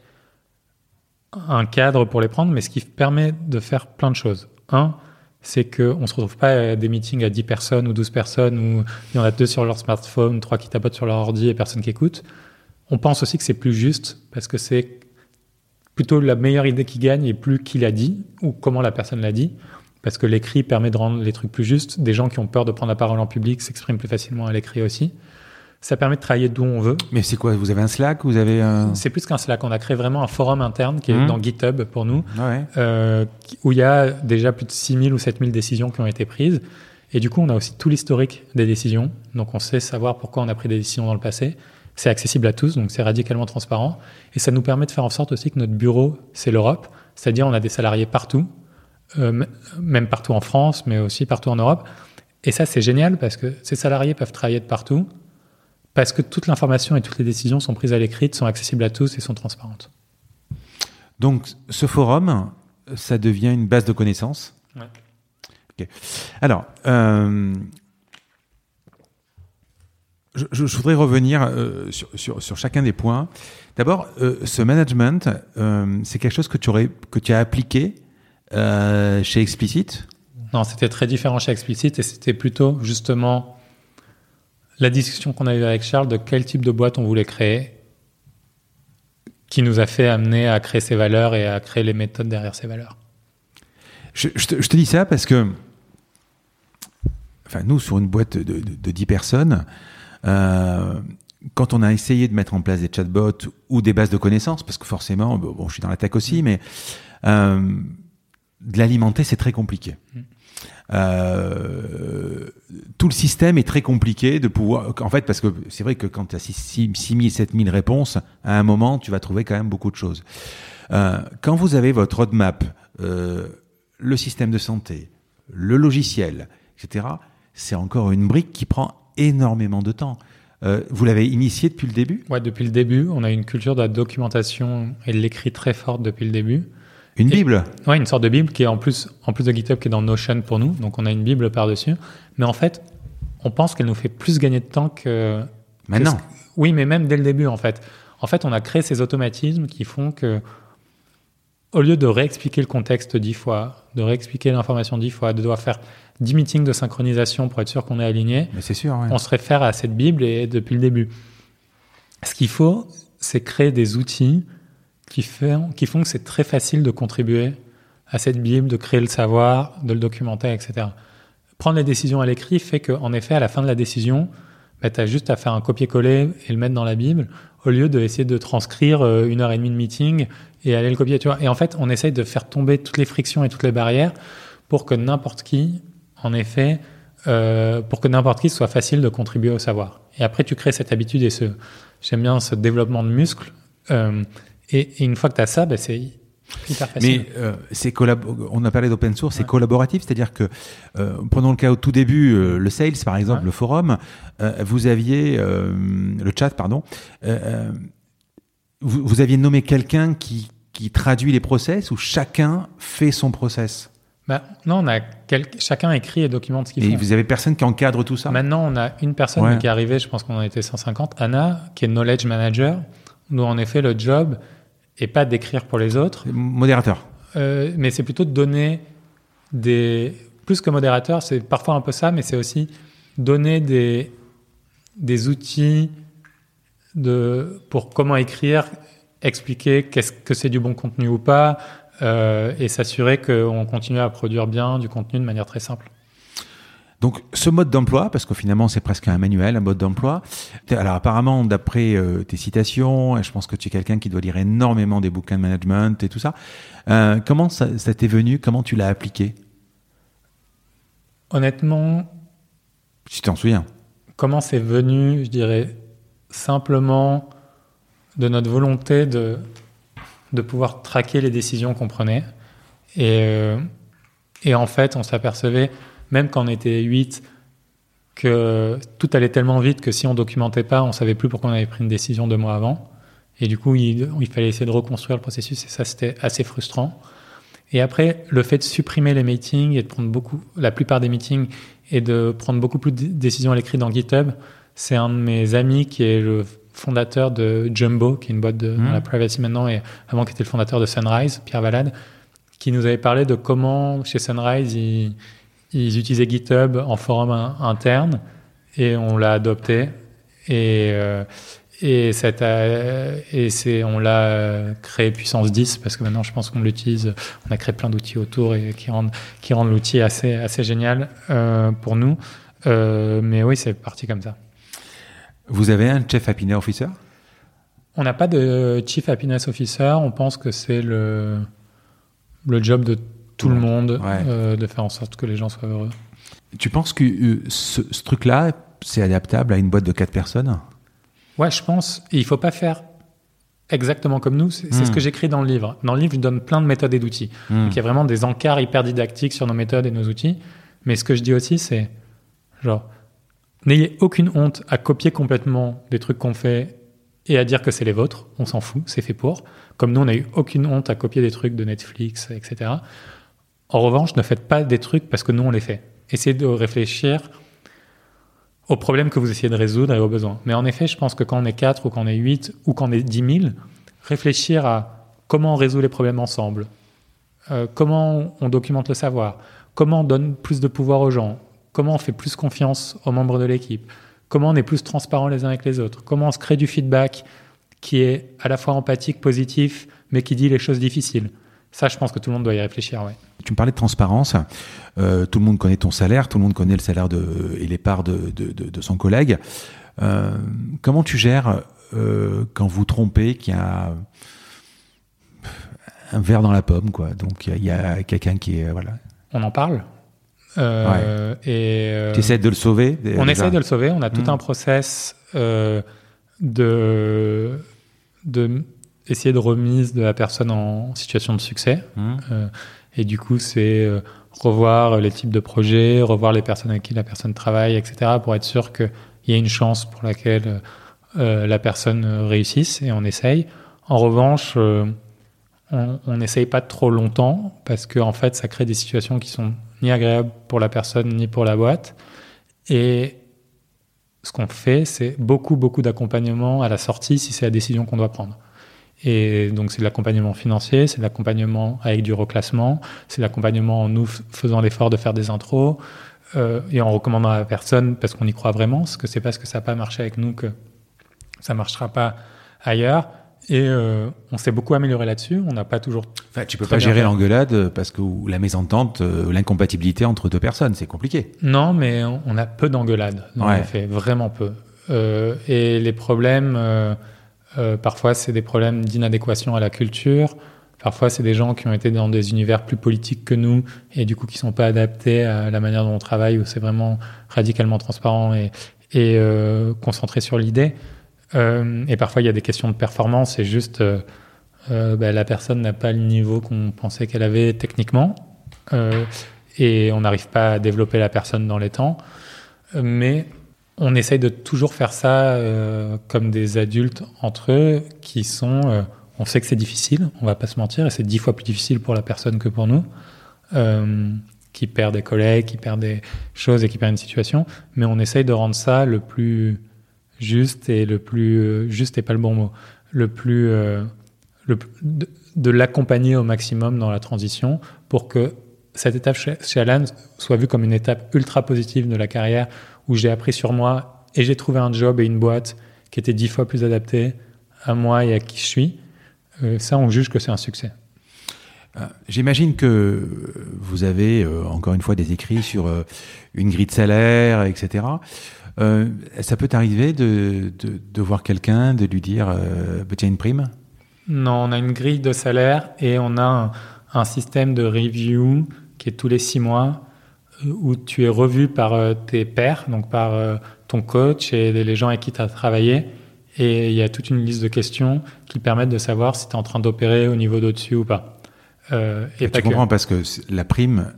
un cadre pour les prendre, mais ce qui permet de faire plein de choses. Un, c'est qu'on ne se retrouve pas à des meetings à 10 personnes ou 12 personnes où il y en a deux sur leur smartphone, trois qui tapotent sur leur ordi et personne qui écoute. On pense aussi que c'est plus juste parce que c'est plutôt la meilleure idée qui gagne et plus qui l'a dit ou comment la personne l'a dit. Parce que l'écrit permet de rendre les trucs plus justes. Des gens qui ont peur de prendre la parole en public s'expriment plus facilement à l'écrit aussi. Ça permet de travailler d'où on veut. Mais c'est quoi Vous avez un Slack Vous avez un... C'est plus qu'un Slack. On a créé vraiment un forum interne qui est Mmh. dans GitHub pour nous, Ouais. euh, où il y a déjà plus de 6000 ou 7000 décisions qui ont été prises. Et du coup, on a aussi tout l'historique des décisions. Donc, on sait savoir pourquoi on a pris des décisions dans le passé. C'est accessible à tous, donc c'est radicalement transparent. Et ça nous permet de faire en sorte aussi que notre bureau, c'est l'Europe. C'est-à-dire, on a des salariés partout, euh, même partout en France, mais aussi partout en Europe. Et ça, c'est génial parce que ces salariés peuvent travailler de partout, parce que toute l'information et toutes les décisions sont prises à l'écrit, sont accessibles à tous et sont transparentes. Donc, ce forum, ça devient une base de connaissances. Ouais. Alors, euh, je, je- je voudrais revenir euh, sur, sur- sur chacun des points. D'abord, euh, ce management, euh, c'est quelque chose que tu, aurais, que tu as appliqué chez Explicit? Non, c'était très différent chez Explicit et c'était plutôt justement la discussion qu'on a eue avec Charles de quel type de boîte on voulait créer qui nous a fait amener à créer ces valeurs et à créer les méthodes derrière ces valeurs. Je, je te, je te dis ça parce que, enfin, nous, sur une boîte de, de, de 10 personnes, euh, quand on a essayé de mettre en place des chatbots ou des bases de connaissances, parce que forcément, bon, bon, je suis dans la tech aussi, mais euh, de l'alimenter, c'est très compliqué. Euh, tout le système est très compliqué de pouvoir. En fait, parce que c'est vrai que quand tu as 6 000, 7 000 réponses, à un moment, tu vas trouver quand même beaucoup de choses. Euh, quand vous avez votre roadmap, euh, le système de santé, le logiciel, etc., c'est encore une brique qui prend énormément de temps. Euh, vous l'avez initié depuis le début? Ouais, depuis le début, on a une culture de la documentation et de l'écrit très forte depuis le début. Une Et- Bible? Ouais, une sorte de Bible qui est en plus, en plus de GitHub qui est dans Notion pour nous. Donc on a une Bible par-dessus. Mais en fait, on pense qu'elle nous fait plus gagner de temps que. Maintenant? que Oui, mais même dès le début en fait. En fait, on a créé ces automatismes qui font que, au lieu de réexpliquer le contexte dix fois, de réexpliquer l'information dix fois, de devoir faire dix meetings de synchronisation pour être sûr qu'on est aligné, Mais c'est sûr, ouais. on se réfère à cette Bible et depuis le début. Ce qu'il faut, c'est créer des outils qui font, qui font que c'est très facile de contribuer à cette Bible, de créer le savoir, de le documenter, etc. Prendre les décisions à l'écrit fait qu'en effet, à la fin de la décision, bah, tu as juste à faire un copier-coller et le mettre dans la Bible, au lieu d'essayer de transcrire euh, une heure et demie de meeting et aller le copier. Tu vois et en fait, on essaye de faire tomber toutes les frictions et toutes les barrières pour que n'importe qui, en effet, euh, pour que n'importe qui soit facile de contribuer au savoir. Et après, tu crées cette habitude et ce, j'aime bien ce développement de muscles. Euh, et, et une fois que tu as ça, bah, c'est hyper facile. Mais euh, c'est on a parlé d'open source, c'est collaboratif, c'est-à-dire que prenons le cas au tout début, le sales par exemple, Ouais. le forum, vous aviez le chat, pardon, vous, vous aviez nommé quelqu'un qui, qui traduit les process ou chacun fait son process? Bah, non, on a quel- chacun écrit et documente ce qu'il Et fait. vous avez personne qui encadre tout ça? Maintenant, on a une personne Ouais. qui est arrivée, je pense qu'on en était 150, Anna, qui est knowledge manager, où en effet le job est pas d'écrire pour les autres, Modérateur. euh, mais c'est plutôt de donner des plus que modérateur, c'est parfois un peu ça, mais c'est aussi donner des des outils de pour comment écrire, expliquer qu'est-ce que c'est du bon contenu ou pas, euh, et s'assurer qu'on continue à produire bien du contenu de manière très simple. Donc, ce mode d'emploi, parce que finalement, c'est presque un manuel, un mode d'emploi. Alors, apparemment, d'après euh, tes citations, et je pense que tu es quelqu'un qui doit lire énormément des bouquins de management et tout ça. euh, comment ça, ça t'est venu? Comment tu l'as appliqué? Honnêtement, Si tu t'en souviens. comment c'est venu, je dirais, simplement de notre volonté de, de pouvoir traquer les décisions qu'on prenait. Et, euh, et en fait, on s'apercevait, même quand on était 8, que tout allait tellement vite que si on documentait pas, on savait plus pourquoi on avait pris une décision deux mois avant. Et du coup, il, il fallait essayer de reconstruire le processus et ça, c'était assez frustrant. Et après, le fait de supprimer les meetings et de prendre beaucoup, la plupart des meetings et de prendre beaucoup plus de décisions à l'écrit dans GitHub, c'est un de mes amis qui est le fondateur de Jumbo, qui est une boîte de Mmh. dans la privacy maintenant, et avant qui était le fondateur de Sunrise, Pierre Valade, qui nous avait parlé de comment chez Sunrise ils, ils utilisaient GitHub en forum in- interne, et on l'a adopté. Et, euh, et, cette, euh, et c'est, on l'a euh, créé puissance 10 parce que maintenant je pense qu'on l'utilise. On a créé plein d'outils autour et qui rendent, qui rendent l'outil assez, assez génial euh, pour nous. Mais oui, c'est parti comme ça. Vous avez un Chief Happiness Officer? On n'a pas de Chief Happiness Officer. On pense que c'est le, le job de tout le monde Ouais. euh, de faire en sorte que les gens soient heureux. Tu penses que euh, ce, ce truc-là, c'est adaptable à une boîte de quatre personnes? Ouais, je pense. Et il faut pas faire exactement comme nous. C'est c'est Hmm. ce que j'écris dans le livre. Dans le livre, je donne plein de méthodes et d'outils. Hmm. Donc il y a vraiment des encarts hyper didactiques sur nos méthodes et nos outils. Mais ce que je dis aussi, c'est genre, n'ayez aucune honte à copier complètement des trucs qu'on fait et à dire que c'est les vôtres. On s'en fout, c'est fait pour. Comme nous, on n'a eu aucune honte à copier des trucs de Netflix, etc. En revanche, ne faites pas des trucs parce que nous, on les fait. Essayez de réfléchir aux problèmes que vous essayez de résoudre et aux besoins. Mais en effet, je pense que quand on est 4 ou quand on est 8 ou quand on est 10 000, réfléchir à comment on résout les problèmes ensemble, euh, comment on documente le savoir, comment on donne plus de pouvoir aux gens, comment on fait plus confiance aux membres de l'équipe, comment on est plus transparent les uns avec les autres, comment on se crée du feedback qui est à la fois empathique, positif, mais qui dit les choses difficiles? Ça, je pense que tout le monde doit y réfléchir, ouais. Tu me parlais de transparence. Euh, tout le monde connaît ton salaire, tout le monde connaît le salaire de, et les parts de, de, de, de son collègue. Euh, comment tu gères euh, quand vous trompez qu'il y a un verre dans la pomme, quoi? Donc il y a, a quelqu'un qui est voilà. On en parle? Euh, Et euh, Tu essaies de le sauver. On déjà essaie de le sauver. On a tout Mm. un process euh, de, de essayer de remise de la personne en situation de succès. Hmm. Euh, et du coup, c'est euh, revoir les types de projets, revoir les personnes avec qui la personne travaille, etc., pour être sûr qu'il y a une chance pour laquelle euh, la personne euh, réussisse. Et on essaye. En revanche, euh, on n'essaye pas trop longtemps parce que en fait, ça crée des situations qui sont ni agréables pour la personne ni pour la boîte. Et ce qu'on fait, c'est beaucoup, beaucoup d'accompagnement à la sortie si c'est la décision qu'on doit prendre. Et donc, c'est de l'accompagnement financier, c'est de l'accompagnement avec du reclassement, c'est de l'accompagnement en nous faisant l'effort de faire des intros euh, et en recommandant à la personne parce qu'on y croit vraiment, parce que c'est parce que ça n'a pas marché avec nous que ça marchera pas ailleurs. Et euh, on s'est beaucoup amélioré là-dessus. On n'a pas toujours. Enfin, tu peux pas gérer fait. l'engueulade parce que ou la mésentente, euh, l'incompatibilité entre deux personnes, c'est compliqué. Non, mais on on a peu d'engueulades, dans Ouais. les faits, vraiment peu. Euh, et les problèmes, euh, euh, parfois, c'est des problèmes d'inadéquation à la culture. Parfois, c'est des gens qui ont été dans des univers plus politiques que nous et du coup qui sont pas adaptés à la manière dont on travaille, où c'est vraiment radicalement transparent et, et euh, concentré sur l'idée. Euh, et parfois, il y a des questions de performance et juste euh, euh, bah, la personne n'a pas le niveau qu'on pensait qu'elle avait techniquement. Et on n'arrive pas à développer la personne dans les temps. Mais on essaye de toujours faire ça comme des adultes entre eux qui sont. on sait que c'est difficile, on va pas se mentir, et c'est dix fois plus difficile pour la personne que pour nous, qui perd des collègues, qui perd des choses et qui perd une situation. Mais on essaye de rendre ça le plus juste et le plus euh, juste et pas le bon mot, le plus euh, le, de, l'accompagner au maximum dans la transition pour que cette étape chez, Alan soit vue comme une étape ultra positive de la carrière où j'ai appris sur moi et j'ai trouvé un job et une boîte qui était dix fois plus adaptés à moi et à qui je suis. Euh, ça, on juge que c'est un succès. J'imagine que vous avez encore une fois des écrits sur une grille de salaire, etc. Euh, ça peut t'arriver de, de, de voir quelqu'un, de lui dire euh, bah, tiens une prime? Non, on a une grille de salaire et on a un, un système de review qui est tous les six mois euh, où tu es revu par euh, tes pairs, donc par euh, ton coach et les gens avec qui tu as travaillé. Et il y a toute une liste de questions qui permettent de savoir si tu es en train d'opérer au niveau d'au-dessus ou pas. Euh, et Tu pas que. comprends parce que la prime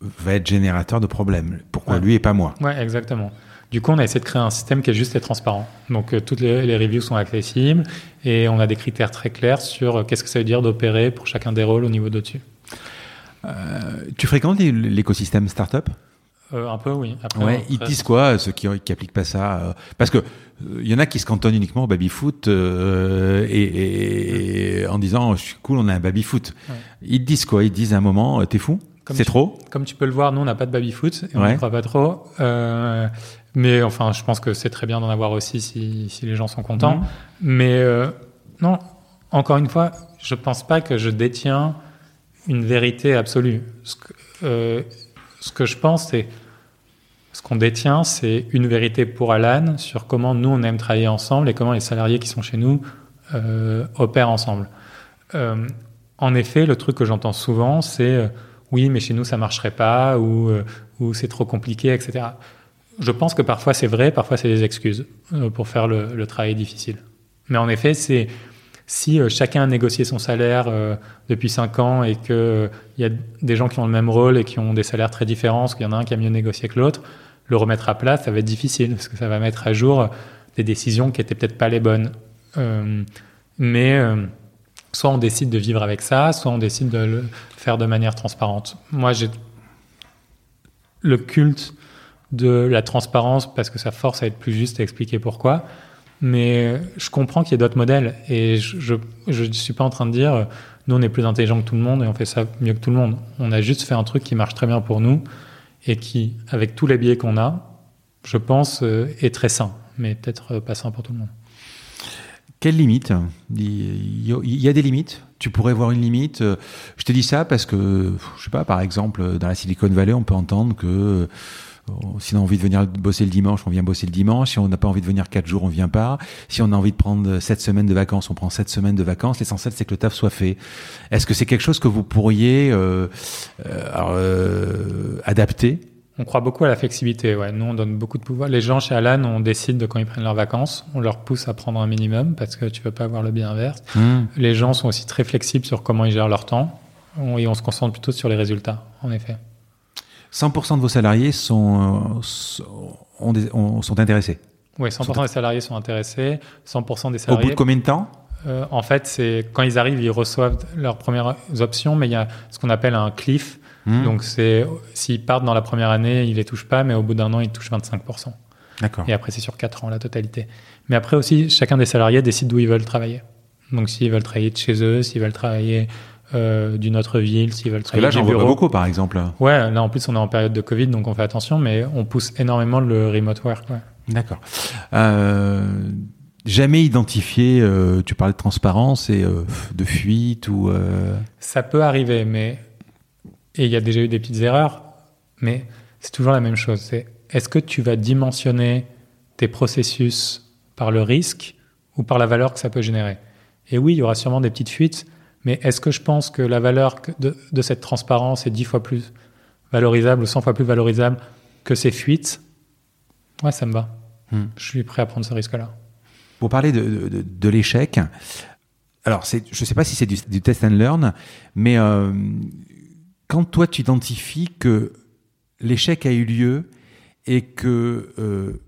va être générateur de problèmes. Pourquoi Ouais. lui et pas moi? Ouais, exactement. Du coup, on a essayé de créer un système qui est juste et transparent. Donc, euh, toutes les, les reviews sont accessibles et on a des critères très clairs sur euh, qu'est-ce que ça veut dire d'opérer pour chacun des rôles au niveau d'au-dessus. Tu fréquentes l'é- l'écosystème startup? Euh, un peu, oui. Après, ouais, ils disent quoi, ceux qui, qui appliquent pas ça Parce que il y en a qui se cantonnent uniquement au baby-foot et, et, en disant je suis cool, on a un baby-foot. Ils disent quoi? Ils disent à un moment, t'es fou? C'est trop? Comme tu peux le voir, nous on n'a pas de baby-foot et on ne croit pas trop. Mais enfin, je pense que c'est très bien d'en avoir aussi si, si, les gens sont contents. Mhm. Mais non, encore une fois, je pense pas que je détiens une vérité absolue. Ce que, euh, ce que je pense, c'est ce qu'on détient, c'est une vérité pour Alan sur comment nous on aime travailler ensemble et comment les salariés qui sont chez nous euh, opèrent ensemble. Euh, en effet, le truc que j'entends souvent, c'est oui, mais chez nous ça marcherait pas ou, ou c'est trop compliqué, etc. Je pense que parfois c'est vrai, parfois c'est des excuses pour faire le, travail difficile. Mais en effet, c'est si euh, chacun a négocié son salaire euh, depuis 5 ans et qu'il euh, y a des gens qui ont le même rôle et qui ont des salaires très différents, qu'il y en a un qui a mieux négocié que l'autre, le remettre à plat, ça va être difficile, parce que ça va mettre à jour des décisions qui étaient peut-être pas les bonnes. mais soit on décide de vivre avec ça, soit on décide de le faire de manière transparente. Moi, j'ai le culte de la transparence parce que ça force à être plus juste et expliquer pourquoi. Mais je comprends qu'il y ait d'autres modèles et je ne suis pas en train de dire nous on est plus intelligent que tout le monde et on fait ça mieux que tout le monde. On a juste fait un truc qui marche très bien pour nous et qui, avec tous les biais qu'on a, je pense, euh, est très sain, mais peut-être pas sain pour tout le monde. Quelle limite Il y a des limites? Tu pourrais voir une limite Je te dis ça parce que, je sais pas, par exemple, dans la Silicon Valley, on peut entendre que si on a envie de venir bosser le dimanche, on vient bosser le dimanche. Si on n'a pas envie de venir quatre jours, on vient pas. Si on a envie de prendre sept semaines de vacances, on prend sept semaines de vacances. L'essentiel, c'est que le taf soit fait. Est-ce que c'est quelque chose que vous pourriez euh, euh, euh, adapter? On croit beaucoup à la flexibilité. Ouais. Nous, on donne beaucoup de pouvoir. Les gens chez Alan, on décide de quand ils prennent leurs vacances. On leur pousse à prendre un minimum parce que tu veux pas avoir le bien inverse. Hmm. Les gens sont aussi très flexibles sur comment ils gèrent leur temps. Et on se concentre plutôt sur les résultats, en effet. 100% de vos salariés sont, euh, sont intéressés Oui, 100% des salariés sont intéressés. 100% des salariés. Au bout de combien de temps? euh, En fait, c'est quand ils arrivent, ils reçoivent leurs premières options, mais il y a ce qu'on appelle un cliff. Hmm. Donc, c'est s'ils partent dans la première année, ils les touchent pas, mais au bout d'un an, ils touchent 25%. D'accord. Et après, c'est sur 4 ans la totalité. Mais après aussi, chacun des salariés décide d'où ils veulent travailler. Donc, s'ils veulent travailler de chez eux, s'ils veulent travailler euh, d'une autre ville, s'ils veulent travailler. Là, j'en vois beaucoup, par exemple. Ouais, là, en plus, on est en période de Covid, donc on fait attention, mais on pousse énormément le remote work. D'accord. Euh, jamais identifié, euh, tu parlais de transparence et de fuite ou. Ça peut arriver, mais. Et il y a déjà eu des petites erreurs, mais c'est toujours la même chose. C'est est-ce que tu vas dimensionner tes processus par le risque ou par la valeur que ça peut générer? Et oui, il y aura sûrement des petites fuites, mais est-ce que je pense que la valeur de, de, cette transparence est dix fois plus valorisable ou 100 fois plus valorisable que ces fuites? Ouais, ça me va. Hmm. Je suis prêt à prendre ce risque-là. Pour parler de, de, de l'échec, alors je ne sais pas si c'est du, du, test and learn, mais euh, quand toi tu identifies que l'échec a eu lieu et que euh,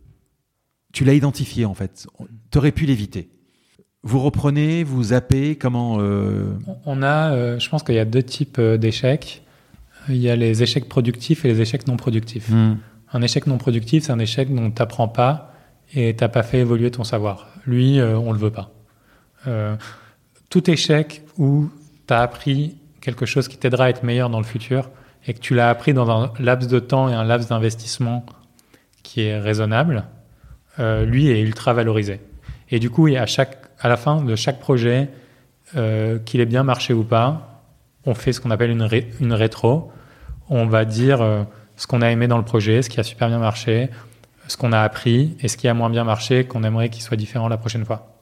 tu l'as identifié en fait, tu aurais pu l'éviter vous reprenez, vous zappez, comment euh, On a, euh, je pense qu'il y a deux types euh, d'échecs. Il y a les échecs productifs et les échecs non productifs. Hmm. Un échec non productif, c'est un échec dont tu n'apprends pas et tu n'as pas fait évoluer ton savoir. Lui, on ne le veut pas. tout échec où tu as appris quelque chose qui t'aidera à être meilleur dans le futur et que tu l'as appris dans un laps de temps et un laps d'investissement qui est raisonnable, lui est ultra valorisé. Et du coup, à, chaque, à la fin de chaque projet, euh, qu'il ait bien marché ou pas, on fait ce qu'on appelle une, une rétro. On va dire euh, ce qu'on a aimé dans le projet, ce qui a super bien marché, ce qu'on a appris et ce qui a moins bien marché, qu'on aimerait qu'il soit différent la prochaine fois.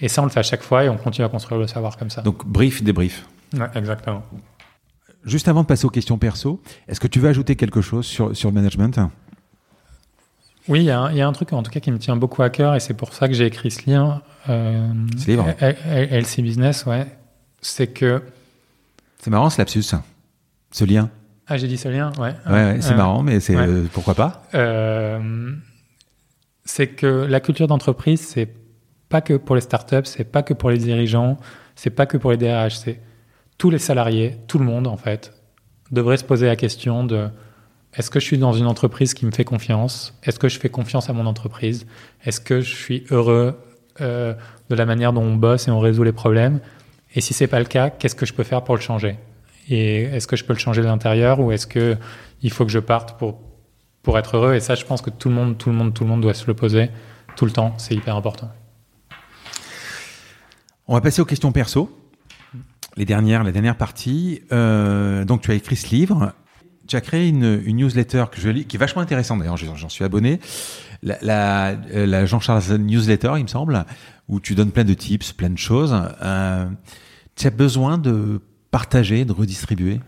Et ça, on le fait à chaque fois et on continue à construire le savoir comme ça. Donc, brief, débrief. Ouais, exactement. Juste avant de passer aux questions perso, est-ce que tu veux ajouter quelque chose sur, sur le management? Oui, il y, a un, truc en tout cas qui me tient beaucoup à cœur et c'est pour ça que j'ai écrit ce lien. Euh, ce livre LC Business, ouais. C'est que. C'est marrant ce lapsus, ce lien. Ah, j'ai dit ce lien, ouais. Ouais, c'est euh, marrant, mais c'est euh, pourquoi pas? Euh, C'est que la culture d'entreprise, c'est pas que pour les startups, c'est pas que pour les dirigeants, c'est pas que pour les DRH, c'est tous les salariés, tout le monde en fait, devrait se poser la question de est-ce que je suis dans une entreprise qui me fait confiance? Est-ce que je fais confiance à mon entreprise? Est-ce que je suis heureux euh, de la manière dont on bosse et on résout les problèmes? Et si c'est pas le cas, qu'est-ce que je peux faire pour le changer? Et est-ce que je peux le changer de l'intérieur ou est-ce que il faut que je parte pour pour être heureux? Et ça, je pense que tout le monde, tout le monde, tout le monde doit se le poser tout le temps. C'est hyper important. On va passer aux questions perso. Les dernières, la dernière partie. Euh, donc, tu as écrit ce livre. Tu as créé une, une newsletter que je lis, qui est vachement intéressante d'ailleurs, j'en suis abonné. La, la, la Jean-Charles Newsletter, il me semble, où tu donnes plein de tips, plein de choses. Euh, tu as besoin de partager, de redistribuer?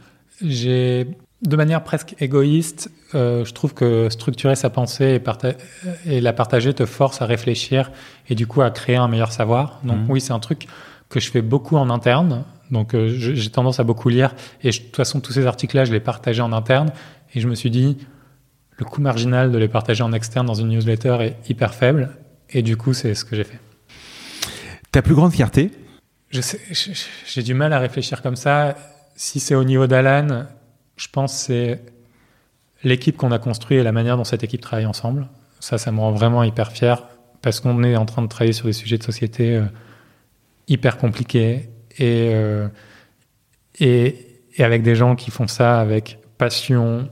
J'ai, de manière presque égoïste, euh, je trouve que structurer sa pensée et, et, la partager te force à réfléchir et du coup à créer un meilleur savoir. Donc mmh. oui, c'est un truc que je fais beaucoup en interne. Donc euh, j'ai tendance à beaucoup lire et de toute façon tous ces articles-là, je les partageais en interne et je me suis dit le coût marginal de les partager en externe dans une newsletter est hyper faible et du coup c'est ce que j'ai fait. Ta plus grande fierté? J'ai du mal à réfléchir comme ça. Si c'est au niveau d'Alan, je pense c'est l'équipe qu'on a construite et la manière dont cette équipe travaille ensemble. Ça, ça me rend vraiment hyper fier parce qu'on est en train de travailler sur des sujets de société euh, hyper compliqués euh, et, et, avec des gens qui font ça avec passion,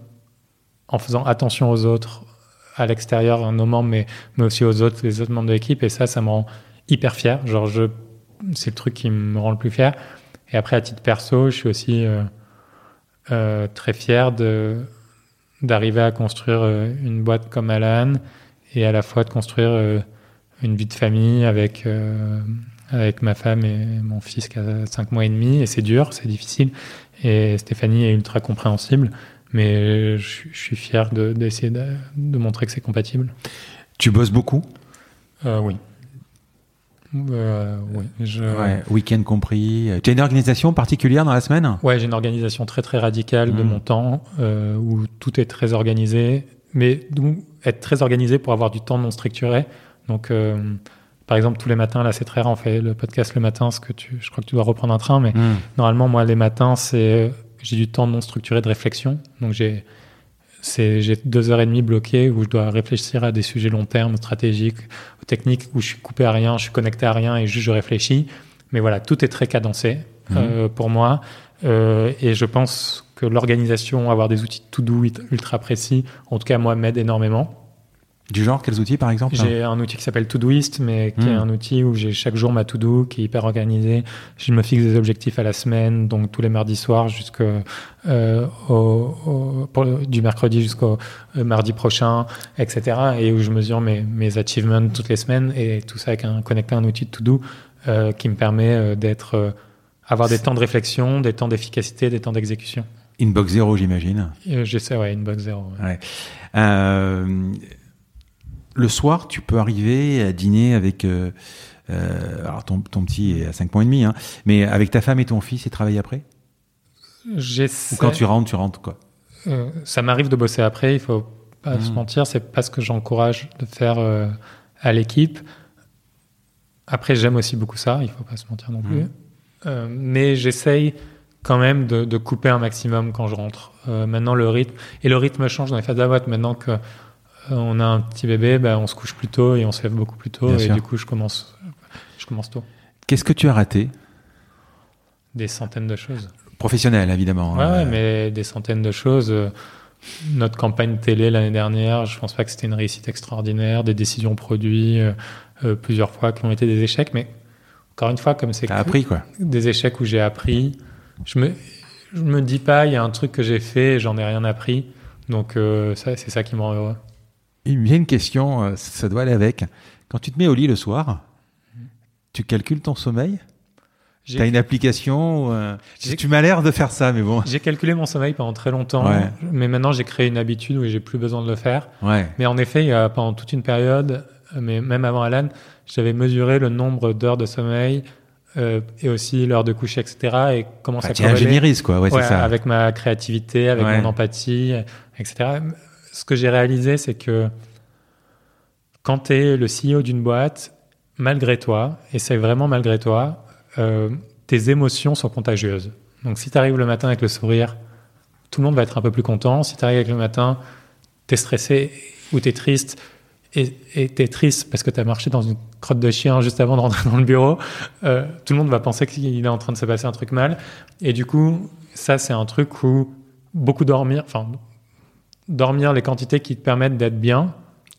en faisant attention aux autres à l'extérieur, nos membres, mais, mais aussi aux autres, les autres membres de l'équipe. Et ça, ça me rend hyper fier. Genre, je, c'est le truc qui me rend le plus fier. Et après, à titre perso, je suis aussi euh, euh, très fier de, d'arriver à construire une boîte comme Alan et à la fois de construire une vie de famille avec avec ma femme et mon fils qui a 5 mois et demi. Et c'est dur, c'est difficile. Et Stéphanie est ultra compréhensible. Mais je, suis fier d'essayer de, de, montrer que c'est compatible. Tu bosses beaucoup? Euh, Oui. Euh, oui. Je... Ouais, week-end compris. Tu as une organisation particulière dans la semaine? Ouais, j'ai une organisation très très radicale de mmh. mon temps euh, où tout est très organisé. Mais donc, être très organisé pour avoir du temps non structuré. Donc, par exemple, tous les matins, là, c'est très rare, on fait le podcast le matin, ce que tu, je crois que tu dois reprendre un train, mais mm. normalement, moi, les matins, c'est, j'ai du temps non structuré de réflexion. Donc, j'ai, c'est, j'ai deux heures et demie bloquées où je dois réfléchir à des sujets long terme, stratégiques, techniques, où je suis coupé à rien, je suis connecté à rien et juste je réfléchis. Mais voilà, tout est très cadencé mm. euh, pour moi. Euh, et je pense que l'organisation, avoir des outils to-do ultra précis, en tout cas, moi, m'aide énormément. Du genre, quels outils par exemple J'ai un outil qui s'appelle Todoist, mais qui est hmm. un outil où j'ai chaque jour ma to-do qui est hyper organisé. Je me fixe des objectifs à la semaine, donc tous les mardis soirs jusqu'au euh, au, du mercredi jusqu'au euh, mardi prochain, etc. Et où je mesure mes, mes achievements toutes les semaines et tout ça avec un connecté à un outil de to-do euh, qui me permet d'être avoir des temps de réflexion, des temps d'efficacité, des temps d'exécution. Inbox zéro, j'imagine. J'essaie, ouais, inbox zéro. Ouais. ouais. Le soir, tu peux arriver à dîner avec. Euh, euh, alors, ton, ton, petit est à 5 points et demi, hein, mais avec ta femme et ton fils et travailler après? Ou quand tu rentres, tu rentres quoi euh, Ça m'arrive de bosser après, il faut pas se mmh. mentir, c'est pas ce que j'encourage de faire à l'équipe. Après, j'aime aussi beaucoup ça, il faut pas se mentir non plus. Mmh. Euh, mais j'essaye quand même de, de, couper un maximum quand je rentre. maintenant, le rythme. Et le rythme change dans les phases de la boîte. Maintenant que on a un petit bébé, bah, on se couche plus tôt et on se lève beaucoup plus tôt. et du coup, je commence, je commence tôt. Qu'est-ce que tu as raté? Des centaines de choses. Professionnelles, évidemment. Ouais, hein. mais des centaines de choses. Notre campagne télé l'année dernière, je pense pas que c'était une réussite extraordinaire. Des décisions produites euh, euh, plusieurs fois qui ont été des échecs, mais encore une fois, comme c'est appris quoi Des échecs où j'ai appris. Je me, je me dis pas, il y a un truc que j'ai fait, j'en ai rien appris. Donc ça, c'est ça qui me rend heureux. Il me vient une question, euh, ça doit aller avec. Quand tu te mets au lit le soir, tu calcules ton sommeil? Tu as une application euh, Tu m'as l'air de faire ça, mais bon. J'ai calculé mon sommeil pendant très longtemps, mais maintenant j'ai créé une habitude où j'ai plus besoin de le faire. Ouais. Mais en effet, il y a, pendant toute une période, mais même avant Alan, j'avais mesuré le nombre d'heures de sommeil euh, et aussi l'heure de coucher, etc. Et comment bah, ça ingénierise, quoi, ouais, c'est ça. Avec ma créativité, avec mon empathie, etc ce que j'ai réalisé, c'est que quand tu es le CEO d'une boîte, malgré toi, et c'est vraiment malgré toi, euh, tes émotions sont contagieuses. Donc si tu arrives le matin avec le sourire, tout le monde va être un peu plus content. Si tu arrives avec le matin, tu es stressé ou tu es triste, et tu es triste parce que tu as marché dans une crotte de chien juste avant de rentrer dans le bureau, euh, tout le monde va penser qu'il est en train de se passer un truc mal. Et du coup, ça, c'est un truc où beaucoup dormir, enfin, dormir les quantités qui te permettent d'être bien.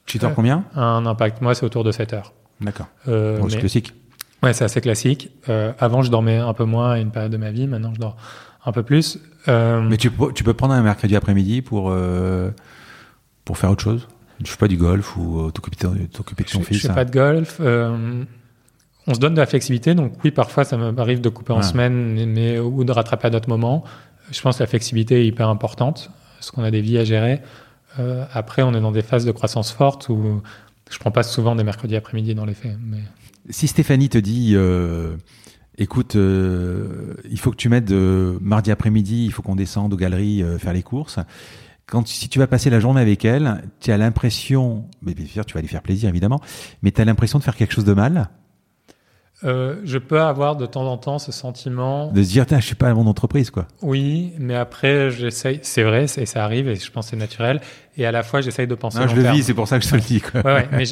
Tu dors combien? Un impact. Moi, c'est autour de 7 heures. D'accord. Euh, c'est classique. Ouais, c'est assez classique. Euh, avant, je dormais un peu moins à une période de ma vie. Maintenant, je dors un peu plus. Euh, Mais tu, tu peux prendre un mercredi après-midi pour, pour faire autre chose? Je fais pas du golf ou t'occuper de ton fils Je fais pas de golf. on se donne de la flexibilité, donc oui, parfois ça m'arrive de couper en semaine mais, ou de rattraper à d'autres moments. Je pense que la flexibilité est hyper importante, parce qu'on a des vies à gérer. après, on est dans des phases de croissance forte où je prends pas souvent des mercredis après-midi dans les faits. Si Stéphanie te dit écoute, euh, il faut que tu m'aides euh, mardi après-midi, il faut qu'on descende aux galeries euh, faire les courses. Si tu vas passer la journée avec elle, tu as l'impression, bien sûr, tu vas lui faire plaisir évidemment, mais tu as l'impression de faire quelque chose de mal euh, je peux avoir de temps en temps ce sentiment de se dire, je suis pas à mon entreprise, quoi. Oui, mais après, j'essaye. C'est vrai, et ça arrive, et je pense c'est naturel. Et à la fois, j'essaye de penser. Non, je le vis, c'est pour ça que je te le dis. Quoi. Ouais, ouais mais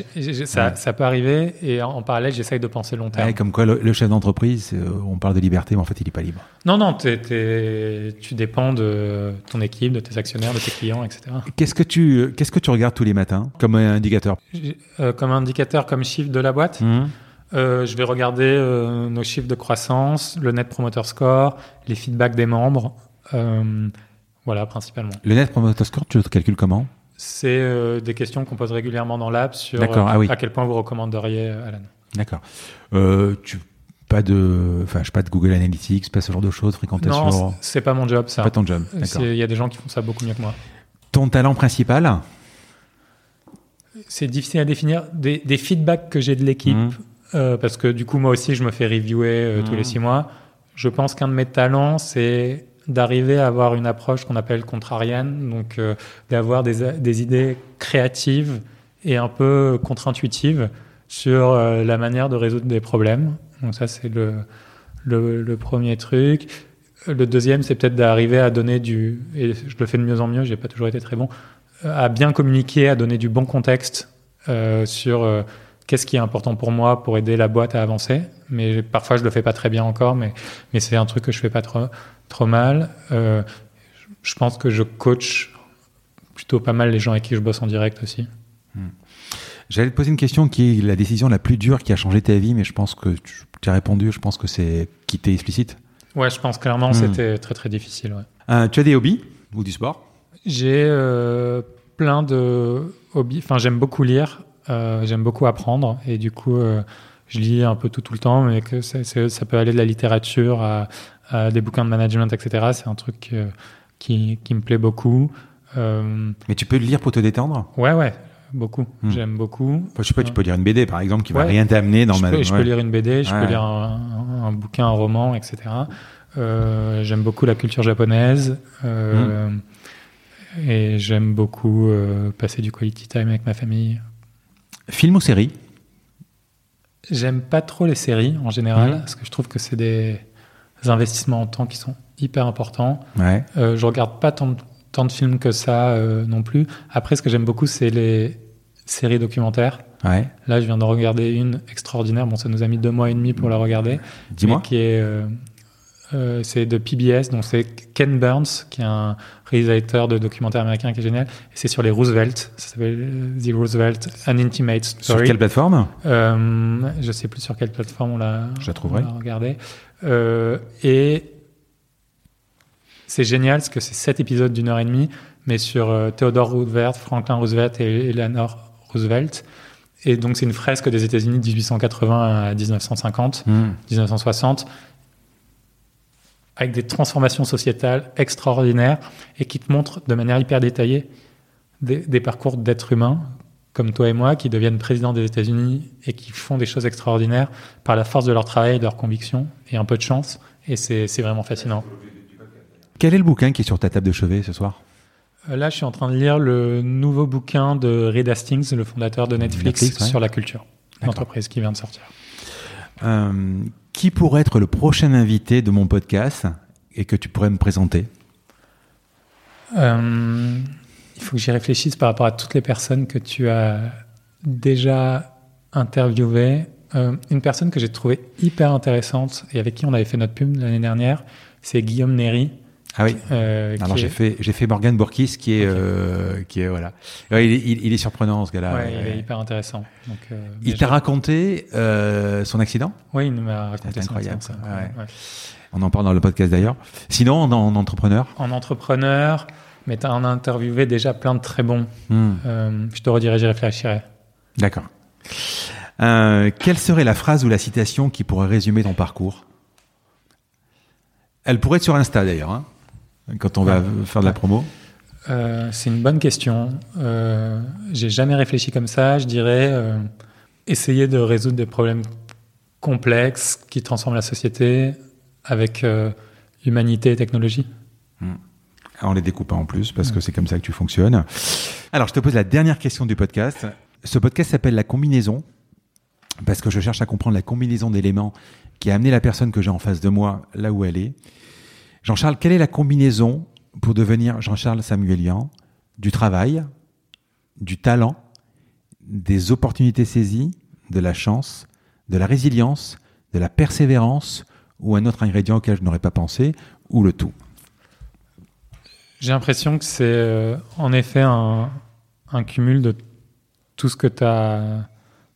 ça, ça, peut arriver, et en, parallèle, j'essaye de penser long terme. comme quoi, le, chef d'entreprise, euh, on parle de liberté, mais en fait, il est pas libre. Non, non, tu dépends de ton équipe, de tes actionnaires, de tes clients, etc. Qu'est-ce que tu, qu'est-ce que tu regardes tous les matins comme indicateur? Euh, Comme indicateur, comme chiffre de la boîte? Mmh. Euh, je vais regarder euh, nos chiffres de croissance, le Net Promoter Score, les feedbacks des membres. Euh, voilà, principalement. Le Net Promoter Score, tu le calcules comment? C'est des questions qu'on pose régulièrement dans l'app sur ah à quel point vous recommanderiez Alan. D'accord. tu pas de, enfin, pas de Google Analytics, pas ce genre de choses, fréquentation. Non, c'est pas mon job, ça. Pas ton job. Il y a des gens qui font ça beaucoup mieux que moi. Ton talent principal? C'est difficile à définir. Des, des feedbacks que j'ai de l'équipe. Mmh. Euh, parce que du coup, moi aussi, je me fais reviewer euh, tous les mmh. six mois. Je pense qu'un de mes talents, c'est d'arriver à avoir une approche qu'on appelle contrarienne, donc euh, d'avoir des, des, idées créatives et un peu contre-intuitives sur la manière de résoudre des problèmes. Donc ça, c'est le, le, le, premier truc. Le deuxième, c'est peut-être d'arriver à donner du, et je le fais de mieux en mieux, j'ai pas toujours été très bon, à bien communiquer, à donner du bon contexte sur qu'est-ce qui est important pour moi pour aider la boîte à avancer. Mais parfois, je le fais pas très bien encore, mais, mais c'est un truc que je fais pas trop, trop mal. Euh, je pense que je coach plutôt pas mal les gens avec qui je bosse en direct aussi. Hmm. J'allais te poser une question qui est la décision la plus dure qui a changé ta vie, mais je pense que tu as répondu. Je pense que c'est quitter explicite. Ouais, je pense clairement hmm. c'était très très difficile. Ouais. Euh, tu as des hobbies ou du sport? J'ai euh, plein de hobbies. Enfin, j'aime beaucoup lire. Euh, j'aime beaucoup apprendre et du coup, euh, je lis un peu tout tout le temps, mais que ça peut aller de la littérature à, des bouquins de management, etc. C'est un truc euh, qui, qui, me plaît beaucoup. mais tu peux le lire pour te détendre? Ouais, ouais, beaucoup. Hmm. J'aime beaucoup. je sais pas, tu peux lire une BD par exemple qui va rien t'amener dans je ma. Peux, je peux lire une BD, je peux lire un, bouquin, un roman, etc. j'aime beaucoup la culture japonaise. Hmm. Et j'aime beaucoup passer du quality time avec ma famille. Film ou série? J'aime pas trop les séries en général, mmh. parce que je trouve que c'est des investissements en temps qui sont hyper importants. Ouais. Euh, je regarde pas tant, tant, de films que ça euh, non plus. Après, ce que j'aime beaucoup, c'est les séries documentaires. Ouais. Là, je viens de regarder une extraordinaire. Bon, ça nous a mis deux mois et demi pour la regarder. Dis-moi. Qui est euh, euh, c'est de PBS, donc c'est Ken Burns, qui est un réalisateur de documentaires américains qui est génial. Et c'est sur les Roosevelt. Ça s'appelle euh, The Roosevelt, An Intimate Story. Sur quelle plateforme? Euh, Je sais plus sur quelle plateforme on l'a. Je trouverai. regardé. Euh, et c'est génial parce que c'est sept épisodes d'une heure et demie, mais sur euh, Theodore Roosevelt, Franklin Roosevelt et Eleanor Roosevelt. Et donc c'est une fresque des États-Unis de 1880 à 1950, 1960 hmm avec des transformations sociétales extraordinaires et qui te montrent de manière hyper détaillée des, parcours d'êtres humains comme toi et moi qui deviennent présidents des États-Unis et qui font des choses extraordinaires par la force de leur travail, de leur conviction et un peu de chance. Et c'est vraiment fascinant. Quel est le bouquin qui est sur ta table de chevet ce soir? Euh, Là, je suis en train de lire le nouveau bouquin de Reed Hastings, le fondateur de Netflix, sur la culture, l'entreprise qui vient de sortir. Euh, qui pourrait être le prochain invité de mon podcast et que tu pourrais me présenter? Il faut que j'y réfléchisse par rapport à toutes les personnes que tu as déjà interviewées. une personne que j'ai trouvée hyper intéressante et avec qui on avait fait notre pub l'année dernière, c'est Guillaume Néry. Ah oui. Euh, Alors j'ai fait j'ai fait Morgan Bourkis qui est euh, qui est voilà. il, est, il, est surprenant ce gars-là. Ouais, il est hyper intéressant. Donc, euh, il t'a raconté son accident? Oui, il m'a raconté son incroyable, Ça. On en parle dans le podcast d'ailleurs. Sinon, en, en, entrepreneur? En entrepreneur, mais tu as en interviewé déjà plein de très bons. Hmm. je te redirai, j'y réfléchirai. D'accord. quelle serait la phrase ou la citation qui pourrait résumer ton parcours? Elle pourrait être sur Insta d'ailleurs. Hein quand on va faire de la promo euh, C'est une bonne question. Euh, J'ai jamais réfléchi comme ça. Je dirais euh, essayer de résoudre des problèmes complexes qui transforment la société avec euh, humanité et technologie. Hmm. On les découpe en plus parce que hmm. c'est comme ça que tu fonctionnes. Alors, je te pose la dernière question du podcast. Ce podcast s'appelle La combinaison parce que je cherche à comprendre la combinaison d'éléments qui a amené la personne que j'ai en face de moi là où elle est. Jean-Charles, quelle est la combinaison pour devenir Jean-Charles Samuelian du travail, du talent, des opportunités saisies, de la chance, de la résilience, de la persévérance ou un autre ingrédient auquel je n'aurais pas pensé, ou le tout? J'ai l'impression que c'est euh, en effet un, cumul de tout ce que tu as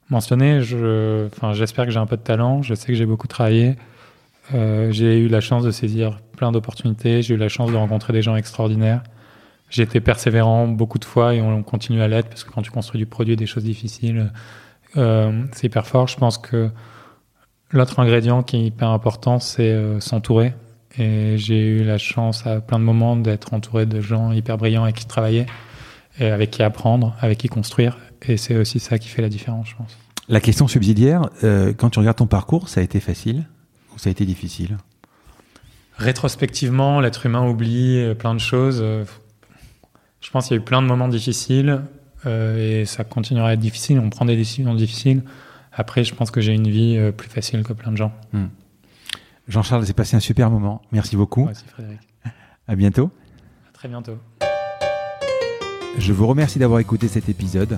mentionné. J'espère que j'ai un peu de talent, je sais que j'ai beaucoup travaillé. Euh, j'ai eu la chance de saisir plein d'opportunités, j'ai eu la chance de rencontrer des gens extraordinaires. J'ai été persévérant beaucoup de fois et on continue à l'être parce que quand tu construis du produit, des choses difficiles, euh, c'est hyper fort. Je pense que l'autre ingrédient qui est hyper important, c'est euh, s'entourer. Et j'ai eu la chance à plein de moments d'être entouré de gens hyper brillants avec qui travailler, et avec qui apprendre, avec qui construire. Et c'est aussi ça qui fait la différence, je pense. La question subsidiaire, quand tu regardes ton parcours, ça a été facile? Ça a été difficile Rétrospectivement, l'être humain oublie euh, plein de choses. Euh, je pense qu'il y a eu plein de moments difficiles euh, et ça continuera à être difficile. On prend des décisions difficiles. Après, je pense que j'ai une vie plus facile que plein de gens. Hmm. Jean-Charles, c'est passé un super moment. Merci beaucoup. Merci Frédéric. À bientôt. À très bientôt. Je vous remercie d'avoir écouté cet épisode.